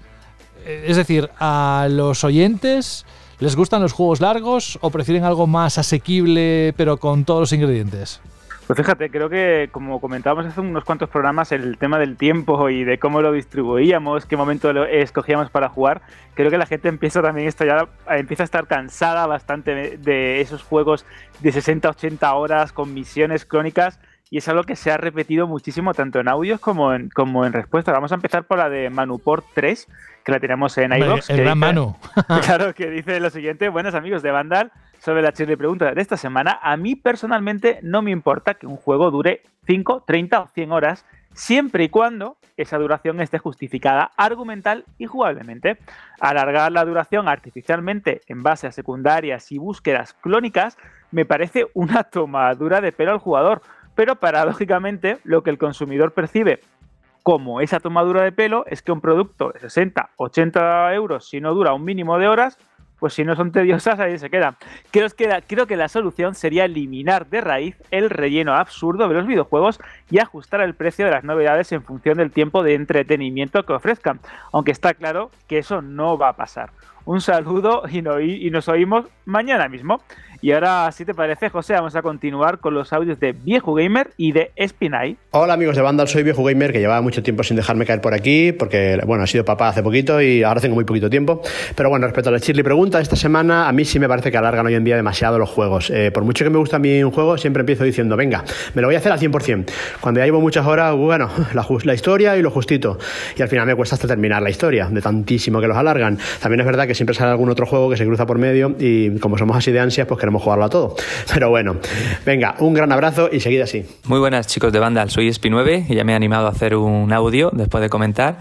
Eh, es decir, a los oyentes. ¿Les gustan los juegos largos o prefieren algo más asequible pero con todos los ingredientes? Pues fíjate, creo que como comentábamos hace unos cuantos programas, el tema del tiempo y de cómo lo distribuíamos, qué momento lo escogíamos para jugar, creo que la gente empieza también esto ya, empieza a estar cansada bastante de esos juegos de 60-80 horas con misiones crónicas y es algo que se ha repetido muchísimo tanto en audios como en, como en respuestas. Vamos a empezar por la de Manuport 3, que la tenemos en iVoox. El, gran Manu. claro, que dice lo siguiente, buenos amigos de Vandal, sobre la pregunta de esta semana, a mí personalmente no me importa que un juego dure 5, 30 o 100 horas, siempre y cuando esa duración esté justificada argumental y jugablemente. Alargar la duración artificialmente en base a secundarias y búsquedas clónicas me parece una tomadura de pelo al jugador, pero paradójicamente lo que el consumidor percibe como esa tomadura de pelo es que un producto de 60, 80 euros, si no dura un mínimo de horas, pues si no son tediosas, ahí se quedan. Creo que, la solución sería eliminar de raíz el relleno absurdo de los videojuegos y ajustar el precio de las novedades en función del tiempo de entretenimiento que ofrezcan. Aunque está claro que eso no va a pasar. Un saludo y nos oímos mañana mismo. Y ahora, si te parece, José, vamos a continuar con los audios de Viejo Gamer y de Spinai. Hola amigos de Vandal, soy Viejo Gamer, que llevaba mucho tiempo sin dejarme caer por aquí, porque, bueno, he sido papá hace poquito y ahora tengo muy poquito tiempo. Pero bueno, respecto a la Shirley pregunta, esta semana a mí sí me parece que alargan hoy en día demasiado los juegos. Eh, por mucho que me gusta a mí un juego, siempre empiezo diciendo, venga, me lo voy a hacer al 100%. Cuando ya llevo muchas horas, bueno, la, la historia y lo justito. Y al final me cuesta hasta terminar la historia, de tantísimo que los alargan. También es verdad que siempre sale algún otro juego que se cruza por medio y como somos así de ansias, pues queremos jugarlo a todo. Pero bueno, venga, un gran abrazo y seguid así. Muy buenas chicos de Vandal, soy Spi9 y ya me he animado a hacer un audio después de comentar.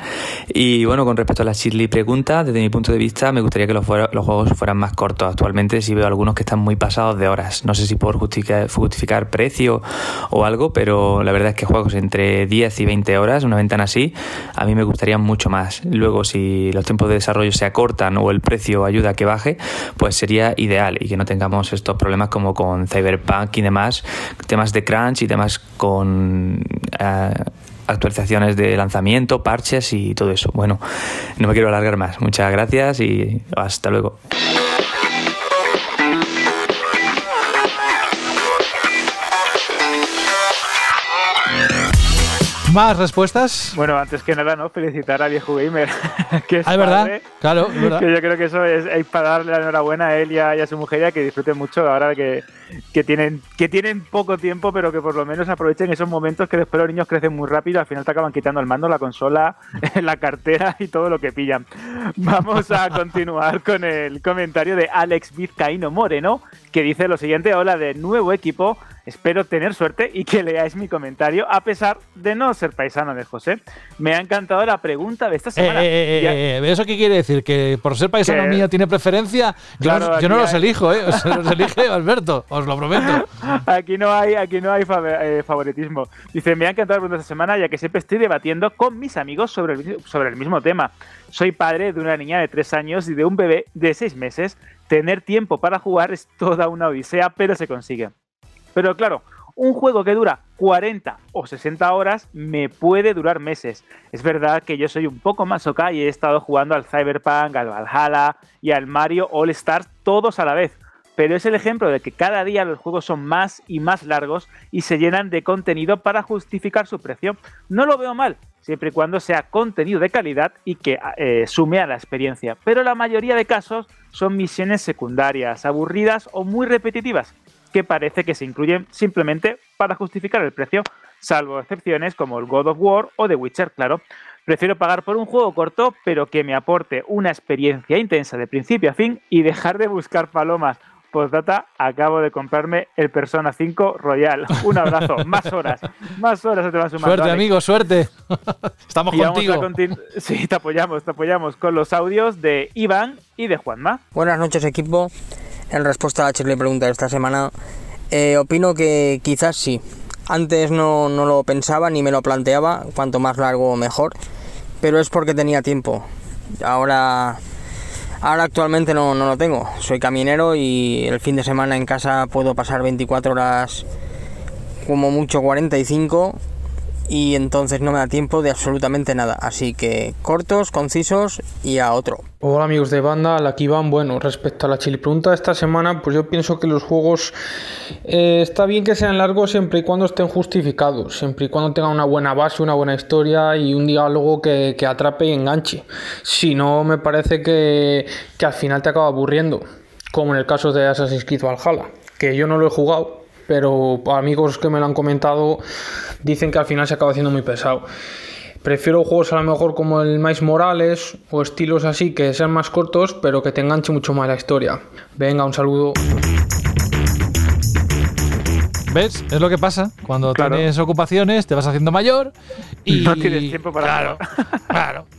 Y bueno, con respecto a la Shirley pregunta, desde mi punto de vista me gustaría que los, los juegos fueran más cortos. Actualmente sí veo algunos que están muy pasados de horas. No sé si por justificar, justificar precio o algo, pero la verdad es que juegos entre 10 y 20 horas, una ventana así, a mí me gustaría mucho más. Luego, si los tiempos de desarrollo se acortan o el precio ayuda a que baje, pues sería ideal y que no tengamos estos problemas como con Cyberpunk y demás, temas de crunch y demás con eh, actualizaciones de lanzamiento, parches y todo eso. Bueno, no me quiero alargar más. Muchas gracias y hasta luego. ¿Más respuestas? Bueno, antes que nada, ¿no? Felicitar a Viejo Gamer. que es ah, verdad, claro, verdad. Que yo creo que eso es, es, para darle la enhorabuena a él y a, y a su mujer y a que disfruten mucho ahora que, que, tienen, que tienen poco tiempo, pero que por lo menos aprovechen esos momentos que después los niños crecen muy rápido, al final te acaban quitando el mando, la consola, la cartera y todo lo que pillan. Vamos a continuar con el comentario de Alex Vizcaíno Moreno, que dice lo siguiente, hola de nuevo equipo, Espero tener suerte y que leáis mi comentario, a pesar de no ser paisano de José. Me ha encantado la pregunta de esta semana. Eh, eh, eh, ¿Eso qué quiere decir? ¿Que por ser paisano mío tiene preferencia? Yo, claro, no, yo no los elijo, ¿eh? los elige Alberto, os lo prometo. Aquí no hay, aquí no hay favoritismo. Dice, me ha encantado la pregunta esta semana, ya que siempre estoy debatiendo con mis amigos sobre el, sobre el mismo tema. Soy padre de una niña de 3 años y de un bebé de 6 meses. Tener tiempo para jugar es toda una odisea, pero se consigue. Pero claro, un juego que dura 40 o 60 horas me puede durar meses. Es verdad que yo soy un poco más y he estado jugando al Cyberpunk, al Valhalla y al Mario All Stars todos a la vez. Pero es el ejemplo de que cada día los juegos son más y más largos y se llenan de contenido para justificar su precio. No lo veo mal, siempre y cuando sea contenido de calidad y que eh, sume a la experiencia. Pero la mayoría de casos son misiones secundarias, aburridas o muy repetitivas que parece que se incluyen simplemente para justificar el precio, salvo excepciones como el God of War o The Witcher, claro. Prefiero pagar por un juego corto, pero que me aporte una experiencia intensa de principio a fin y dejar de buscar palomas Postdata, acabo de comprarme el Persona 5 Royal. Un abrazo, más horas, más horas se te van sumando. Suerte, Alex. amigo, suerte. Estamos Y contigo. sí, te apoyamos, te apoyamos con los audios de Iván y de Juanma. Buenas noches equipo. En respuesta a la pregunta de esta semana, eh, opino que quizás sí. Antes no, no lo pensaba ni me lo planteaba, cuanto más largo mejor, pero es porque tenía tiempo. Ahora, ahora actualmente no, no lo tengo. Soy caminero y el fin de semana en casa puedo pasar 24 horas, como mucho 45, y entonces no me da tiempo de absolutamente nada. Así que cortos, concisos y a otro. Hola amigos de banda, aquí van. Bueno, respecto a la chili pregunta de esta semana, pues yo pienso que los juegos eh, está bien que sean largos siempre y cuando estén justificados, siempre y cuando tengan una buena base, una buena historia y un diálogo que, que atrape y enganche. Si no, me parece que, que al final te acaba aburriendo, como en el caso de Assassin's Creed Valhalla, que yo no lo he jugado, pero amigos que me lo han comentado dicen que al final se acaba haciendo muy pesado. Prefiero juegos a lo mejor como el Miles Morales o estilos así que sean más cortos pero que te enganche mucho más la historia. Venga, un saludo. ¿Ves? Es lo que pasa. Cuando Claro. tienes ocupaciones, te vas haciendo mayor y. No tienes tiempo para Claro, claro.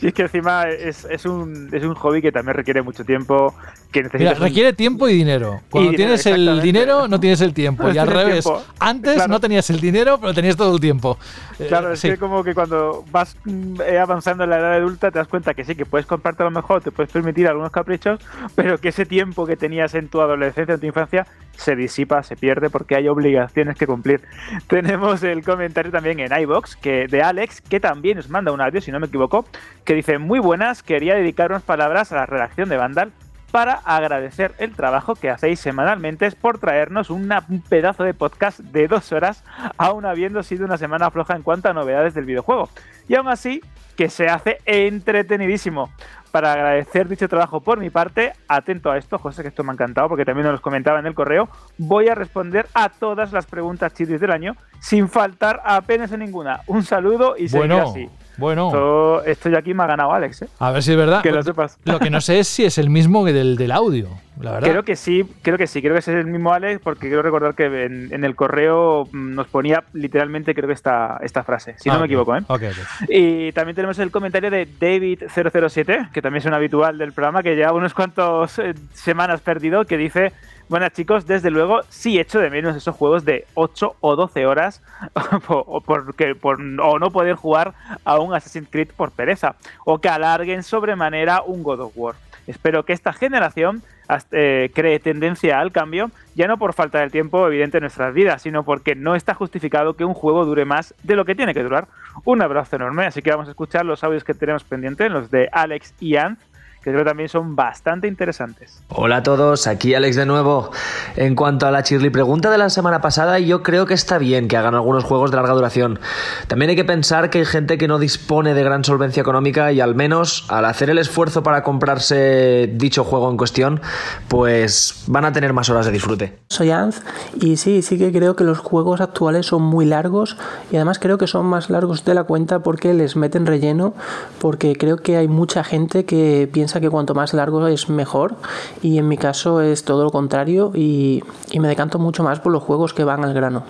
Y es que encima es, es un, es un hobby que también requiere mucho tiempo, que Mira, un- requiere tiempo y dinero. Cuando tienes el dinero, no tienes el tiempo. No y al revés. tiempo. Antes Claro. no tenías el dinero, pero tenías todo el tiempo. Eh, Claro, es sí. que como que cuando vas mm, eh, avanzando en la edad adulta te das cuenta que sí, que puedes comprarte a lo mejor, te puedes permitir algunos caprichos, pero que ese tiempo que tenías en tu adolescencia, en tu infancia, se disipa, se pierde porque hay obligaciones que cumplir. Tenemos el comentario también en iBox que de Alex, que también nos manda un audio, si no me equivoco, que dice, muy buenas, quería dedicar unas palabras a la redacción de Vandal para agradecer el trabajo que hacéis semanalmente por traernos una- un pedazo de podcast de dos horas, aún habiendo sido una semana floja en cuanto a novedades del videojuego. Y aún así, que se hace entretenidísimo. Para agradecer dicho trabajo por mi parte, atento a esto, José, que esto me ha encantado porque también nos los comentaba en el correo, voy a responder a todas las preguntas chidis del año sin faltar apenas en ninguna. Un saludo y seguir Bueno, así. Bueno. Esto, esto ya aquí me ha ganado Alex, ¿eh? A ver si es verdad. Que lo sepas. Lo que no sé es si es el mismo que del, del audio, la verdad. Creo que sí, creo que sí, creo que es el mismo Alex, porque quiero recordar que en, en el correo mm, nos ponía literalmente, creo que esta, esta frase, si Ah, no me equivoco, ¿eh? Ok, ok. Y también tenemos el comentario de David007, que también es un habitual del programa, que lleva unos cuantos eh, semanas perdido, que dice, bueno chicos, desde luego sí echo de menos esos juegos de 8 o 12 horas o, porque, no poder jugar a un Assassin's Creed por pereza, o que alarguen sobremanera un God of War. Espero que esta generación eh, cree tendencia al cambio, ya no por falta del tiempo evidente en nuestras vidas, sino porque no está justificado que un juego dure más de lo que tiene que durar. Un abrazo enorme, así que vamos a escuchar los audios que tenemos pendientes, los de Alex y Anz, que creo que también son bastante interesantes. Hola a todos, aquí Alex de nuevo. En cuanto a la Chirly pregunta de la semana pasada, yo creo que está bien que hagan algunos juegos de larga duración. También hay que pensar que hay gente que no dispone de gran solvencia económica y al menos al hacer el esfuerzo para comprarse dicho juego en cuestión, pues van a tener más horas de disfrute. Soy Anz y sí, sí que creo que los juegos actuales son muy largos y además creo que son más largos de la cuenta porque les meten relleno, porque creo que hay mucha gente que piensa que cuanto más largo es mejor y en mi caso es todo lo contrario y, y me decanto mucho más por los juegos que van al grano.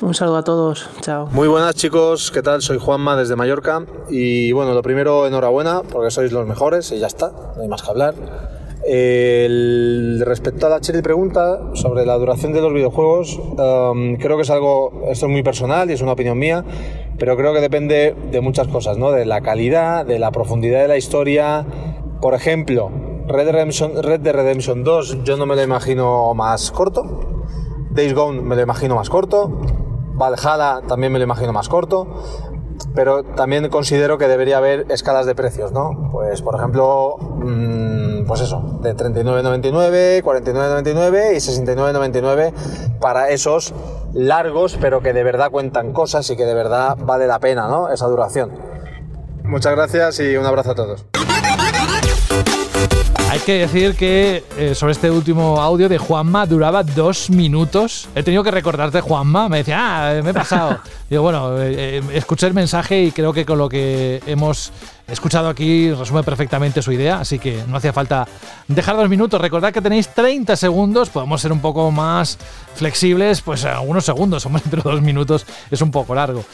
Un saludo a todos, chao. Muy buenas chicos, ¿qué tal? Soy Juanma desde Mallorca y bueno, lo primero enhorabuena porque sois los mejores y ya está, no hay más que hablar. El- respecto a la Cherry pregunta sobre la duración de los videojuegos, um, creo que es algo, esto es muy personal y es una opinión mía, pero creo que depende de muchas cosas, ¿no? De la calidad, de la profundidad de la historia. Por ejemplo, Red, Redemption, Red Redemption 2 yo no me lo imagino más corto. Days Gone me lo imagino más corto. Valhalla también me lo imagino más corto. Pero también considero que debería haber escalas de precios, ¿no? Pues, por ejemplo, mm, pues eso, de 39,99, 49,99 y 69,99 para esos largos, pero que de verdad cuentan cosas y que de verdad vale la pena, ¿no? Esa duración. Muchas gracias y un abrazo a todos. Hay que decir que eh, sobre este último audio de Juanma duraba dos minutos. He tenido que recordarte, Juanma. Me decía, ah, me he pasado. Digo, bueno, eh, eh, escuché el mensaje y creo que con lo que hemos escuchado aquí resume perfectamente su idea. Así que no hacía falta dejar dos minutos. Recordad que tenéis 30 segundos. Podemos ser un poco más flexibles, pues algunos segundos, hombre, pero dos minutos es un poco largo.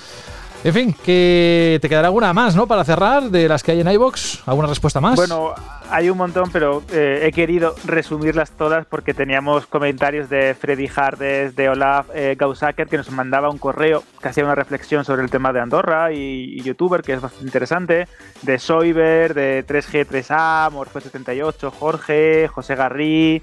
En fin, que te quedará alguna más, ¿no? Para cerrar, de las que hay en iBox. ¿Alguna respuesta más? Bueno, hay un montón, pero eh, he querido resumirlas todas porque teníamos comentarios de Freddy Hardes, de Olaf eh, Gausaker, que nos mandaba un correo que hacía una reflexión sobre el tema de Andorra y, y youtuber, que es bastante interesante, de Soiber, de 3G3A, Morfeo78, Jorge, José Garrí,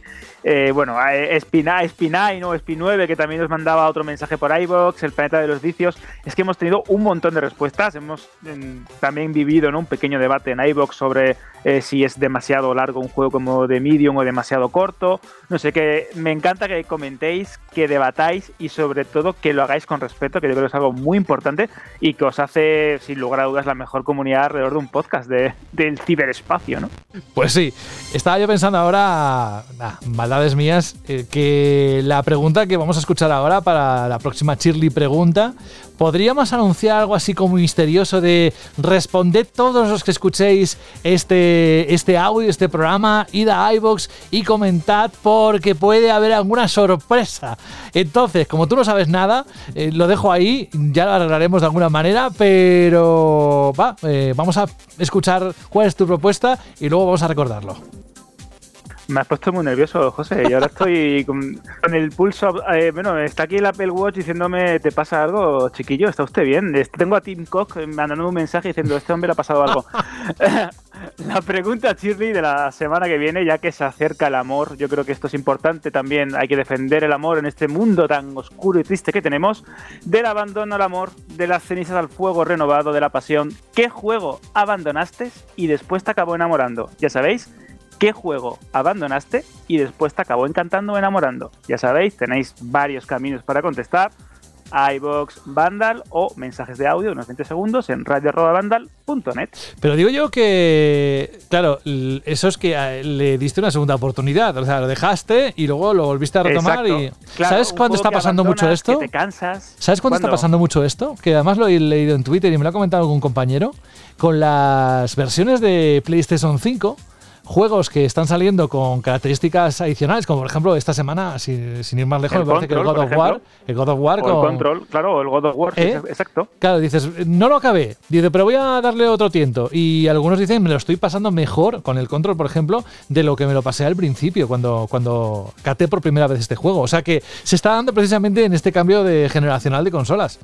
eh, bueno, Espina, Espinay, ¿no? Spin9, que también nos mandaba otro mensaje por iBox, El Planeta de los Vicios. Es que hemos tenido un montón de respuestas. Hemos también vivido ¿no? un pequeño debate en iBox sobre eh, si es demasiado largo un juego como de Medium o demasiado corto. No sé, que me encanta que comentéis, que debatáis y sobre todo que lo hagáis con respeto, que yo creo que es algo muy importante y que os hace, sin lugar a dudas, la mejor comunidad alrededor de un podcast de, del ciberespacio, ¿no? Pues sí, estaba yo pensando ahora, nah, maldades mías, eh, que la pregunta que vamos a escuchar ahora para la próxima Shirley pregunta, ¿podríamos anunciar algo así como misterioso de responded todos los que escuchéis este, este audio, este programa, id a iVoox y comentad porque puede haber alguna sorpresa? Entonces, como tú no sabes nada, eh, lo dejo ahí, ya lo arreglaremos de alguna manera, pero va, eh, vamos a escuchar cuál es tu propuesta y luego vamos a recordarlo. Me has puesto muy nervioso, José. Y ahora estoy con, el pulso. eh, bueno, está aquí el Apple Watch diciéndome: ¿te pasa algo, chiquillo? ¿Está usted bien? Tengo a Tim Cook mandando un mensaje diciendo: Este hombre le ha pasado algo. la pregunta, Shirley, de la semana que viene, ya que se acerca el amor, yo creo que esto es importante también. Hay que defender el amor en este mundo tan oscuro y triste que tenemos. Del abandono al amor, de las cenizas al fuego renovado, de la pasión. ¿Qué juego abandonaste y después te acabó enamorando? Ya sabéis. ¿Qué juego abandonaste y después te acabó encantando o enamorando? Ya sabéis, tenéis varios caminos para contestar. iBox, Vandal o mensajes de audio, unos 20 segundos en radio.vandal.net. Pero digo yo que, claro, eso es que eh, le diste una segunda oportunidad. O sea, lo dejaste y luego lo volviste a retomar. Exacto. y Claro, ¿Sabes cuándo está pasando mucho esto? que te cansas. ¿Sabes cuándo está ¿Cuándo? pasando mucho esto? Que además lo he leído en Twitter y me lo ha comentado algún compañero. Con las versiones de PlayStation 5, juegos que están saliendo con características adicionales, como por ejemplo esta semana, si- sin ir más lejos, El me parece que el God War. ejemplo. El God of War con. el Control, claro, el God of War, sí, ¿Eh? exacto. Claro, dices, no lo acabé. Dice, pero voy a darle otro tiento. Y algunos dicen, me lo estoy pasando mejor con el control, por ejemplo, de lo que me lo pasé al principio, cuando, cuando caté por primera vez este juego. O sea que se está dando precisamente en este cambio de generacional de consolas.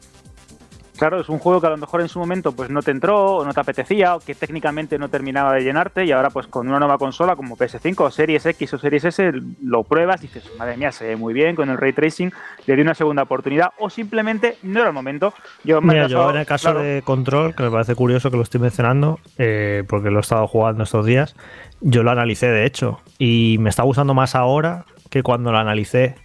Claro, es un juego que a lo mejor en su momento pues no te entró o no te apetecía o que técnicamente no terminaba de llenarte y ahora pues con una nueva consola como PS5 o Series X o Series S lo pruebas y dices, madre mía, se ve muy bien con el ray tracing, le di una segunda oportunidad o simplemente no era el momento. Yo me Mira, yo en el caso claro, de Control, que me parece curioso que lo estoy mencionando, eh, porque lo he estado jugando estos días, yo lo analicé de hecho, y me está gustando más ahora que cuando lo analicé,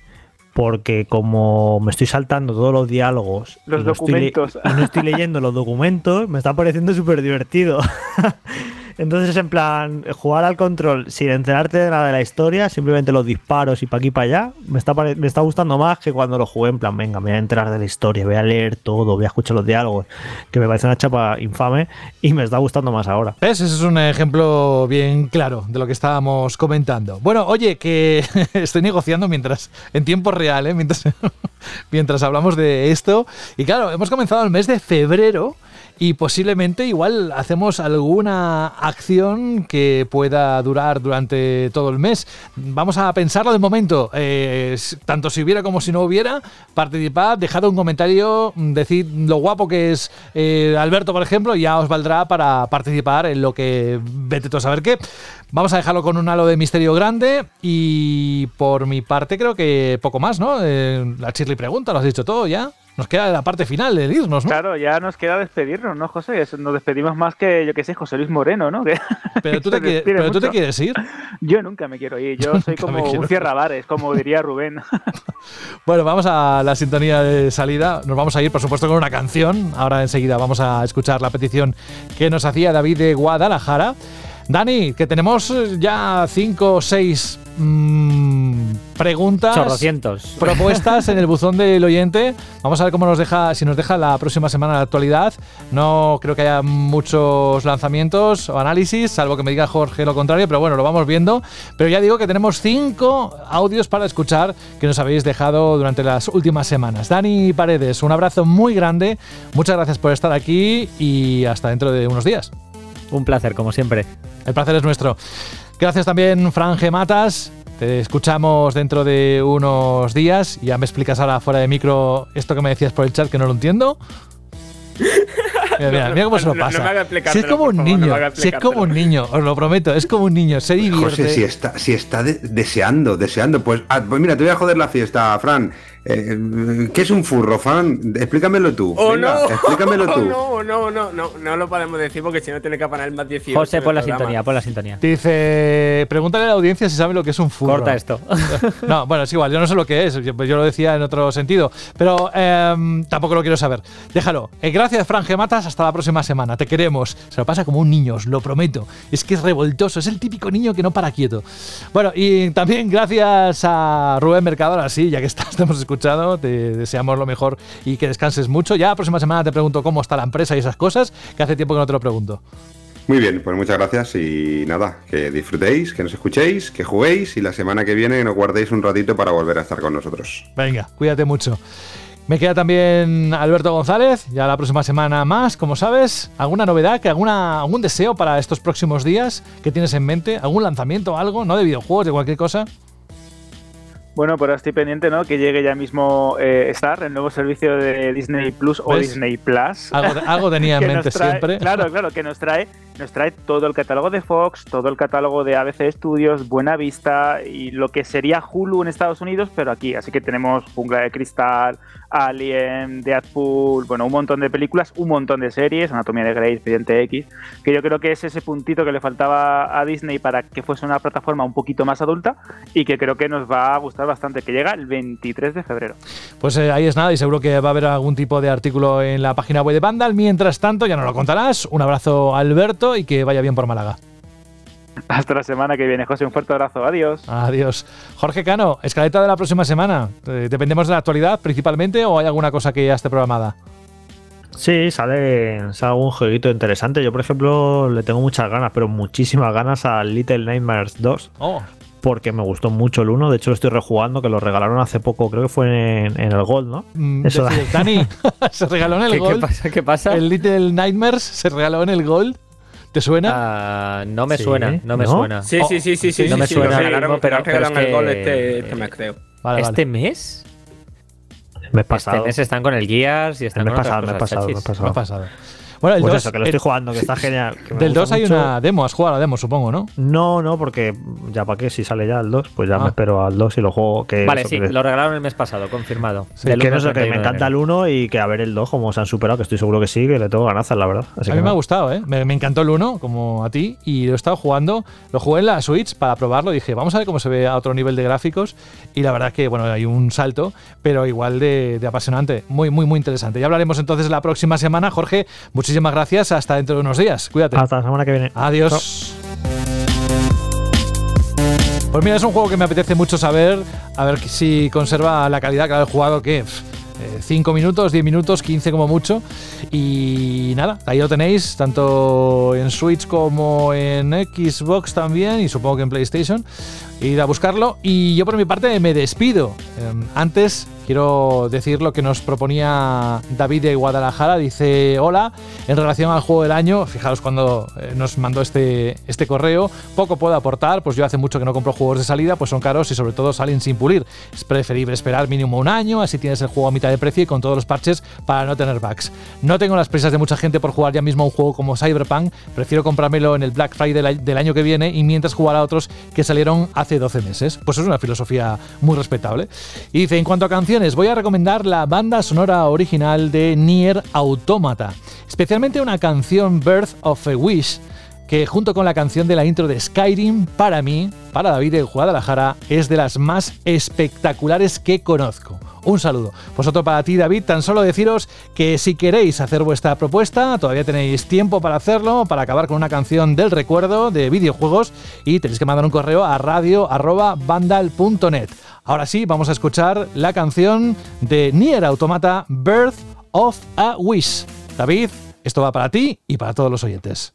porque como me estoy saltando todos los diálogos Los no estoy no estoy leyendo los documentos, me está pareciendo súper divertido. Entonces, en plan, jugar al control sin enterarte de nada de la historia, simplemente los disparos y para aquí para allá, me está, me está gustando más que cuando lo jugué en plan, venga, me voy a enterar de la historia, voy a leer todo, voy a escuchar los diálogos, que me parece una chapa infame y me está gustando más ahora. ¿Ves? Ese es un ejemplo bien claro de lo que estábamos comentando. Bueno, oye, que estoy negociando mientras, en tiempo real, ¿eh? mientras, mientras hablamos de esto. Y claro, hemos comenzado el mes de febrero y posiblemente igual hacemos alguna acción que pueda durar durante todo el mes. Vamos a pensarlo de momento, eh, tanto si hubiera como si no hubiera, participad, dejad un comentario, decid lo guapo que es eh, Alberto, por ejemplo, ya os valdrá para participar en lo que vete tú a saber qué. Vamos a dejarlo con un halo de misterio grande y por mi parte creo que poco más, ¿no? Eh, la Shirley pregunta, lo has dicho todo ya. Nos queda la parte final de irnos, ¿no? Claro, ya nos queda despedirnos, ¿no, José? Nos despedimos más que, yo que sé, José Luis Moreno, ¿no? Que- Pero tú te, quieres- despide pero tú te mucho. quieres ir. Yo nunca me quiero ir, yo soy Nunca me como un cierrabares, como diría Rubén. Bueno, vamos a la sintonía de salida. Nos vamos a ir, por supuesto, con una canción. Ahora enseguida vamos a escuchar la petición que nos hacía David de Guadalajara. Dani, que tenemos ya cinco o seis mm, preguntas, Chorrocientos. propuestas en el buzón del oyente. Vamos a ver cómo nos deja, si nos deja la próxima semana la actualidad. No creo que haya muchos lanzamientos o análisis, salvo que me diga Jorge lo contrario, pero bueno, lo vamos viendo. Pero ya digo que tenemos cinco audios para escuchar que nos habéis dejado durante las últimas semanas. Dani Paredes, un abrazo muy grande. Muchas gracias por estar aquí y hasta dentro de unos días. Un placer, como siempre. El placer es nuestro. Gracias también, Fran G. Matas. Te escuchamos dentro de unos días. Ya me explicas ahora fuera de micro esto que me decías por el chat que no lo entiendo. Mira, mira, mira cómo se lo No- no pasa. si es como un favor, niño, si es como un niño, os lo prometo, es como un niño, se divierte. José, si está, si está de- deseando, deseando, pues, ah, pues mira, te voy a joder la fiesta, Fran. Eh, ¿Qué es un furro, Fran? Explícamelo tú. ¡Oh, Venga, no! Explícamelo tú. No, no, no, no, no lo podemos decir porque si no tiene que poner más 18. José, pon el la programa. sintonía, pon la sintonía. Dice, pregúntale a la audiencia si sabe lo que es un furro. Corta esto. No, bueno, es igual, yo no sé lo que es, yo, yo lo decía en otro sentido, pero em, tampoco lo quiero saber. Déjalo. Eh, gracias, Fran Matas, hasta la próxima semana, te queremos. Se lo pasa como un niño, os lo prometo. Es que es revoltoso, es el típico niño que no para quieto. Bueno, y también gracias a Rubén Mercador, así, ya que estás, te hemos escuchado, te deseamos lo mejor y que descanses mucho. Ya la próxima semana te pregunto cómo está la empresa y esas cosas, que hace tiempo que no te lo pregunto. Muy bien, pues muchas gracias y nada, que disfrutéis, que nos escuchéis, que juguéis y la semana que viene nos guardéis un ratito para volver a estar con nosotros. Venga, cuídate mucho. Me queda también Alberto González, ya la próxima semana más, como sabes. ¿Alguna novedad, que alguna, algún deseo para estos próximos días que tienes en mente? ¿Algún lanzamiento, algo? ¿No de videojuegos, de cualquier cosa? Bueno, pero estoy pendiente, ¿no? Que llegue ya mismo eh, Star, el nuevo servicio de Disney Plus o ¿Ves? Disney Plus. Algo, algo tenía en mente trae- siempre. Claro, claro, que nos trae, nos trae todo el catálogo de Fox, todo el catálogo de ABC Studios, Buena Vista y lo que sería Hulu en Estados Unidos, pero aquí. Así que tenemos Jungla de Cristal, Alien, Deadpool, bueno, un montón de películas, un montón de series, Anatomía de Grey, Expediente X, que yo creo que es ese puntito que le faltaba a Disney para que fuese una plataforma un poquito más adulta y que creo que nos va a gustar bastante, que llega el 23 de febrero. Pues eh, ahí es nada y seguro que va a haber algún tipo de artículo en la página web de Vandal. Mientras tanto, ya nos lo contarás. Un abrazo, Alberto, y que vaya bien por Málaga. Hasta la semana que viene, José, un fuerte abrazo, adiós. Adiós. Jorge Cano, escaleta de la próxima semana. Eh, ¿Dependemos de la actualidad principalmente o hay alguna cosa que ya esté programada? Sí, sale, sale algún jueguito interesante. Yo, por ejemplo, le tengo muchas ganas, pero muchísimas ganas al Little Nightmares 2. Oh. Porque me gustó mucho el 1. De hecho, lo estoy rejugando, que lo regalaron hace poco. Creo que fue en, en el Gold, ¿no? Mm, Eso da- Dani, se regaló en el ¿Qué- qué Gold. pasa? ¿Qué pasa? El Little Nightmares se regaló en el Gold. ¿Te suena? Ah, no me Sí, suena, no me ¿no? suena. Sí, sí, sí, sí, sí. no sí, me sí, suena regalaron- pero, pero es regalaron el gol que- este, este mes, creo. Vale, ¿Este vale. mes? Me he pasado. Este mes están con el Gears y están Me he con otras pasado, me he cosas pasado, me he pasado. Me ha pasado. Bueno, el Pues 2, eso, que lo estoy jugando, que está genial. que del gusta 2 hay mucho. una demo. Has jugado la demo, supongo, ¿no? No, no, porque ya para qué, si sale ya el 2, pues ya Ah. me espero al 2 y lo juego. Que Vale, sí, que- lo regalaron el mes pasado, confirmado. que no 1 sé, que me 31 de encanta el enero. 1 y que a ver el 2 como se han superado, que estoy seguro que sí, que le tengo ganazas, la verdad. Así a que mí me ha gustado, ¿eh? Me, me encantó el 1, como a ti, y lo he estado jugando. Lo jugué en la Switch para probarlo. Dije, vamos a ver cómo se ve a otro nivel de gráficos. Y la verdad que, bueno, hay un salto, pero igual de, de apasionante. Muy, muy, muy interesante. Ya hablaremos entonces la próxima semana. Jorge, muchísimas gracias. Hasta dentro de unos días. Cuídate. Hasta la semana que viene. Adiós. Pues mira, es un juego que me apetece mucho saber, a ver si conserva la calidad que ha jugado, que 5 minutos, 10 minutos, 15 como mucho. Y nada, ahí lo tenéis, tanto en Switch como en Xbox también, y supongo que en PlayStation. Ir a buscarlo. Y yo por mi parte me despido. Eh, antes quiero decir lo que nos proponía David de Guadalajara. Dice, hola, en relación al juego del año, fijaos cuando eh, nos mandó este, este correo, poco puedo aportar, pues yo hace mucho que no compro juegos de salida, pues son caros y sobre todo salen sin pulir. Es preferible esperar mínimo un año, así tienes el juego a mitad de precio y con todos los parches para no tener bugs. No tengo las prisas de mucha gente por jugar ya mismo un juego como Cyberpunk, prefiero comprármelo en el Black Friday del año que viene y mientras jugar a otros que salieron hace 12 meses. Pues es una filosofía muy respetable. Y dice, en cuanto a canciones, voy a recomendar la banda sonora original de Nier Automata, especialmente una canción Birth of a Wish, que junto con la canción de la intro de Skyrim, para mí, para David de Guadalajara, es de las más espectaculares que conozco. Un saludo. Pues otro para ti, David. Tan solo deciros que si queréis hacer vuestra propuesta, todavía tenéis tiempo para hacerlo, para acabar con una canción del recuerdo de videojuegos y tenéis que mandar un correo a radio.vandal.net. Ahora sí, vamos a escuchar la canción de Nier Automata Birth of a Wish. David, esto va para ti y para todos los oyentes.